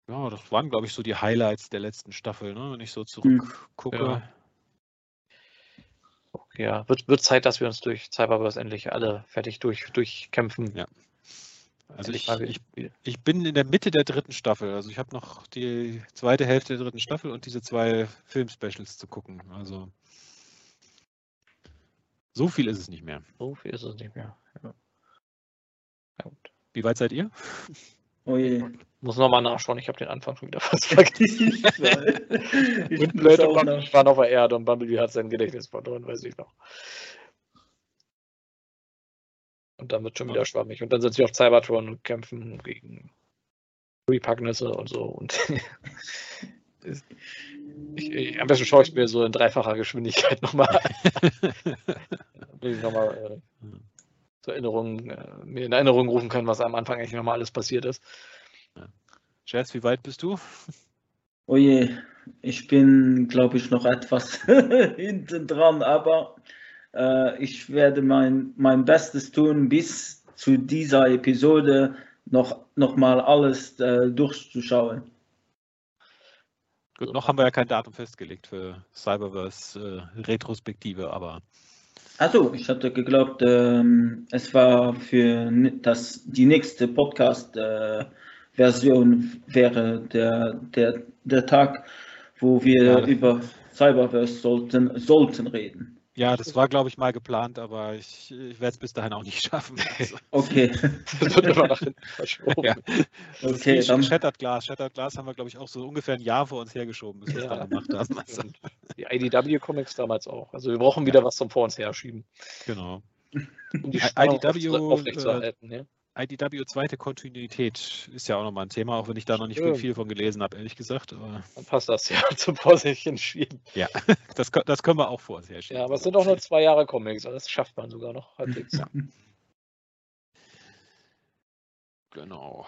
Ja, das waren, glaube ich, so die Highlights der letzten Staffel, ne? wenn ich so zurückgucke. Ja. Okay, ja. Wird, wird Zeit, dass wir uns durch Cyberverse endlich alle fertig durch, durchkämpfen. Ja. Also ich, ich, ich bin in der Mitte der dritten Staffel. Also ich habe noch die zweite Hälfte der dritten Staffel und diese zwei Film-Specials zu gucken. Also so viel ist es nicht mehr. So viel ist es nicht mehr. Ja. Gut. Wie weit seid ihr? Oh je. Muss nochmal nachschauen, ich habe den Anfang schon wieder fast vergessen. Ich weiß. Ich und Bumblebee waren auf der Erde und Bumblebee hat sein Gedächtnis verloren, weiß ich noch. Und dann wird schon wieder schwammig. Und dann sind sie auf Cybertron und kämpfen gegen Repacknisse und so. Und ich, ich, am besten schaue ich mir so in dreifacher Geschwindigkeit nochmal an. Nochmal äh, zur Erinnerung, äh, mir in Erinnerung rufen können, was am Anfang eigentlich nochmal alles passiert ist. Jazz, wie weit bist du? Oh je, ich bin, glaube ich, noch etwas hinten dran, aber äh, ich werde mein, mein Bestes tun, bis zu dieser Episode noch, noch mal alles äh, durchzuschauen. Gut, noch haben wir ja kein Datum festgelegt für Cyberverse äh, Retrospektive, aber Also, ich hatte geglaubt, ähm, es war für das, die nächste Podcast-Version wäre der, der, der Tag, wo wir Ja. über Cyberverse sollten, sollten reden. Ja, das war, glaube ich, mal geplant, aber ich, ich werde es bis dahin auch nicht schaffen. Also, Okay, Das wird immer nach hinten verschoben. Ja. okay, dann, Shattered Glass. Shattered Glass haben wir, glaube ich, auch so ungefähr ein Jahr vor uns hergeschoben, bis wir es Ja. dann gemacht haben. Also, die IDW-Comics damals auch. Also wir brauchen wieder was zum Vor uns herschieben, genau. um die Spannung IDW, aufre- aufrechtzuerhalten. Ja. IDW zweite Kontinuität ist ja auch nochmal ein Thema, auch wenn ich da noch nicht Stimmt. viel von gelesen habe, ehrlich gesagt. Aber Dann passt das ja zum Vorsichtigen schieben. ja, das, das können wir auch vor uns herschieben. Ja, aber es sind auch nur zwei Jahre Comics, also das schafft man sogar noch halbwegs. Genau.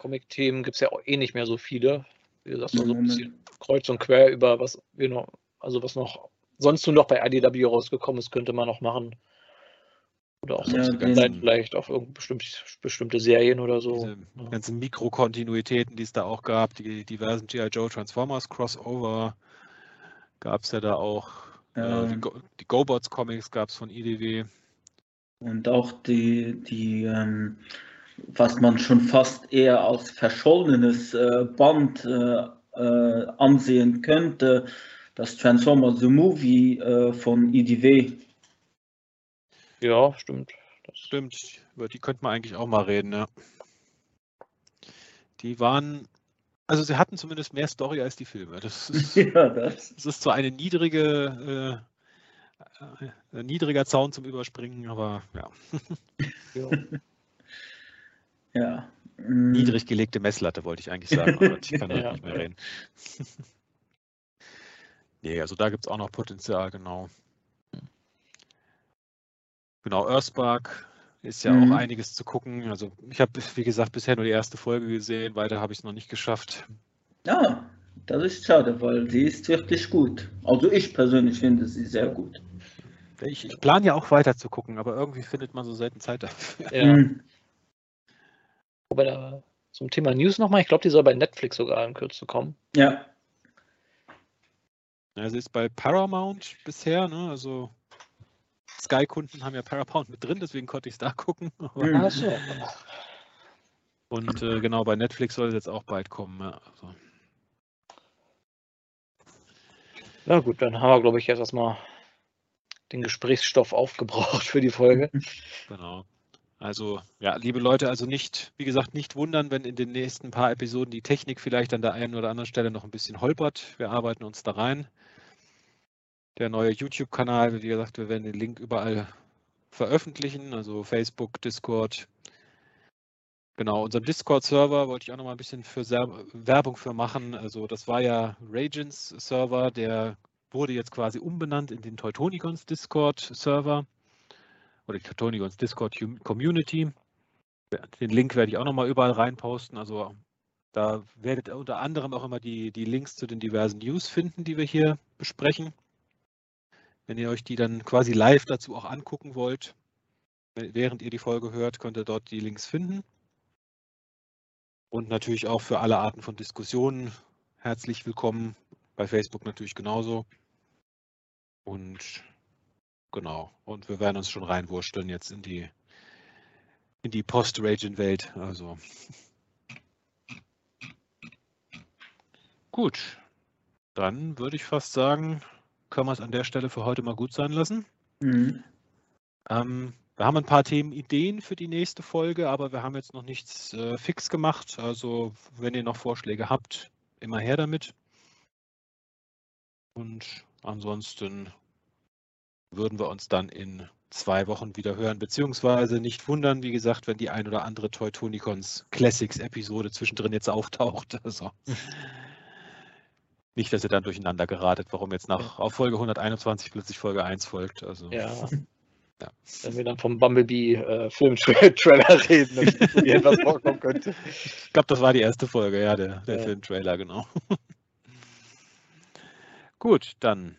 Comic-Themen gibt es ja auch eh nicht mehr so viele. Wie gesagt, so ein bisschen kreuz und quer über was wir noch, also was noch sonst nur noch bei IDW rausgekommen ist, könnte man noch machen. Oder auch Ja, sonst den- vielleicht, auf irgend bestimmt, bestimmte Serien oder so. Diese Ja. ganzen Mikrokontinuitäten, die es da auch gab, die diversen G.I. Joe Transformers Crossover gab es ja da auch. Äh, die ähm, Go- die GoBots Comics gab es von IDW. und auch die, die ähm, was man schon fast eher als verschollenes äh, Band äh, äh, ansehen könnte, das Transformers The Movie äh, von IDW. Ja, stimmt. Das Stimmt, über die könnte man eigentlich auch mal reden, ja. Die waren, also sie hatten zumindest mehr Story als die Filme. Das ist, ja, das. das ist zwar eine niedrige, äh, ein niedriger Zaun zum Überspringen, aber ja, ja. Ja. mm, niedrig gelegte Messlatte wollte ich eigentlich sagen, aber ich kann Ja. nicht mehr reden. Nee, also da gibt es auch noch Potenzial, genau. Genau, Earthspark ist ja Mhm. auch einiges zu gucken. Also ich habe, wie gesagt, bisher nur die erste Folge gesehen, weiter habe ich es noch nicht geschafft. Ja, das ist schade, weil sie ist wirklich gut. Also ich persönlich finde sie sehr gut. Ich, ich plane ja auch weiter zu gucken, aber irgendwie findet man so selten Zeit dafür. ja. Mm, Wobei da zum Thema News nochmal, ich glaube, die soll bei Netflix sogar in Kürze kommen. Ja, Ja, sie ist bei Paramount bisher, ne? Also Sky-Kunden haben ja Paramount mit drin, deswegen konnte ich es da gucken. Ach so. Und äh, genau, bei Netflix soll es jetzt auch bald kommen. Ja, also. Na gut, dann haben wir, glaube ich, jetzt erstmal den Gesprächsstoff aufgebraucht für die Folge. Genau. Also, ja, liebe Leute, also nicht, wie gesagt, nicht wundern, wenn in den nächsten paar Episoden die Technik vielleicht an der einen oder anderen Stelle noch ein bisschen holpert. Wir arbeiten uns da rein. Der neue YouTube-Kanal, wie gesagt, wir werden den Link überall veröffentlichen, also Facebook, Discord. Genau, unserem Discord-Server wollte ich auch noch mal ein bisschen für Werbung für machen. Also das war ja Ragens Server, der wurde jetzt quasi umbenannt in den Teutonicons Discord-Server oder die Teutonicons Discord Community. Den Link werde ich auch noch mal überall reinposten. Also da werdet ihr unter anderem auch immer die, die Links zu den diversen News finden, die wir hier besprechen. Wenn ihr euch die dann quasi live dazu auch angucken wollt, während ihr die Folge hört, könnt ihr dort die Links finden. Und natürlich auch für alle Arten von Diskussionen herzlich willkommen. Bei Facebook natürlich genauso. Und genau. Und wir werden uns schon reinwursteln jetzt in die, in die Post-Raging-Welt. Also. Gut. Dann würde ich fast sagen, können wir es an der Stelle für heute mal gut sein lassen. Mhm. Ähm, wir haben ein paar Themenideen für die nächste Folge, aber wir haben jetzt noch nichts äh, fix gemacht. Also wenn ihr noch Vorschläge habt, immer her damit. Und ansonsten würden wir uns dann in zwei Wochen wieder hören, beziehungsweise nicht wundern, wie gesagt, wenn die ein oder andere Teutonicons Classics Episode zwischendrin jetzt auftaucht. Also nicht, dass ihr dann durcheinander geratet, warum jetzt nach auf Folge 121 plötzlich Folge 1 folgt. Also. Ja. Ja. Wenn wir dann vom Bumblebee-Film-Trailer äh, reden, dann wie etwas vorkommen könnte. Ich glaube, das war die erste Folge, ja, der, der ja. Film-Trailer, genau. Gut, dann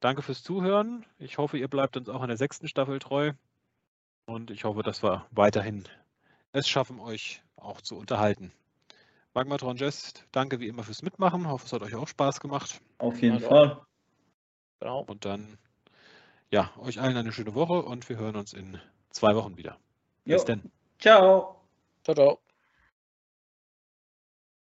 danke fürs Zuhören. Ich hoffe, ihr bleibt uns auch in der sechsten Staffel treu. Und ich hoffe, dass wir weiterhin es schaffen, euch auch zu unterhalten. Magmatron Jest, danke wie immer fürs Mitmachen. Ich hoffe, es hat euch auch Spaß gemacht. Auf jeden Fall. Genau. Und dann ja, euch allen eine schöne Woche und wir hören uns in zwei Wochen wieder. Bis jo. dann. Ciao. Ciao, ciao.